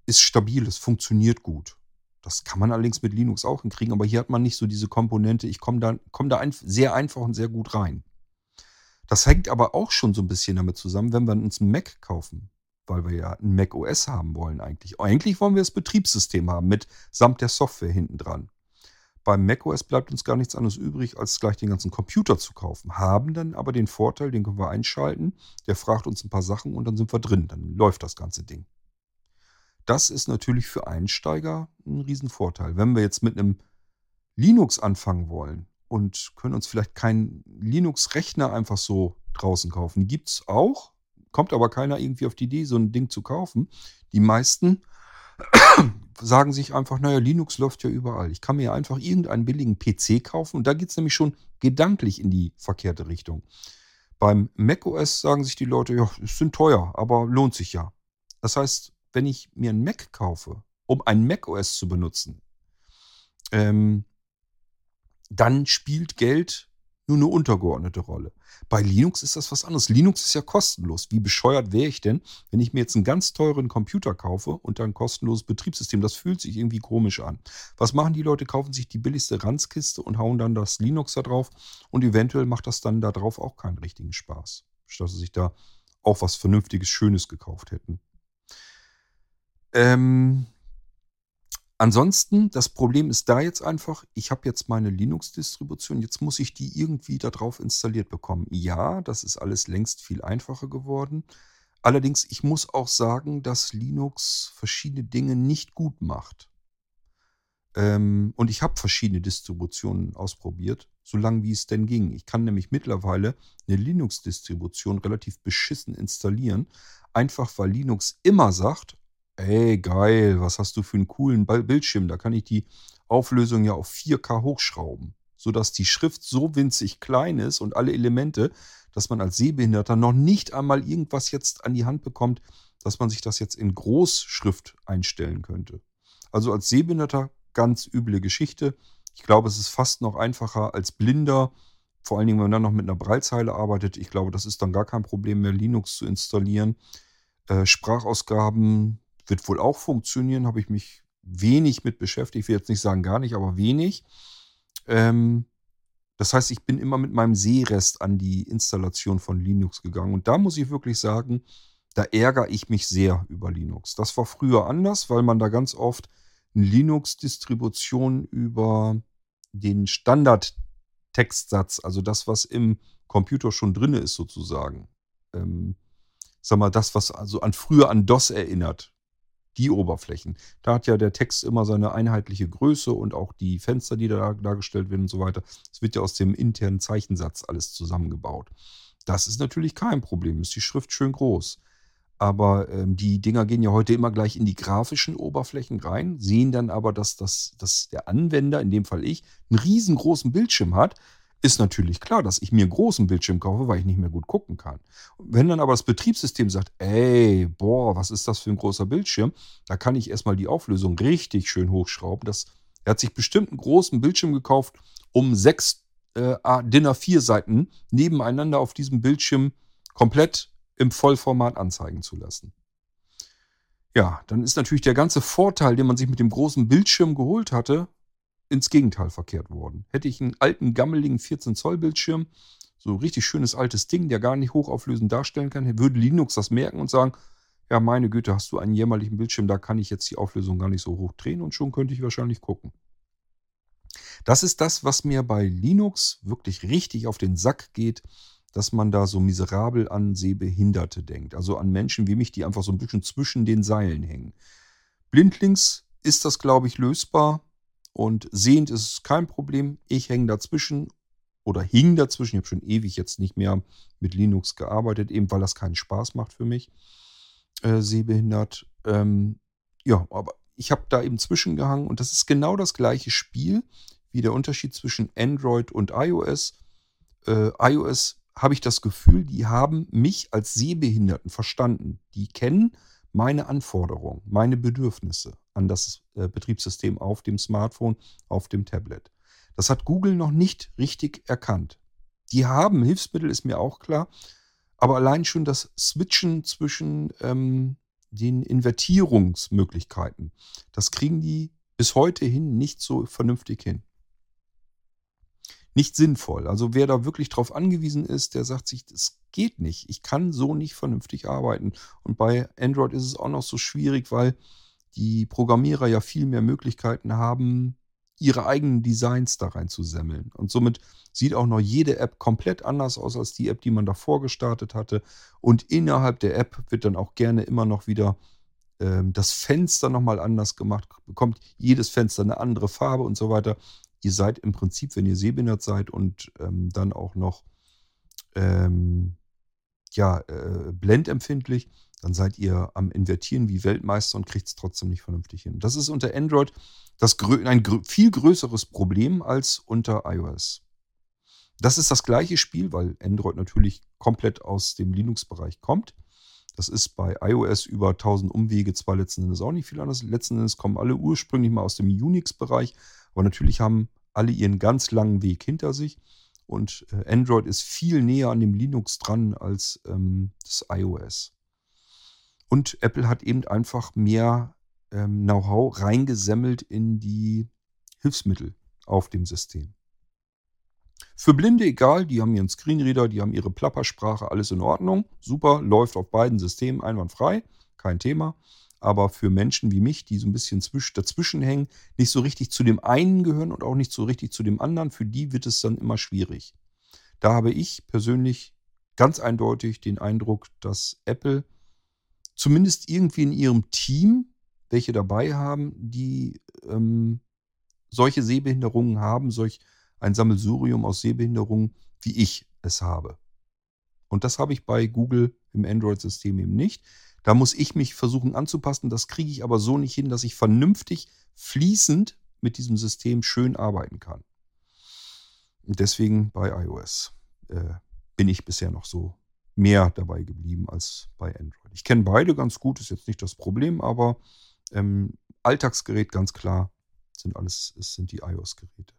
ist stabil, es funktioniert gut. Das kann man allerdings mit Linux auch hinkriegen, aber hier hat man nicht so diese Komponente. Ich komme da, komm da ein, sehr einfach und sehr gut rein. Das hängt aber auch schon so ein bisschen damit zusammen, wenn wir uns einen Mac kaufen weil wir ja ein Mac OS haben wollen eigentlich. Eigentlich wollen wir das Betriebssystem haben mit samt der Software hinten dran. Beim Mac OS bleibt uns gar nichts anderes übrig, als gleich den ganzen Computer zu kaufen. Haben dann aber den Vorteil, den können wir einschalten, der fragt uns ein paar Sachen und dann sind wir drin. Dann läuft das ganze Ding. Das ist natürlich für Einsteiger ein Riesenvorteil. Wenn wir jetzt mit einem Linux anfangen wollen und können uns vielleicht keinen Linux-Rechner einfach so draußen kaufen, gibt es auch, kommt aber keiner irgendwie auf die Idee, so ein Ding zu kaufen. Die meisten sagen sich einfach, naja, Linux läuft ja überall. Ich kann mir einfach irgendeinen billigen PC kaufen und da geht es nämlich schon gedanklich in die verkehrte Richtung. Beim macOS sagen sich die Leute, ja, es sind teuer, aber lohnt sich ja. Das heißt, wenn ich mir einen Mac kaufe, um ein macOS zu benutzen, ähm, dann spielt Geld nur eine untergeordnete Rolle. Bei Linux ist das was anderes. Linux ist ja kostenlos. Wie bescheuert wäre ich denn, wenn ich mir jetzt einen ganz teuren Computer kaufe und dann ein kostenloses Betriebssystem? Das fühlt sich irgendwie komisch an. Was machen die Leute? Kaufen sich die billigste Ranzkiste und hauen dann das Linux da drauf und eventuell macht das dann da drauf auch keinen richtigen Spaß. Statt sie sich da auch was Vernünftiges, Schönes gekauft hätten. Ähm, Ansonsten, das Problem ist da jetzt einfach, ich habe jetzt meine Linux-Distribution, jetzt muss ich die irgendwie darauf installiert bekommen. Ja, das ist alles längst viel einfacher geworden. Allerdings, ich muss auch sagen, dass Linux verschiedene Dinge nicht gut macht. Ähm, und ich habe verschiedene Distributionen ausprobiert, solange wie es denn ging. Ich kann nämlich mittlerweile eine Linux-Distribution relativ beschissen installieren, einfach weil Linux immer sagt, Ey, geil, was hast du für einen coolen Bildschirm? Da kann ich die Auflösung ja auf 4K hochschrauben, sodass die Schrift so winzig klein ist und alle Elemente, dass man als Sehbehinderter noch nicht einmal irgendwas jetzt an die Hand bekommt, dass man sich das jetzt in Großschrift einstellen könnte. Also als Sehbehinderter ganz üble Geschichte. Ich glaube, es ist fast noch einfacher als Blinder, vor allen Dingen, wenn man dann noch mit einer Breilzeile arbeitet. Ich glaube, das ist dann gar kein Problem mehr, Linux zu installieren. Äh, Sprachausgaben wird wohl auch funktionieren, habe ich mich wenig mit beschäftigt. Ich will jetzt nicht sagen gar nicht, aber wenig. Ähm, das heißt, ich bin immer mit meinem Sehrest an die Installation von Linux gegangen. Und da muss ich wirklich sagen, da ärgere ich mich sehr über Linux. Das war früher anders, weil man da ganz oft eine Linux-Distribution über den Standard-Textsatz, also das, was im Computer schon drin ist, sozusagen. Ähm, sag mal, das, was also an früher an DOS erinnert, die Oberflächen. Da hat ja der Text immer seine einheitliche Größe und auch die Fenster, die da dargestellt werden und so weiter. Es wird ja aus dem internen Zeichensatz alles zusammengebaut. Das ist natürlich kein Problem, ist die Schrift schön groß. Aber ähm, die Dinger gehen ja heute immer gleich in die grafischen Oberflächen rein, sehen dann aber, dass, das, dass der Anwender, in dem Fall ich, einen riesengroßen Bildschirm hat ist natürlich klar, dass ich mir einen großen Bildschirm kaufe, weil ich nicht mehr gut gucken kann. Wenn dann aber das Betriebssystem sagt, ey, boah, was ist das für ein großer Bildschirm, da kann ich erstmal die Auflösung richtig schön hochschrauben. Das, er hat sich bestimmt einen großen Bildschirm gekauft, um sechs äh, DIN A4 Seiten nebeneinander auf diesem Bildschirm komplett im Vollformat anzeigen zu lassen. Ja, dann ist natürlich der ganze Vorteil, den man sich mit dem großen Bildschirm geholt hatte, ins Gegenteil verkehrt worden. Hätte ich einen alten, gammeligen 14 Zoll Bildschirm, so richtig schönes altes Ding, der gar nicht hochauflösend darstellen kann, würde Linux das merken und sagen, ja meine Güte, hast du einen jämmerlichen Bildschirm, da kann ich jetzt die Auflösung gar nicht so hoch drehen und schon könnte ich wahrscheinlich gucken. Das ist das, was mir bei Linux wirklich richtig auf den Sack geht, dass man da so miserabel an Sehbehinderte denkt. Also an Menschen wie mich, die einfach so ein bisschen zwischen den Seilen hängen. Blindlings ist das, glaube ich, lösbar. Und sehend ist es kein Problem. Ich hänge dazwischen oder hing dazwischen. Ich habe schon ewig jetzt nicht mehr mit Linux gearbeitet, eben weil das keinen Spaß macht für mich. Äh, sehbehindert. Ähm, ja, aber ich habe da eben zwischengehangen und das ist genau das gleiche Spiel wie der Unterschied zwischen Android und iOS. Äh, iOS habe ich das Gefühl, die haben mich als Sehbehinderten verstanden. Die kennen meine Anforderungen, meine Bedürfnisse an das äh, Betriebssystem auf dem Smartphone, auf dem Tablet. Das hat Google noch nicht richtig erkannt. Die haben Hilfsmittel, ist mir auch klar, aber allein schon das Switchen zwischen ähm, den Invertierungsmöglichkeiten, das kriegen die bis heute hin nicht so vernünftig hin nicht sinnvoll. Also wer da wirklich drauf angewiesen ist, der sagt sich, das geht nicht. Ich kann so nicht vernünftig arbeiten. Und bei Android ist es auch noch so schwierig, weil die Programmierer ja viel mehr Möglichkeiten haben, ihre eigenen Designs da reinzusemmeln. Und somit sieht auch noch jede App komplett anders aus als die App, die man davor gestartet hatte. Und innerhalb der App wird dann auch gerne immer noch wieder ähm, das Fenster nochmal anders gemacht, bekommt jedes Fenster eine andere Farbe und so weiter ihr seid im Prinzip, wenn ihr sehbehindert seid und ähm, dann auch noch ähm, ja, äh, blendempfindlich, dann seid ihr am Invertieren wie Weltmeister und kriegt es trotzdem nicht vernünftig hin. Das ist unter Android das, ein viel größeres Problem als unter iOS. Das ist das gleiche Spiel, weil Android natürlich komplett aus dem Linux-Bereich kommt. Das ist bei iOS über 1000 Umwege zwar letzten Endes auch nicht viel anders. Letzten Endes kommen alle ursprünglich mal aus dem Unix-Bereich aber natürlich haben alle ihren ganz langen Weg hinter sich. Und äh, Android ist viel näher an dem Linux dran als ähm, das iOS. Und Apple hat eben einfach mehr ähm, Know-how reingesemmelt in die Hilfsmittel auf dem System. Für Blinde egal, die haben ihren Screenreader, die haben ihre Plappersprache, alles in Ordnung. Super, läuft auf beiden Systemen einwandfrei, kein Thema aber für Menschen wie mich, die so ein bisschen dazwischen hängen, nicht so richtig zu dem einen gehören und auch nicht so richtig zu dem anderen, für die wird es dann immer schwierig. Da habe ich persönlich ganz eindeutig den Eindruck, dass Apple zumindest irgendwie in ihrem Team welche dabei haben, die ähm, solche Sehbehinderungen haben, solch ein Sammelsurium aus Sehbehinderungen, wie ich es habe. Und das habe ich bei Google im Android-System eben nicht. Da muss ich mich versuchen anzupassen. Das kriege ich aber so nicht hin, dass ich vernünftig, fließend mit diesem System schön arbeiten kann. Und deswegen bei iOS äh, bin ich bisher noch so mehr dabei geblieben als bei Android. Ich kenne beide ganz gut, ist jetzt nicht das Problem, aber ähm, Alltagsgerät ganz klar sind alles, es sind die iOS-Geräte.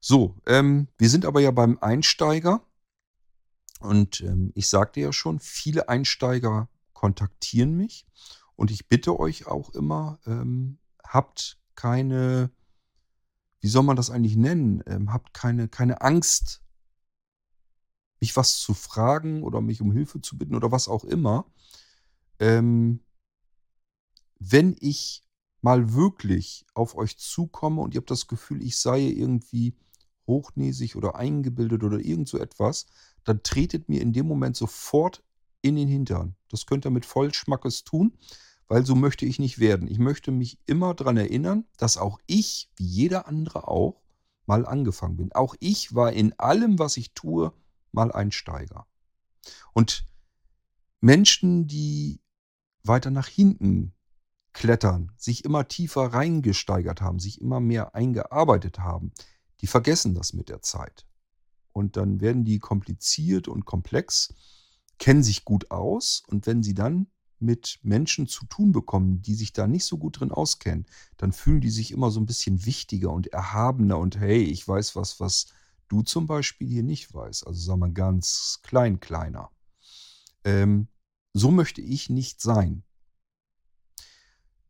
So, ähm, wir sind aber ja beim Einsteiger und ähm, ich sagte ja schon, viele Einsteiger kontaktieren mich. Und ich bitte euch auch immer, ähm, habt keine, wie soll man das eigentlich nennen? Ähm, habt keine, keine Angst, mich was zu fragen oder mich um Hilfe zu bitten oder was auch immer. Ähm, wenn ich mal wirklich auf euch zukomme und ihr habt das Gefühl, ich sei irgendwie hochnäsig oder eingebildet oder irgend so etwas, dann tretet mir in dem Moment sofort in den Hintern. Das könnt ihr mit Vollschmackes tun, weil so möchte ich nicht werden. Ich möchte mich immer daran erinnern, dass auch ich, wie jeder andere auch, mal angefangen bin. Auch ich war in allem, was ich tue, mal Einsteiger. Und Menschen, die weiter nach hinten klettern, sich immer tiefer reingesteigert haben, sich immer mehr eingearbeitet haben, die vergessen das mit der Zeit. Und dann werden die kompliziert und komplex, kennen sich gut aus und wenn sie dann mit Menschen zu tun bekommen, die sich da nicht so gut drin auskennen, dann fühlen die sich immer so ein bisschen wichtiger und erhabener und hey, ich weiß was, was du zum Beispiel hier nicht weißt. Also sagen wir ganz klein, kleiner. Ähm, so möchte ich nicht sein.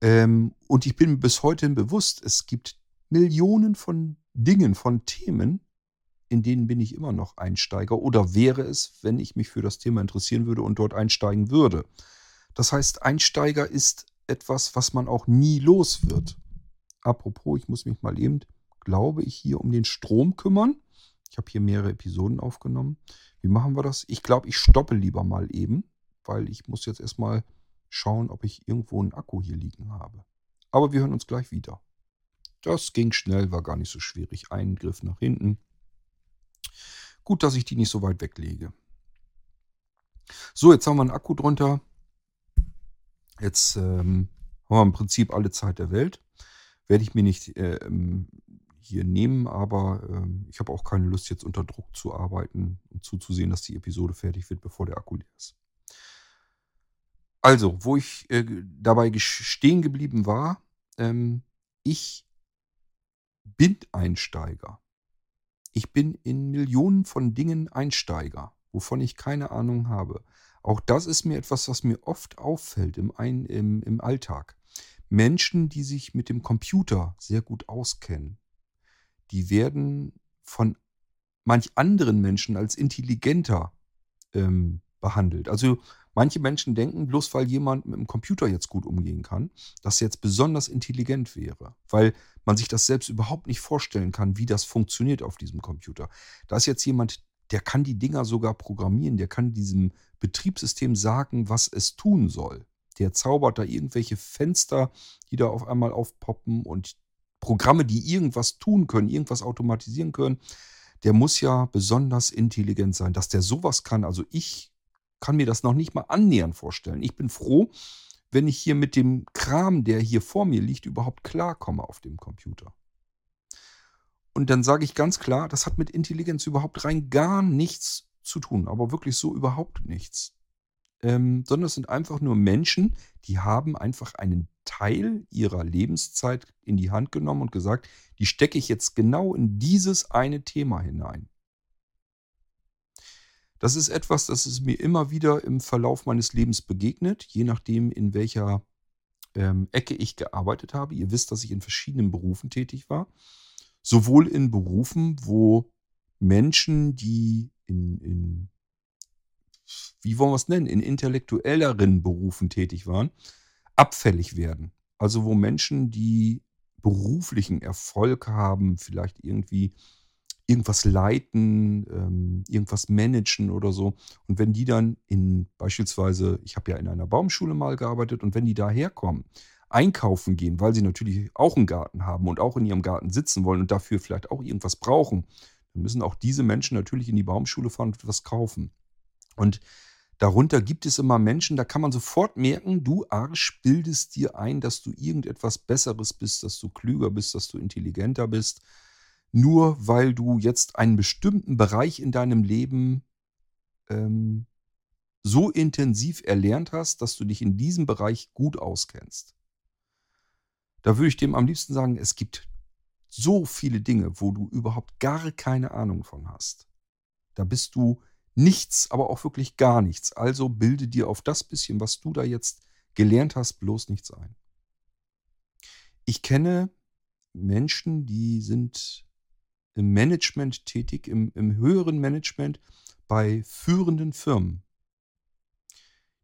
Ähm, und ich bin bis heute bewusst, es gibt Millionen von Dingen, von Themen, in denen bin ich immer noch Einsteiger oder wäre es, wenn ich mich für das Thema interessieren würde und dort einsteigen würde. Das heißt, Einsteiger ist etwas, was man auch nie los wird. Apropos, ich muss mich mal eben, glaube ich, hier um den Strom kümmern. Ich habe hier mehrere Episoden aufgenommen. Wie machen wir das? Ich glaube, ich stoppe lieber mal eben, weil ich muss jetzt erstmal schauen, ob ich irgendwo einen Akku hier liegen habe. Aber wir hören uns gleich wieder. Das ging schnell, war gar nicht so schwierig. Ein Griff nach hinten. Gut, dass ich die nicht so weit weglege. So, jetzt haben wir einen Akku drunter. Jetzt ähm, haben wir im Prinzip alle Zeit der Welt. Werde ich mir nicht äh, hier nehmen, aber ähm, ich habe auch keine Lust, jetzt unter Druck zu arbeiten und zuzusehen, dass die Episode fertig wird, bevor der Akku leer ist. Also, wo ich äh, dabei stehen geblieben war, ähm, ich bin Einsteiger. Ich bin in Millionen von Dingen Einsteiger, wovon ich keine Ahnung habe. Auch das ist mir etwas, was mir oft auffällt im, Ein im, im Alltag. Menschen, die sich mit dem Computer sehr gut auskennen, die werden von manch anderen Menschen als intelligenter ähm, behandelt. Also Manche Menschen denken, bloß weil jemand mit dem Computer jetzt gut umgehen kann, dass er jetzt besonders intelligent wäre, weil man sich das selbst überhaupt nicht vorstellen kann, wie das funktioniert auf diesem Computer. Da ist jetzt jemand, der kann die Dinger sogar programmieren, der kann diesem Betriebssystem sagen, was es tun soll. Der zaubert da irgendwelche Fenster, die da auf einmal aufpoppen und Programme, die irgendwas tun können, irgendwas automatisieren können. Der muss ja besonders intelligent sein, dass der sowas kann. Also ich kann mir das noch nicht mal annähernd vorstellen. Ich bin froh, wenn ich hier mit dem Kram, der hier vor mir liegt, überhaupt klarkomme auf dem Computer. Und dann sage ich ganz klar, das hat mit Intelligenz überhaupt rein gar nichts zu tun, aber wirklich so überhaupt nichts. Ähm, sondern es sind einfach nur Menschen, die haben einfach einen Teil ihrer Lebenszeit in die Hand genommen und gesagt, die stecke ich jetzt genau in dieses eine Thema hinein. Das ist etwas, das ist mir immer wieder im Verlauf meines Lebens begegnet, je nachdem, in welcher ähm, Ecke ich gearbeitet habe. Ihr wisst, dass ich in verschiedenen Berufen tätig war. Sowohl in Berufen, wo Menschen, die in, in wie wollen wir es nennen, in intellektuelleren Berufen tätig waren, abfällig werden. Also wo Menschen, die beruflichen Erfolg haben, vielleicht irgendwie irgendwas leiten, ähm, irgendwas managen oder so. Und wenn die dann in beispielsweise, ich habe ja in einer Baumschule mal gearbeitet, und wenn die daherkommen, einkaufen gehen, weil sie natürlich auch einen Garten haben und auch in ihrem Garten sitzen wollen und dafür vielleicht auch irgendwas brauchen, dann müssen auch diese Menschen natürlich in die Baumschule fahren und etwas kaufen. Und darunter gibt es immer Menschen, da kann man sofort merken, du Arsch bildest dir ein, dass du irgendetwas Besseres bist, dass du klüger bist, dass du intelligenter bist nur weil du jetzt einen bestimmten Bereich in deinem Leben ähm, so intensiv erlernt hast, dass du dich in diesem Bereich gut auskennst. Da würde ich dem am liebsten sagen, es gibt so viele Dinge, wo du überhaupt gar keine Ahnung von hast. Da bist du nichts, aber auch wirklich gar nichts. Also bilde dir auf das bisschen, was du da jetzt gelernt hast, bloß nichts ein. Ich kenne Menschen, die sind im Management tätig, im, im höheren Management bei führenden Firmen.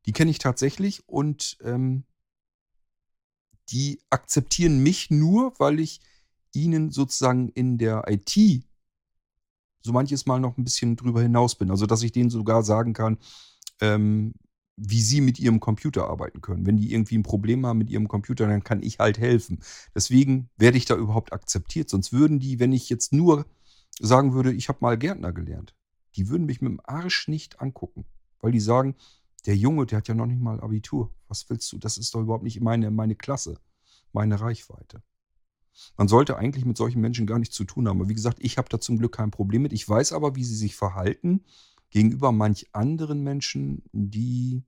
Die kenne ich tatsächlich und ähm, die akzeptieren mich nur, weil ich ihnen sozusagen in der IT so manches Mal noch ein bisschen drüber hinaus bin. Also dass ich denen sogar sagen kann, ähm, wie sie mit ihrem Computer arbeiten können. Wenn die irgendwie ein Problem haben mit ihrem Computer, dann kann ich halt helfen. Deswegen werde ich da überhaupt akzeptiert. Sonst würden die, wenn ich jetzt nur sagen würde, ich habe mal Gärtner gelernt, die würden mich mit dem Arsch nicht angucken. Weil die sagen, der Junge, der hat ja noch nicht mal Abitur. Was willst du? Das ist doch überhaupt nicht meine, meine Klasse, meine Reichweite. Man sollte eigentlich mit solchen Menschen gar nichts zu tun haben. Aber wie gesagt, ich habe da zum Glück kein Problem mit. Ich weiß aber, wie sie sich verhalten gegenüber manch anderen Menschen, die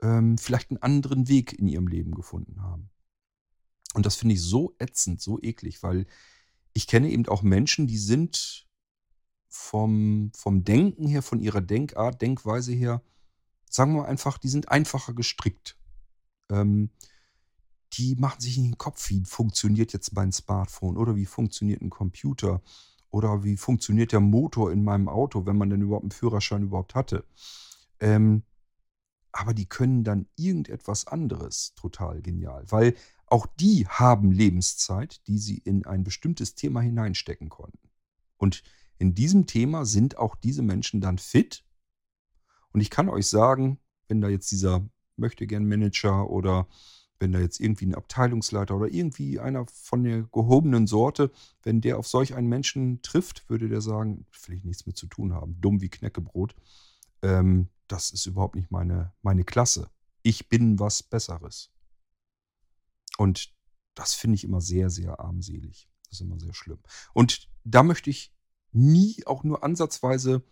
ähm, vielleicht einen anderen Weg in ihrem Leben gefunden haben. Und das finde ich so ätzend, so eklig, weil ich kenne eben auch Menschen, die sind vom, vom Denken her, von ihrer Denkart, Denkweise her, sagen wir einfach, die sind einfacher gestrickt. Ähm, die machen sich in den Kopf, wie funktioniert jetzt mein Smartphone oder wie funktioniert ein Computer oder wie funktioniert der Motor in meinem Auto, wenn man denn überhaupt einen Führerschein überhaupt hatte. Ähm, aber die können dann irgendetwas anderes total genial, weil auch die haben Lebenszeit, die sie in ein bestimmtes Thema hineinstecken konnten. Und in diesem Thema sind auch diese Menschen dann fit und ich kann euch sagen, wenn da jetzt dieser Möchtegern-Manager oder wenn da jetzt irgendwie ein Abteilungsleiter oder irgendwie einer von der gehobenen Sorte, wenn der auf solch einen Menschen trifft, würde der sagen, will ich nichts mit zu tun haben, dumm wie Knäckebrot. Ähm, das ist überhaupt nicht meine, meine Klasse. Ich bin was Besseres. Und das finde ich immer sehr, sehr armselig. Das ist immer sehr schlimm. Und da möchte ich nie auch nur ansatzweise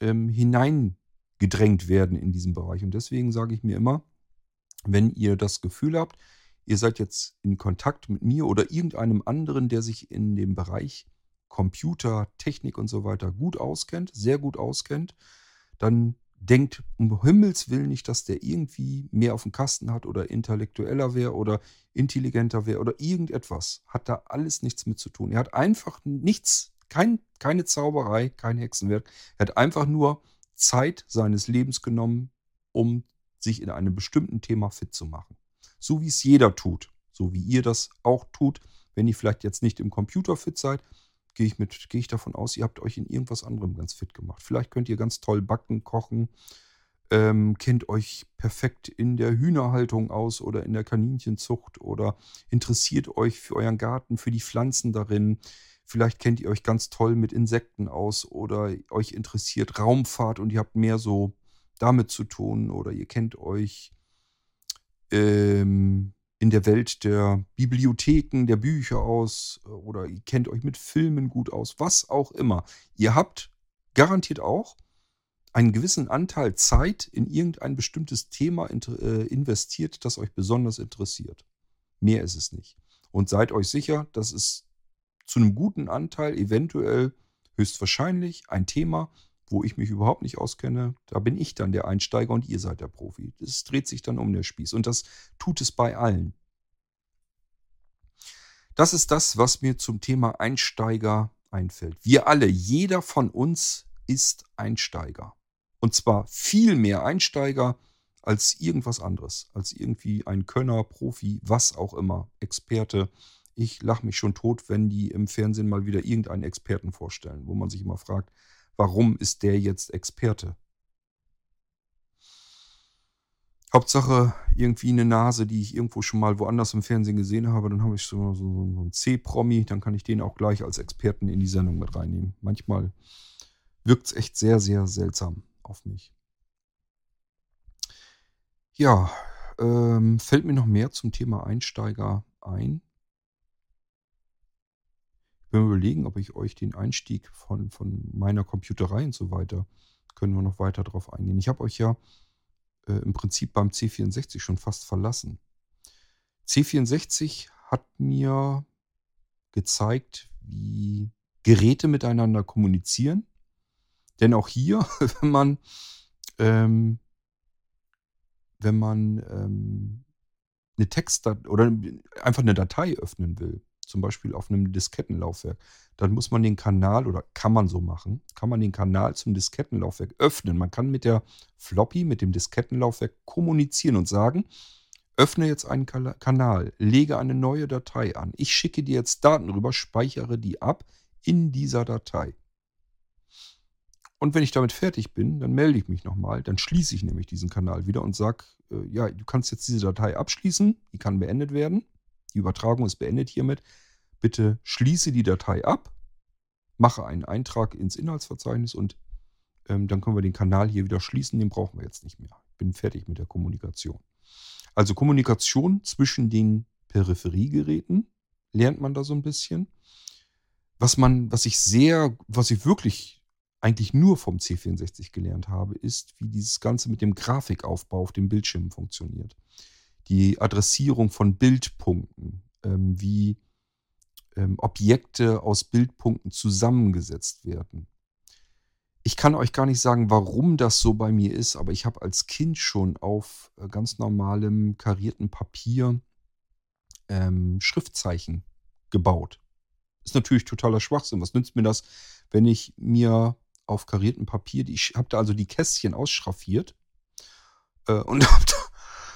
ähm, hinein gedrängt werden in diesem Bereich. Und deswegen sage ich mir immer, wenn ihr das Gefühl habt, ihr seid jetzt in Kontakt mit mir oder irgendeinem anderen, der sich in dem Bereich Computer, Technik und so weiter gut auskennt, sehr gut auskennt, dann denkt um Himmels Willen nicht, dass der irgendwie mehr auf dem Kasten hat oder intellektueller wäre oder intelligenter wäre oder irgendetwas. Hat da alles nichts mit zu tun. Er hat einfach nichts, kein, keine Zauberei, kein Hexenwerk. Er hat einfach nur Zeit seines Lebens genommen, um sich in einem bestimmten Thema fit zu machen. So wie es jeder tut, so wie ihr das auch tut. Wenn ihr vielleicht jetzt nicht im Computer fit seid, gehe ich, mit, ich davon aus, ihr habt euch in irgendwas anderem ganz fit gemacht. Vielleicht könnt ihr ganz toll backen, kochen, ähm, kennt euch perfekt in der Hühnerhaltung aus oder in der Kaninchenzucht oder interessiert euch für euren Garten, für die Pflanzen darin, Vielleicht kennt ihr euch ganz toll mit Insekten aus oder euch interessiert Raumfahrt und ihr habt mehr so damit zu tun oder ihr kennt euch ähm, in der Welt der Bibliotheken, der Bücher aus oder ihr kennt euch mit Filmen gut aus, was auch immer. Ihr habt garantiert auch einen gewissen Anteil Zeit in irgendein bestimmtes Thema äh, investiert, das euch besonders interessiert. Mehr ist es nicht. Und seid euch sicher, dass es zu einem guten Anteil eventuell höchstwahrscheinlich ein Thema, wo ich mich überhaupt nicht auskenne. Da bin ich dann der Einsteiger und ihr seid der Profi. Es dreht sich dann um den Spieß und das tut es bei allen. Das ist das, was mir zum Thema Einsteiger einfällt. Wir alle, jeder von uns ist Einsteiger. Und zwar viel mehr Einsteiger als irgendwas anderes, als irgendwie ein Könner, Profi, was auch immer, Experte. Ich lache mich schon tot, wenn die im Fernsehen mal wieder irgendeinen Experten vorstellen, wo man sich immer fragt, warum ist der jetzt Experte? Hauptsache irgendwie eine Nase, die ich irgendwo schon mal woanders im Fernsehen gesehen habe. Dann habe ich so, so, so einen C-Promi, dann kann ich den auch gleich als Experten in die Sendung mit reinnehmen. Manchmal wirkt es echt sehr, sehr seltsam auf mich. Ja, ähm, fällt mir noch mehr zum Thema Einsteiger ein? Bin überlegen, ob ich euch den Einstieg von, von meiner Computerei und so weiter, können wir noch weiter drauf eingehen. Ich habe euch ja äh, im Prinzip beim C64 schon fast verlassen. C64 hat mir gezeigt, wie Geräte miteinander kommunizieren. Denn auch hier, (laughs) wenn man, ähm, wenn man ähm, eine Textdatei oder einfach eine Datei öffnen will, zum Beispiel auf einem Diskettenlaufwerk, dann muss man den Kanal oder kann man so machen, kann man den Kanal zum Diskettenlaufwerk öffnen. Man kann mit der Floppy, mit dem Diskettenlaufwerk kommunizieren und sagen, öffne jetzt einen Kanal, lege eine neue Datei an. Ich schicke dir jetzt Daten rüber, speichere die ab in dieser Datei. Und wenn ich damit fertig bin, dann melde ich mich nochmal. Dann schließe ich nämlich diesen Kanal wieder und sage, äh, ja, du kannst jetzt diese Datei abschließen. Die kann beendet werden. Die Übertragung ist beendet hiermit. Bitte schließe die Datei ab, mache einen Eintrag ins Inhaltsverzeichnis und ähm, dann können wir den Kanal hier wieder schließen. Den brauchen wir jetzt nicht mehr. Bin fertig mit der Kommunikation. Also Kommunikation zwischen den Peripheriegeräten lernt man da so ein bisschen. Was man, was ich sehr, was ich wirklich eigentlich nur vom C64 gelernt habe, ist, wie dieses Ganze mit dem Grafikaufbau auf dem Bildschirm funktioniert. Die Adressierung von Bildpunkten, ähm, wie ähm, Objekte aus Bildpunkten zusammengesetzt werden. Ich kann euch gar nicht sagen, warum das so bei mir ist, aber ich habe als Kind schon auf äh, ganz normalem karierten Papier ähm, Schriftzeichen gebaut. Ist natürlich totaler Schwachsinn. Was nützt mir das, wenn ich mir auf kariertem Papier. Ich habe da also die Kästchen ausschraffiert äh, und (laughs) habe da,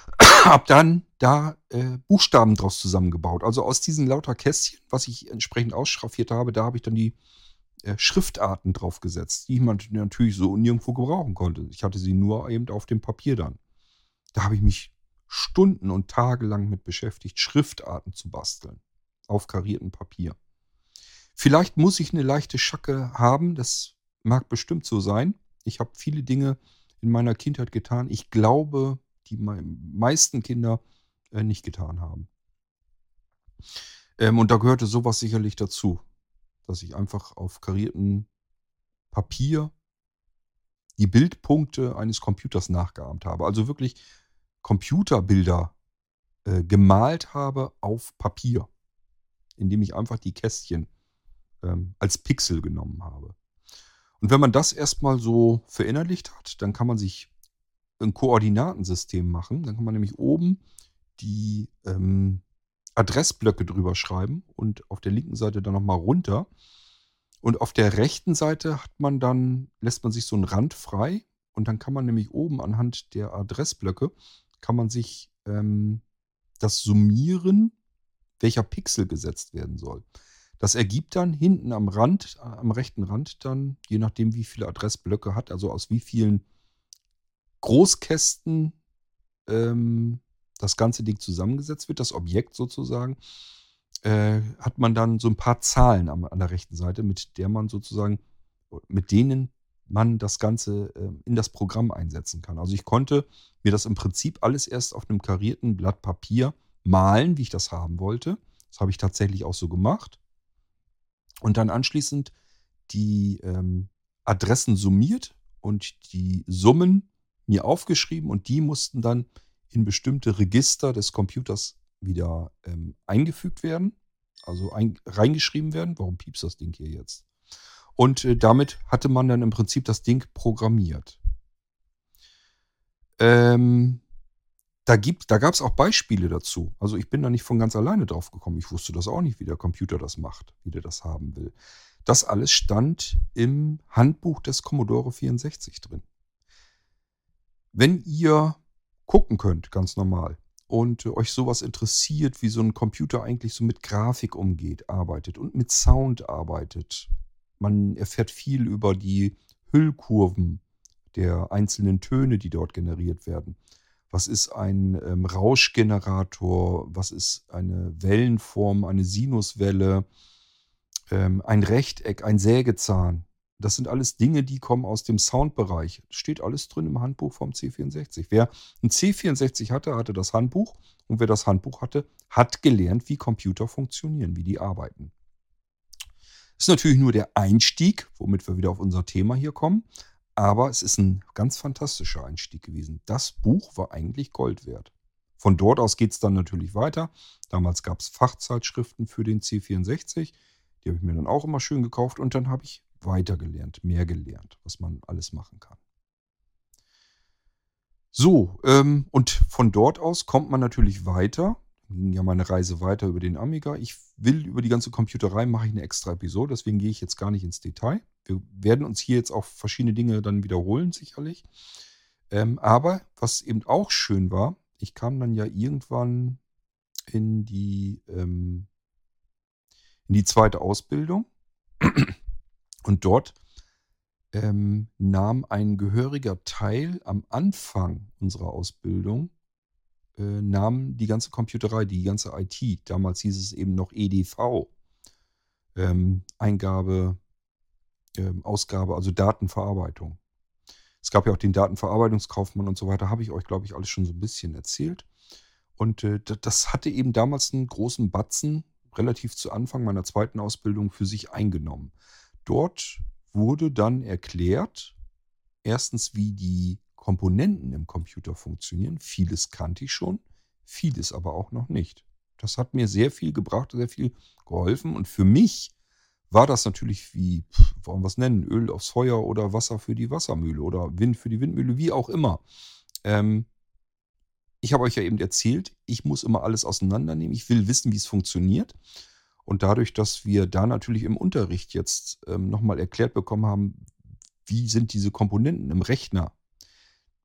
(coughs) hab dann da äh, Buchstaben draus zusammengebaut. Also aus diesen lauter Kästchen, was ich entsprechend ausschraffiert habe, da habe ich dann die äh, Schriftarten drauf gesetzt, die man natürlich so nirgendwo gebrauchen konnte. Ich hatte sie nur eben auf dem Papier dann. Da habe ich mich Stunden und Tage lang mit beschäftigt, Schriftarten zu basteln auf kariertem Papier. Vielleicht muss ich eine leichte Schacke haben, das Mag bestimmt so sein. Ich habe viele Dinge in meiner Kindheit getan. Ich glaube, die meisten Kinder äh, nicht getan haben. Ähm, und da gehörte sowas sicherlich dazu, dass ich einfach auf kariertem Papier die Bildpunkte eines Computers nachgeahmt habe. Also wirklich Computerbilder äh, gemalt habe auf Papier, indem ich einfach die Kästchen ähm, als Pixel genommen habe. Und wenn man das erstmal so verinnerlicht hat, dann kann man sich ein Koordinatensystem machen. Dann kann man nämlich oben die ähm, Adressblöcke drüber schreiben und auf der linken Seite dann nochmal runter. Und auf der rechten Seite hat man dann, lässt man sich so einen Rand frei und dann kann man nämlich oben anhand der Adressblöcke, kann man sich ähm, das summieren, welcher Pixel gesetzt werden soll. Das ergibt dann hinten am Rand, äh, am rechten Rand dann, je nachdem wie viele Adressblöcke hat, also aus wie vielen Großkästen ähm, das ganze Ding zusammengesetzt wird, das Objekt sozusagen, äh, hat man dann so ein paar Zahlen am, an der rechten Seite, mit der man sozusagen, mit denen man das Ganze äh, in das Programm einsetzen kann. Also ich konnte mir das im Prinzip alles erst auf einem karierten Blatt Papier malen, wie ich das haben wollte. Das habe ich tatsächlich auch so gemacht und dann anschließend die ähm, Adressen summiert und die Summen mir aufgeschrieben und die mussten dann in bestimmte Register des Computers wieder ähm, eingefügt werden, also ein, reingeschrieben werden. Warum piepst das Ding hier jetzt? Und äh, damit hatte man dann im Prinzip das Ding programmiert. Ähm, da, da gab es auch Beispiele dazu. Also ich bin da nicht von ganz alleine drauf gekommen. Ich wusste das auch nicht, wie der Computer das macht, wie der das haben will. Das alles stand im Handbuch des Commodore 64 drin. Wenn ihr gucken könnt, ganz normal, und euch sowas interessiert, wie so ein Computer eigentlich so mit Grafik umgeht, arbeitet und mit Sound arbeitet, man erfährt viel über die Hüllkurven der einzelnen Töne, die dort generiert werden. Was ist ein ähm, Rauschgenerator, was ist eine Wellenform, eine Sinuswelle, ähm, ein Rechteck, ein Sägezahn. Das sind alles Dinge, die kommen aus dem Soundbereich. Steht alles drin im Handbuch vom C64. Wer ein C64 hatte, hatte das Handbuch. Und wer das Handbuch hatte, hat gelernt, wie Computer funktionieren, wie die arbeiten. Das ist natürlich nur der Einstieg, womit wir wieder auf unser Thema hier kommen. Aber es ist ein ganz fantastischer Einstieg gewesen. Das Buch war eigentlich Gold wert. Von dort aus geht es dann natürlich weiter. Damals gab es Fachzeitschriften für den C64. Die habe ich mir dann auch immer schön gekauft. Und dann habe ich weiter gelernt, mehr gelernt, was man alles machen kann. So, ähm, und von dort aus kommt man natürlich weiter. Ging ja meine Reise weiter über den Amiga. Ich will über die ganze Computerei mache ich eine extra Episode, deswegen gehe ich jetzt gar nicht ins Detail. Wir werden uns hier jetzt auch verschiedene Dinge dann wiederholen, sicherlich. Ähm, aber was eben auch schön war, ich kam dann ja irgendwann in die, ähm, in die zweite Ausbildung. Und dort ähm, nahm ein gehöriger Teil am Anfang unserer Ausbildung, äh, nahm die ganze Computerei, die ganze IT, damals hieß es eben noch EDV, ähm, Eingabe, ähm, Ausgabe, also Datenverarbeitung. Es gab ja auch den Datenverarbeitungskaufmann und so weiter, habe ich euch, glaube ich, alles schon so ein bisschen erzählt. Und äh, das hatte eben damals einen großen Batzen, relativ zu Anfang meiner zweiten Ausbildung, für sich eingenommen. Dort wurde dann erklärt, erstens, wie die Komponenten im Computer funktionieren. Vieles kannte ich schon, vieles aber auch noch nicht. Das hat mir sehr viel gebracht, sehr viel geholfen. Und für mich war das natürlich wie, wollen wir es nennen, Öl aufs Feuer oder Wasser für die Wassermühle oder Wind für die Windmühle, wie auch immer. Ähm, ich habe euch ja eben erzählt, ich muss immer alles auseinandernehmen. Ich will wissen, wie es funktioniert. Und dadurch, dass wir da natürlich im Unterricht jetzt ähm, nochmal erklärt bekommen haben, wie sind diese Komponenten im Rechner.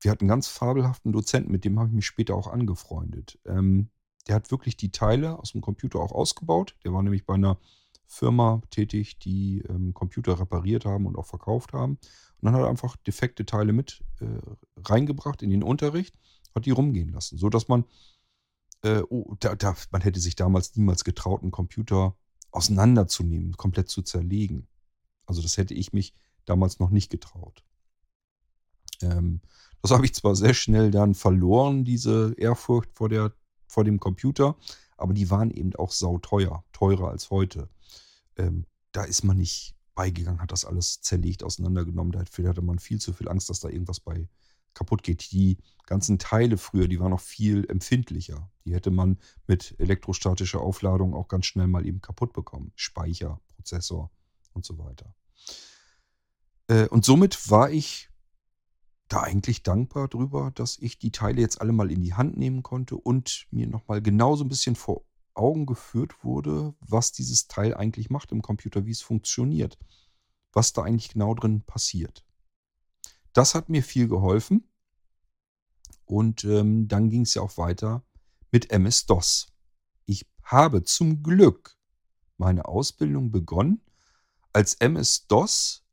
Wir hatten einen ganz fabelhaften Dozenten, mit dem habe ich mich später auch angefreundet. Ähm, der hat wirklich die Teile aus dem Computer auch ausgebaut. Der war nämlich bei einer Firma tätig, die ähm, Computer repariert haben und auch verkauft haben. Und dann hat er einfach defekte Teile mit äh, reingebracht in den Unterricht hat die rumgehen lassen, so dass man, äh, oh, da, da, man hätte sich damals niemals getraut, einen Computer auseinanderzunehmen, komplett zu zerlegen. Also das hätte ich mich damals noch nicht getraut. Ähm, das habe ich zwar sehr schnell dann verloren, diese Ehrfurcht vor, der, vor dem Computer, aber die waren eben auch sauteuer, teurer als heute. Ähm, da ist man nicht beigegangen, hat das alles zerlegt, auseinandergenommen. Dafür hatte man viel zu viel Angst, dass da irgendwas bei kaputt geht. Die ganzen Teile früher, die waren noch viel empfindlicher. Die hätte man mit elektrostatischer Aufladung auch ganz schnell mal eben kaputt bekommen. Speicher, Prozessor und so weiter. Äh, und somit war ich da eigentlich dankbar drüber, dass ich die Teile jetzt alle mal in die Hand nehmen konnte und mir nochmal genau so ein bisschen vor Augen geführt wurde, was dieses Teil eigentlich macht im Computer, wie es funktioniert, was da eigentlich genau drin passiert. Das hat mir viel geholfen. Und ähm, dann ging es ja auch weiter mit MS-DOS. Ich habe zum Glück meine Ausbildung begonnen, als MS-DOS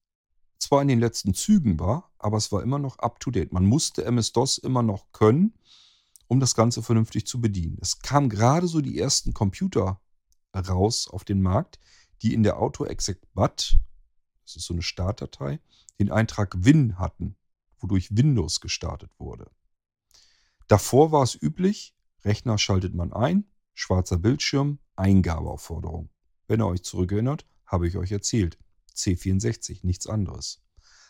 zwar in den letzten Zügen war, aber es war immer noch up-to-date. Man musste MS-DOS immer noch können, um das Ganze vernünftig zu bedienen. Es kamen gerade so die ersten Computer raus auf den Markt, die in der Auto-Exec-BAT, das ist so eine Startdatei, den Eintrag Win hatten, wodurch Windows gestartet wurde. Davor war es üblich, Rechner schaltet man ein, schwarzer Bildschirm, Eingabeaufforderung. Wenn ihr euch zurückerinnert, habe ich euch erzählt. C64, nichts anderes.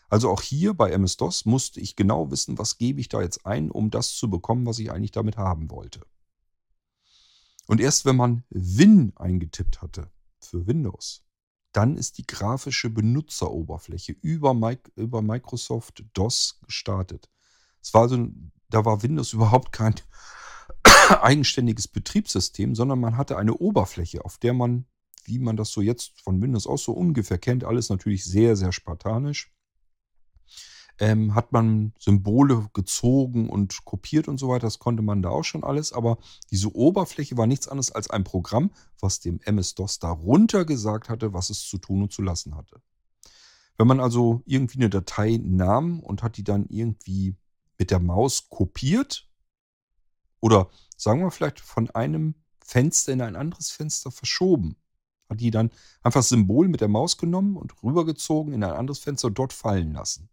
Also auch hier bei MS-DOS musste ich genau wissen, was gebe ich da jetzt ein, um das zu bekommen, was ich eigentlich damit haben wollte. Und erst wenn man Win eingetippt hatte für Windows, dann ist die grafische Benutzeroberfläche über, über Microsoft DOS gestartet. Es war also, da war Windows überhaupt kein (coughs) eigenständiges Betriebssystem, sondern man hatte eine Oberfläche, auf der man, wie man das so jetzt von Windows auch so ungefähr kennt, alles natürlich sehr, sehr spartanisch, ähm, hat man Symbole gezogen und kopiert und so weiter. Das konnte man da auch schon alles. Aber diese Oberfläche war nichts anderes als ein Programm, was dem MS-DOS darunter gesagt hatte, was es zu tun und zu lassen hatte. Wenn man also irgendwie eine Datei nahm und hat die dann irgendwie mit der Maus kopiert oder sagen wir vielleicht von einem Fenster in ein anderes Fenster verschoben, hat die dann einfach Symbol mit der Maus genommen und rübergezogen in ein anderes Fenster und dort fallen lassen.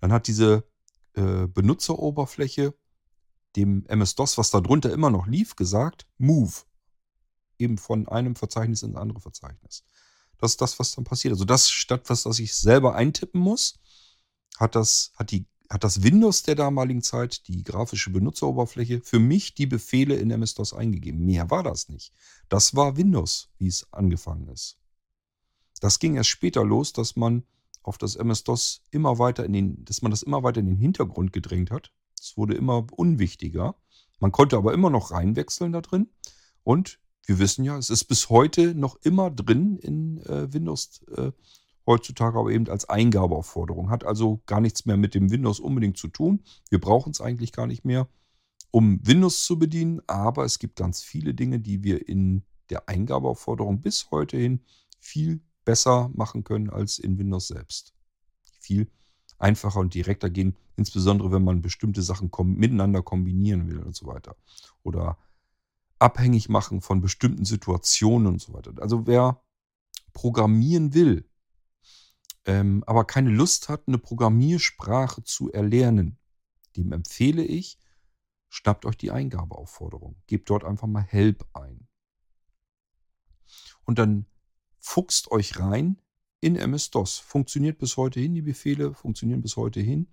Dann hat diese äh, Benutzeroberfläche dem MS-DOS, was da drunter immer noch lief, gesagt, Move. Eben von einem Verzeichnis ins andere Verzeichnis. Das ist das, was dann passiert. Also das statt was, das ich selber eintippen muss, hat das, hat die, hat das Windows der damaligen Zeit, die grafische Benutzeroberfläche, für mich die Befehle in MS-DOS eingegeben. Mehr war das nicht. Das war Windows, wie es angefangen ist. Das ging erst später los, dass man auf das MS-DOS immer weiter in den, dass man das immer weiter in den Hintergrund gedrängt hat. Es wurde immer unwichtiger. Man konnte aber immer noch reinwechseln da drin. Und wir wissen ja, es ist bis heute noch immer drin in äh, Windows äh, heutzutage aber eben als Eingabeaufforderung. Hat also gar nichts mehr mit dem Windows unbedingt zu tun. Wir brauchen es eigentlich gar nicht mehr, um Windows zu bedienen. Aber es gibt ganz viele Dinge, die wir in der Eingabeaufforderung bis heute hin viel besser machen können als in Windows selbst. Viel einfacher und direkter gehen, insbesondere wenn man bestimmte Sachen kom miteinander kombinieren will und so weiter. Oder abhängig machen von bestimmten Situationen und so weiter. Also wer programmieren will, ähm, aber keine Lust hat, eine Programmiersprache zu erlernen, dem empfehle ich, schnappt euch die Eingabeaufforderung. Gebt dort einfach mal Help ein. Und dann fuchst euch rein in MS-DOS. Funktioniert bis heute hin, die Befehle funktionieren bis heute hin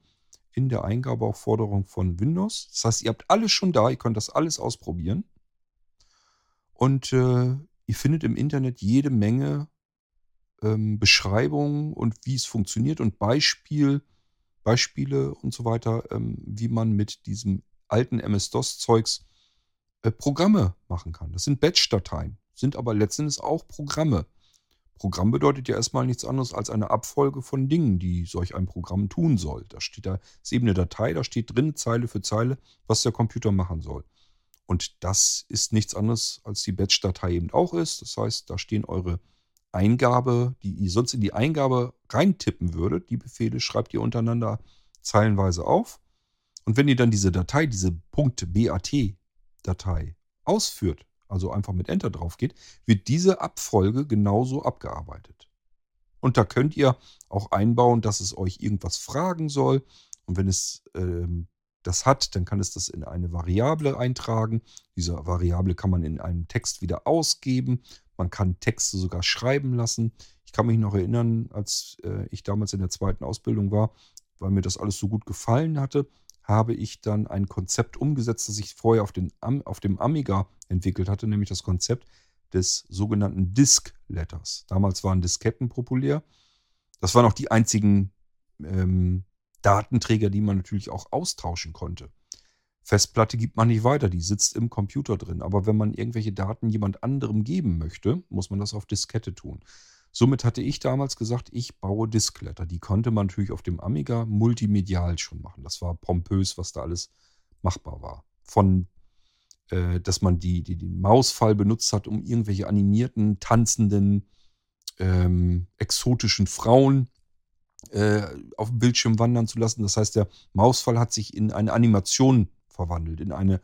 in der Eingabeaufforderung von Windows. Das heißt, ihr habt alles schon da, ihr könnt das alles ausprobieren. Und äh, ihr findet im Internet jede Menge ähm, Beschreibungen und wie es funktioniert und Beispiel, Beispiele und so weiter, ähm, wie man mit diesem alten MS-DOS-Zeugs äh, Programme machen kann. Das sind Batch-Dateien, sind aber letztendlich auch Programme. Programm bedeutet ja erstmal nichts anderes als eine Abfolge von Dingen, die solch ein Programm tun soll. Da steht da, ist eben eine Datei, da steht drin Zeile für Zeile, was der Computer machen soll. Und das ist nichts anderes, als die Batch-Datei eben auch ist. Das heißt, da stehen eure Eingabe, die ihr sonst in die Eingabe reintippen würdet, die Befehle schreibt ihr untereinander zeilenweise auf. Und wenn ihr dann diese Datei, diese .bat-Datei ausführt, also einfach mit Enter drauf geht, wird diese Abfolge genauso abgearbeitet. Und da könnt ihr auch einbauen, dass es euch irgendwas fragen soll. Und wenn es ähm, das hat, dann kann es das in eine Variable eintragen. Diese Variable kann man in einem Text wieder ausgeben. Man kann Texte sogar schreiben lassen. Ich kann mich noch erinnern, als äh, ich damals in der zweiten Ausbildung war, weil mir das alles so gut gefallen hatte, habe ich dann ein Konzept umgesetzt, das ich vorher auf, den, auf dem Amiga entwickelt hatte, nämlich das Konzept des sogenannten Disk Letters. Damals waren Disketten populär. Das waren auch die einzigen ähm, Datenträger, die man natürlich auch austauschen konnte. Festplatte gibt man nicht weiter, die sitzt im Computer drin. Aber wenn man irgendwelche Daten jemand anderem geben möchte, muss man das auf Diskette tun. Somit hatte ich damals gesagt, ich baue Diskletter. Die konnte man natürlich auf dem Amiga multimedial schon machen. Das war pompös, was da alles machbar war. Von, äh, dass man die, die, den Mausfall benutzt hat, um irgendwelche animierten, tanzenden, ähm, exotischen Frauen äh, auf dem Bildschirm wandern zu lassen. Das heißt, der Mausfall hat sich in eine Animation verwandelt, in eine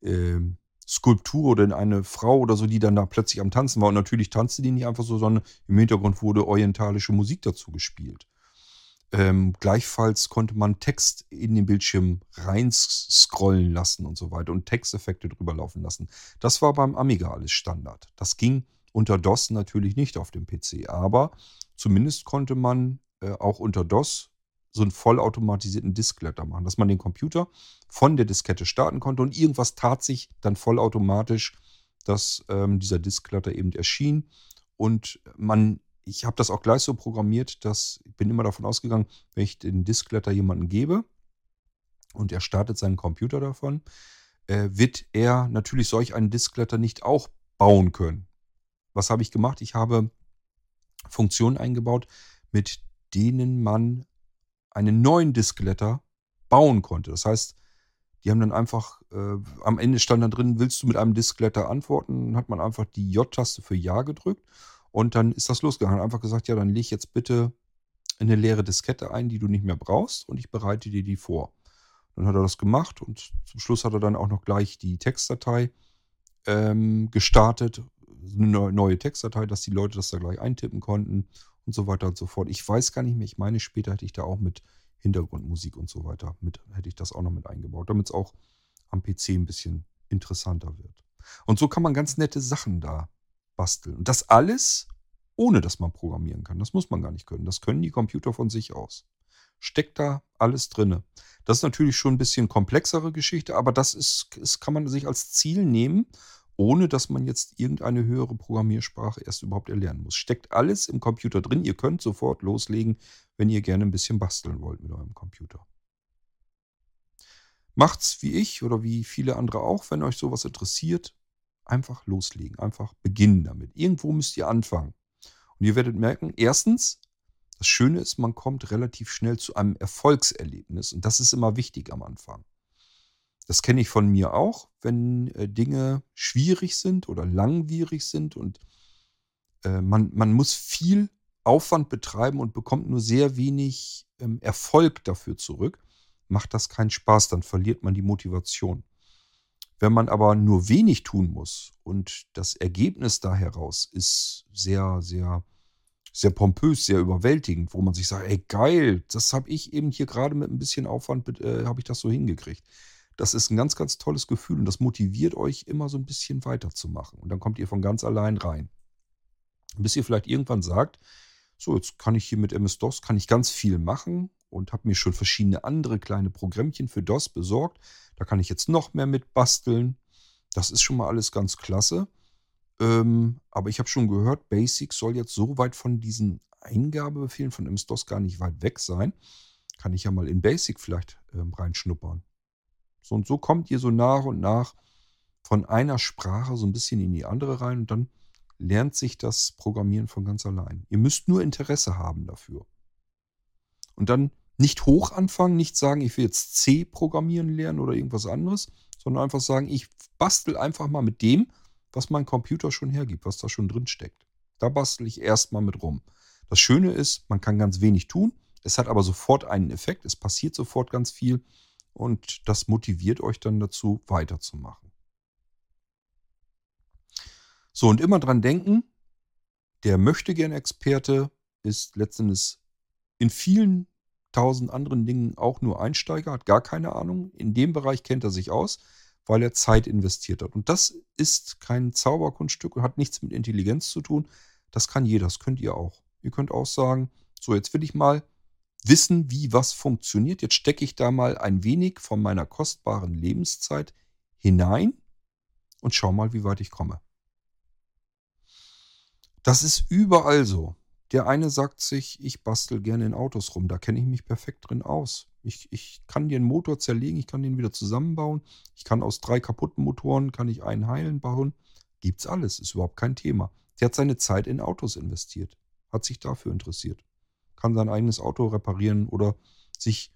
äh, Skulptur oder in eine Frau oder so, die dann da plötzlich am Tanzen war. Und natürlich tanzte die nicht einfach so, sondern im Hintergrund wurde orientalische Musik dazu gespielt. Ähm, gleichfalls konnte man Text in den Bildschirm reinscrollen lassen und so weiter und Texteffekte drüber laufen lassen. Das war beim Amiga alles Standard. Das ging unter DOS natürlich nicht auf dem PC, aber zumindest konnte man äh, auch unter DOS so einen vollautomatisierten Diskletter machen, dass man den Computer von der Diskette starten konnte und irgendwas tat sich dann vollautomatisch, dass ähm, dieser Diskletter eben erschien und man ich habe das auch gleich so programmiert, dass ich bin immer davon ausgegangen, wenn ich den Diskletter jemandem gebe und er startet seinen Computer davon, äh, wird er natürlich solch einen Diskletter nicht auch bauen können. Was habe ich gemacht? Ich habe Funktionen eingebaut, mit denen man einen neuen Diskletter bauen konnte. Das heißt, die haben dann einfach, äh, am Ende stand dann drin, willst du mit einem Diskletter antworten? Dann hat man einfach die J-Taste für Ja gedrückt und dann ist das losgegangen. Einfach gesagt, ja, dann leg jetzt bitte eine leere Diskette ein, die du nicht mehr brauchst und ich bereite dir die vor. Dann hat er das gemacht und zum Schluss hat er dann auch noch gleich die Textdatei ähm, gestartet, eine neue Textdatei, dass die Leute das da gleich eintippen konnten und so weiter und so fort. Ich weiß gar nicht mehr, ich meine, später hätte ich da auch mit Hintergrundmusik und so weiter, mit, hätte ich das auch noch mit eingebaut, damit es auch am PC ein bisschen interessanter wird. Und so kann man ganz nette Sachen da basteln. Und das alles, ohne dass man programmieren kann. Das muss man gar nicht können. Das können die Computer von sich aus. Steckt da alles drin. Das ist natürlich schon ein bisschen komplexere Geschichte, aber das ist, das kann man sich als Ziel nehmen ohne dass man jetzt irgendeine höhere Programmiersprache erst überhaupt erlernen muss. Steckt alles im Computer drin. Ihr könnt sofort loslegen, wenn ihr gerne ein bisschen basteln wollt mit eurem Computer. Macht's wie ich oder wie viele andere auch, wenn euch sowas interessiert. Einfach loslegen, einfach beginnen damit. Irgendwo müsst ihr anfangen. Und ihr werdet merken, erstens, das Schöne ist, man kommt relativ schnell zu einem Erfolgserlebnis. Und das ist immer wichtig am Anfang. Das kenne ich von mir auch, wenn äh, Dinge schwierig sind oder langwierig sind und äh, man, man muss viel Aufwand betreiben und bekommt nur sehr wenig ähm, Erfolg dafür zurück, macht das keinen Spaß, dann verliert man die Motivation. Wenn man aber nur wenig tun muss und das Ergebnis da heraus ist sehr, sehr, sehr pompös, sehr überwältigend, wo man sich sagt, ey geil, das habe ich eben hier gerade mit ein bisschen Aufwand, äh, habe ich das so hingekriegt. Das ist ein ganz, ganz tolles Gefühl und das motiviert euch immer so ein bisschen weiterzumachen. Und dann kommt ihr von ganz allein rein. Bis ihr vielleicht irgendwann sagt, so, jetzt kann ich hier mit MS-DOS, kann ich ganz viel machen und habe mir schon verschiedene andere kleine Programmchen für DOS besorgt. Da kann ich jetzt noch mehr mit basteln. Das ist schon mal alles ganz klasse. Ähm, aber ich habe schon gehört, Basic soll jetzt so weit von diesen Eingabebefehlen von MS-DOS gar nicht weit weg sein. Kann ich ja mal in Basic vielleicht ähm, reinschnuppern. So und so kommt ihr so nach und nach von einer Sprache so ein bisschen in die andere rein und dann lernt sich das Programmieren von ganz allein. Ihr müsst nur Interesse haben dafür. Und dann nicht hoch anfangen, nicht sagen, ich will jetzt C programmieren lernen oder irgendwas anderes, sondern einfach sagen, ich bastel einfach mal mit dem, was mein Computer schon hergibt, was da schon drin steckt. Da bastel ich erstmal mit rum. Das Schöne ist, man kann ganz wenig tun, es hat aber sofort einen Effekt, es passiert sofort ganz viel und das motiviert euch dann dazu, weiterzumachen. So, und immer dran denken, der möchte gern Experte ist letztendlich in vielen tausend anderen Dingen auch nur Einsteiger, hat gar keine Ahnung. In dem Bereich kennt er sich aus, weil er Zeit investiert hat. Und das ist kein Zauberkunststück und hat nichts mit Intelligenz zu tun. Das kann jeder, das könnt ihr auch. Ihr könnt auch sagen, so jetzt will ich mal wissen, wie was funktioniert. Jetzt stecke ich da mal ein wenig von meiner kostbaren Lebenszeit hinein und schau mal, wie weit ich komme. Das ist überall so. Der eine sagt sich, ich bastel gerne in Autos rum, da kenne ich mich perfekt drin aus. Ich, ich kann den Motor zerlegen, ich kann den wieder zusammenbauen. Ich kann aus drei kaputten Motoren, kann ich einen heilen bauen. Gibt's alles, ist überhaupt kein Thema. Der hat seine Zeit in Autos investiert, hat sich dafür interessiert kann sein eigenes Auto reparieren oder sich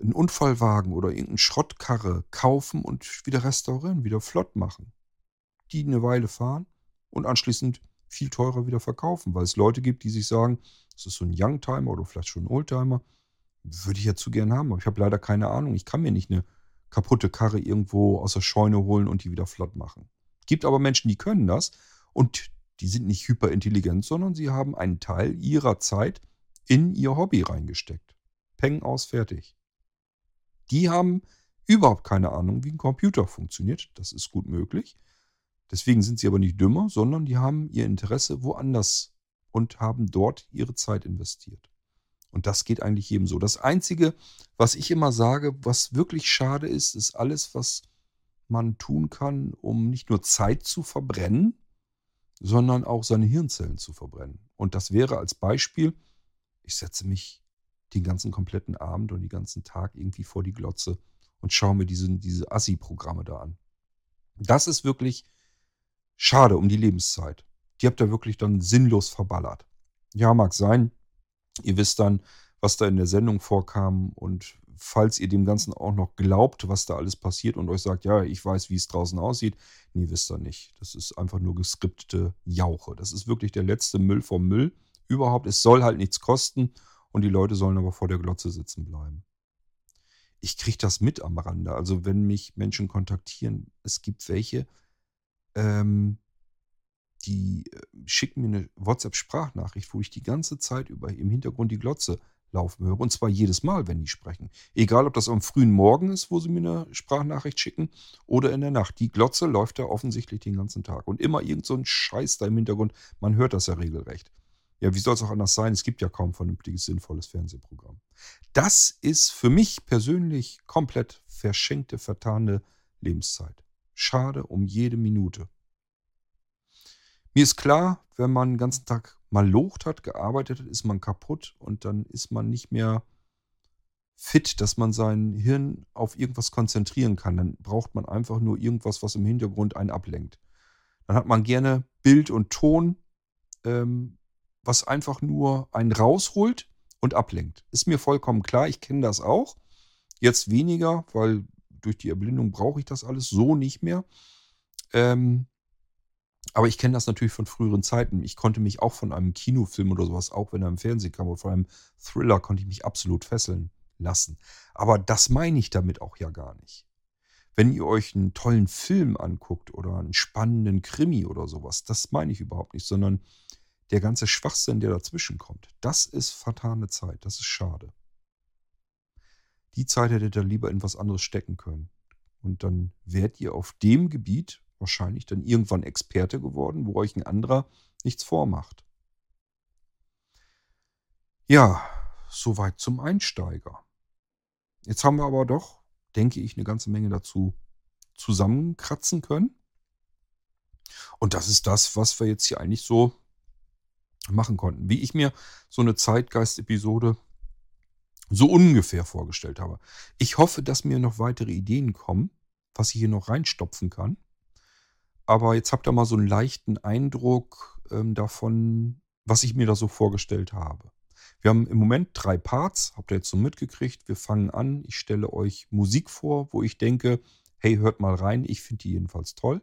einen Unfallwagen oder irgendeine Schrottkarre kaufen und wieder restaurieren, wieder flott machen. Die eine Weile fahren und anschließend viel teurer wieder verkaufen, weil es Leute gibt, die sich sagen, das ist so ein Youngtimer oder vielleicht schon ein Oldtimer, würde ich ja zu gern haben, aber ich habe leider keine Ahnung. Ich kann mir nicht eine kaputte Karre irgendwo aus der Scheune holen und die wieder flott machen. Gibt aber Menschen, die können das und die sind nicht hyperintelligent, sondern sie haben einen Teil ihrer Zeit in ihr Hobby reingesteckt. Peng aus, fertig. Die haben überhaupt keine Ahnung, wie ein Computer funktioniert. Das ist gut möglich. Deswegen sind sie aber nicht dümmer, sondern die haben ihr Interesse woanders und haben dort ihre Zeit investiert. Und das geht eigentlich jedem so. Das Einzige, was ich immer sage, was wirklich schade ist, ist alles, was man tun kann, um nicht nur Zeit zu verbrennen, sondern auch seine Hirnzellen zu verbrennen. Und das wäre als Beispiel, ich setze mich den ganzen kompletten Abend und den ganzen Tag irgendwie vor die Glotze und schaue mir diese, diese Assi-Programme da an. Das ist wirklich schade um die Lebenszeit. Die habt ihr wirklich dann sinnlos verballert. Ja, mag sein. Ihr wisst dann, was da in der Sendung vorkam und falls ihr dem Ganzen auch noch glaubt, was da alles passiert und euch sagt, ja, ich weiß, wie es draußen aussieht, nee, wisst ihr nicht. Das ist einfach nur geskriptete Jauche. Das ist wirklich der letzte Müll vom Müll überhaupt, es soll halt nichts kosten und die Leute sollen aber vor der Glotze sitzen bleiben. Ich kriege das mit am Rande. Also wenn mich Menschen kontaktieren, es gibt welche, ähm, die äh, schicken mir eine WhatsApp-Sprachnachricht, wo ich die ganze Zeit über im Hintergrund die Glotze laufen höre. Und zwar jedes Mal, wenn die sprechen. Egal, ob das am frühen Morgen ist, wo sie mir eine Sprachnachricht schicken, oder in der Nacht. Die Glotze läuft da offensichtlich den ganzen Tag. Und immer irgend so ein Scheiß da im Hintergrund. Man hört das ja regelrecht. Ja, wie soll es auch anders sein? Es gibt ja kaum vernünftiges, sinnvolles Fernsehprogramm. Das ist für mich persönlich komplett verschenkte, vertane Lebenszeit. Schade um jede Minute. Mir ist klar, wenn man den ganzen Tag mal locht hat, gearbeitet hat, ist man kaputt und dann ist man nicht mehr fit, dass man sein Hirn auf irgendwas konzentrieren kann. Dann braucht man einfach nur irgendwas, was im Hintergrund einen ablenkt. Dann hat man gerne Bild und Ton, ähm, was einfach nur einen rausholt und ablenkt. Ist mir vollkommen klar, ich kenne das auch. Jetzt weniger, weil durch die Erblindung brauche ich das alles so nicht mehr. Ähm, aber ich kenne das natürlich von früheren Zeiten. Ich konnte mich auch von einem Kinofilm oder sowas, auch wenn er im Fernsehen kam, oder von einem Thriller, konnte ich mich absolut fesseln lassen. Aber das meine ich damit auch ja gar nicht. Wenn ihr euch einen tollen Film anguckt oder einen spannenden Krimi oder sowas, das meine ich überhaupt nicht, sondern der ganze Schwachsinn, der dazwischen kommt, das ist vertane Zeit, das ist schade. Die Zeit hättet ihr lieber in was anderes stecken können. Und dann wärt ihr auf dem Gebiet wahrscheinlich dann irgendwann Experte geworden, wo euch ein anderer nichts vormacht. Ja, soweit zum Einsteiger. Jetzt haben wir aber doch, denke ich, eine ganze Menge dazu zusammenkratzen können. Und das ist das, was wir jetzt hier eigentlich so machen konnten. Wie ich mir so eine Zeitgeist-Episode so ungefähr vorgestellt habe. Ich hoffe, dass mir noch weitere Ideen kommen, was ich hier noch reinstopfen kann. Aber jetzt habt ihr mal so einen leichten Eindruck ähm, davon, was ich mir da so vorgestellt habe. Wir haben im Moment drei Parts, habt ihr jetzt so mitgekriegt. Wir fangen an. Ich stelle euch Musik vor, wo ich denke, hey, hört mal rein. Ich finde die jedenfalls toll.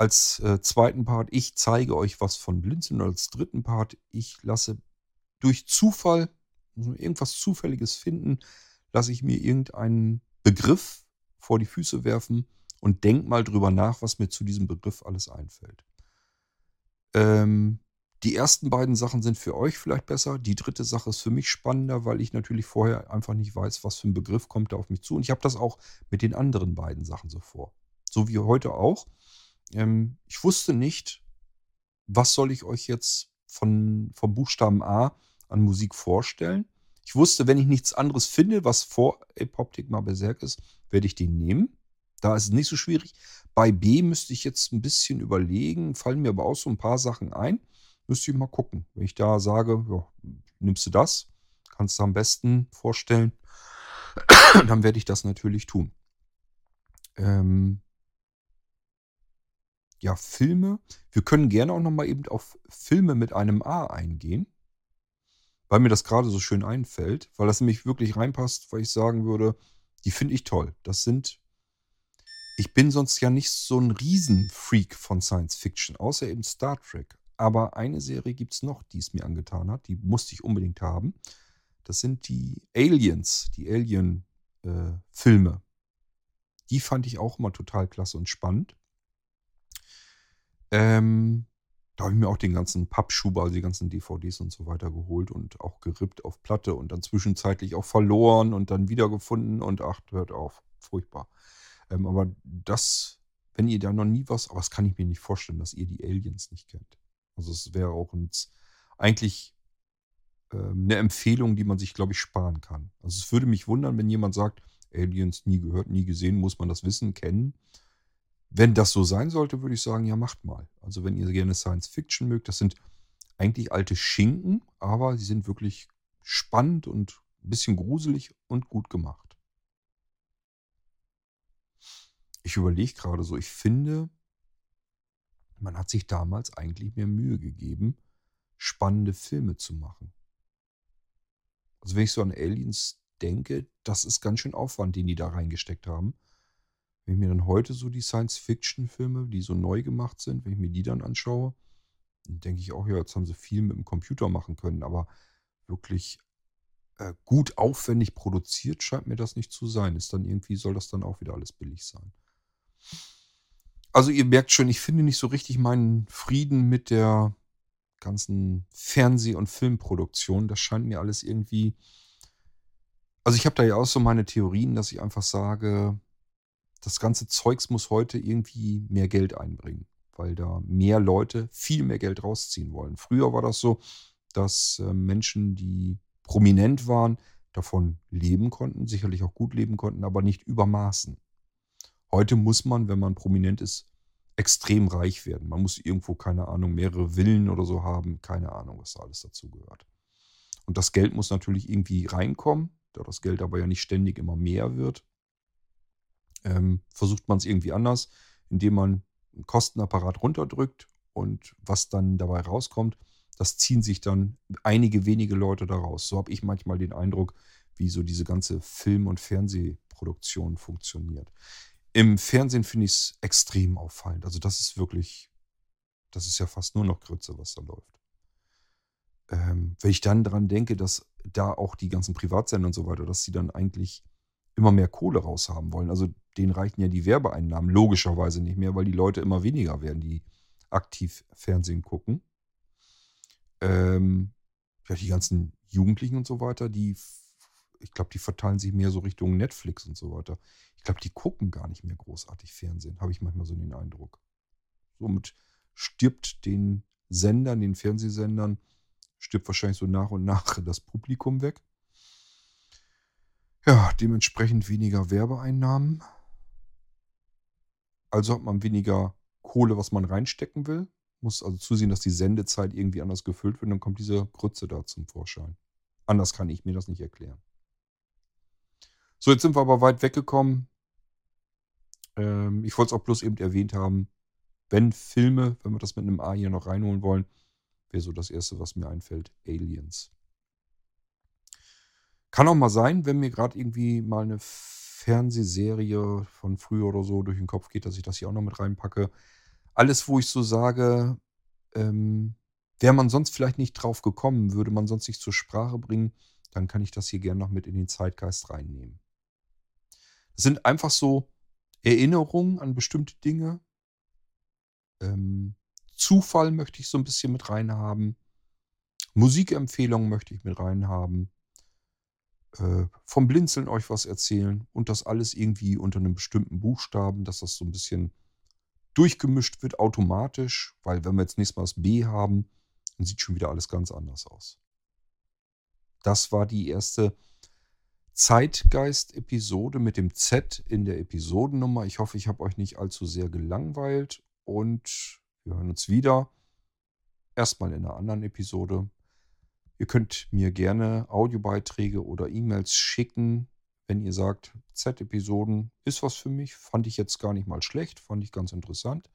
Als äh, zweiten Part, ich zeige euch was von Blinzeln. Und als dritten Part, ich lasse durch Zufall, irgendwas Zufälliges finden, lasse ich mir irgendeinen Begriff vor die Füße werfen und denk mal drüber nach, was mir zu diesem Begriff alles einfällt. Ähm, die ersten beiden Sachen sind für euch vielleicht besser. Die dritte Sache ist für mich spannender, weil ich natürlich vorher einfach nicht weiß, was für ein Begriff kommt da auf mich zu. Und ich habe das auch mit den anderen beiden Sachen so vor. So wie heute auch. Ähm, ich wusste nicht, was soll ich euch jetzt von, vom Buchstaben A an Musik vorstellen. Ich wusste, wenn ich nichts anderes finde, was vor Epoptik mal Berserk ist, werde ich den nehmen. Da ist es nicht so schwierig. Bei B müsste ich jetzt ein bisschen überlegen, fallen mir aber auch so ein paar Sachen ein. Müsste ich mal gucken. Wenn ich da sage, ja, nimmst du das, kannst du am besten vorstellen, (clears throat) dann werde ich das natürlich tun. Ähm ja, Filme. Wir können gerne auch nochmal eben auf Filme mit einem A eingehen, weil mir das gerade so schön einfällt, weil das nämlich wirklich reinpasst, weil ich sagen würde, die finde ich toll. Das sind ich bin sonst ja nicht so ein Riesenfreak von Science Fiction, außer eben Star Trek. Aber eine Serie gibt es noch, die es mir angetan hat. Die musste ich unbedingt haben. Das sind die Aliens, die Alien-Filme. Äh, die fand ich auch immer total klasse und spannend. Ähm, da habe ich mir auch den ganzen Pappschuber, also die ganzen DVDs und so weiter geholt und auch gerippt auf Platte und dann zwischenzeitlich auch verloren und dann wiedergefunden und ach, hört auf. Furchtbar. Ähm, aber das, wenn ihr da noch nie was, aber das kann ich mir nicht vorstellen, dass ihr die Aliens nicht kennt. Also es wäre auch ein, eigentlich ähm, eine Empfehlung, die man sich, glaube ich, sparen kann. Also es würde mich wundern, wenn jemand sagt, Aliens nie gehört, nie gesehen, muss man das wissen, kennen. Wenn das so sein sollte, würde ich sagen, ja, macht mal. Also wenn ihr gerne Science Fiction mögt, das sind eigentlich alte Schinken, aber sie sind wirklich spannend und ein bisschen gruselig und gut gemacht. Ich überlege gerade so, ich finde, man hat sich damals eigentlich mehr Mühe gegeben, spannende Filme zu machen. Also wenn ich so an Aliens denke, das ist ganz schön Aufwand, den die da reingesteckt haben. Wenn ich mir dann heute so die Science-Fiction-Filme, die so neu gemacht sind, wenn ich mir die dann anschaue, dann denke ich auch, ja, jetzt haben sie viel mit dem Computer machen können, aber wirklich äh, gut aufwendig produziert scheint mir das nicht zu sein. Ist dann irgendwie, soll das dann auch wieder alles billig sein. Also ihr merkt schon, ich finde nicht so richtig meinen Frieden mit der ganzen Fernseh- und Filmproduktion. Das scheint mir alles irgendwie... Also ich habe da ja auch so meine Theorien, dass ich einfach sage, das ganze Zeugs muss heute irgendwie mehr Geld einbringen, weil da mehr Leute viel mehr Geld rausziehen wollen. Früher war das so, dass äh, Menschen, die prominent waren, davon leben konnten, sicherlich auch gut leben konnten, aber nicht übermaßen. Heute muss man, wenn man prominent ist, extrem reich werden. Man muss irgendwo, keine Ahnung, mehrere Villen oder so haben. Keine Ahnung, was da alles dazu gehört. Und das Geld muss natürlich irgendwie reinkommen, da das Geld aber ja nicht ständig immer mehr wird. Ähm, versucht man es irgendwie anders, indem man einen Kostenapparat runterdrückt und was dann dabei rauskommt, das ziehen sich dann einige wenige Leute daraus. So habe ich manchmal den Eindruck, wie so diese ganze Film- und Fernsehproduktion funktioniert. Im Fernsehen finde ich es extrem auffallend. Also das ist wirklich, das ist ja fast nur noch Grütze, was da läuft. Ähm, wenn ich dann daran denke, dass da auch die ganzen Privatsender und so weiter, dass sie dann eigentlich immer mehr Kohle raushaben wollen. Also denen reichen ja die Werbeeinnahmen logischerweise nicht mehr, weil die Leute immer weniger werden, die aktiv Fernsehen gucken. Ähm, ja, die ganzen Jugendlichen und so weiter, die, ich glaube, die verteilen sich mehr so Richtung Netflix und so weiter. Ich glaube, die gucken gar nicht mehr großartig Fernsehen, habe ich manchmal so den Eindruck. Somit stirbt den Sendern, den Fernsehsendern, stirbt wahrscheinlich so nach und nach das Publikum weg. Ja, dementsprechend weniger Werbeeinnahmen. Also hat man weniger Kohle, was man reinstecken will. Muss also zusehen, dass die Sendezeit irgendwie anders gefüllt wird. Dann kommt diese Grütze da zum Vorschein. Anders kann ich mir das nicht erklären. So, jetzt sind wir aber weit weggekommen. Ähm, ich wollte es auch bloß eben erwähnt haben. Wenn Filme, wenn wir das mit einem A hier noch reinholen wollen, wäre so das Erste, was mir einfällt, Aliens. Kann auch mal sein, wenn mir gerade irgendwie mal eine Fernsehserie von früher oder so durch den Kopf geht, dass ich das hier auch noch mit reinpacke. Alles, wo ich so sage, ähm, wäre man sonst vielleicht nicht drauf gekommen, würde man sonst nicht zur Sprache bringen, dann kann ich das hier gerne noch mit in den Zeitgeist reinnehmen. Das sind einfach so Erinnerungen an bestimmte Dinge. Ähm, Zufall möchte ich so ein bisschen mit reinhaben. Musikempfehlungen möchte ich mit reinhaben. Äh, vom Blinzeln euch was erzählen und das alles irgendwie unter einem bestimmten Buchstaben, dass das so ein bisschen durchgemischt wird automatisch, weil wenn wir jetzt nächstes Mal das B haben, dann sieht schon wieder alles ganz anders aus. Das war die erste Zeitgeist-Episode mit dem Z in der Episodennummer. Ich hoffe, ich habe euch nicht allzu sehr gelangweilt und wir hören uns wieder. Erstmal in einer anderen Episode. Ihr könnt mir gerne Audiobeiträge oder E-Mails schicken, wenn ihr sagt, Z-Episoden ist was für mich, fand ich jetzt gar nicht mal schlecht, fand ich ganz interessant.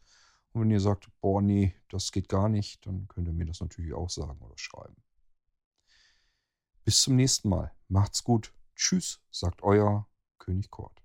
Und wenn ihr sagt, boah, nee, das geht gar nicht, dann könnt ihr mir das natürlich auch sagen oder schreiben. Bis zum nächsten Mal. Macht's gut. Tschüss, sagt euer König Kort.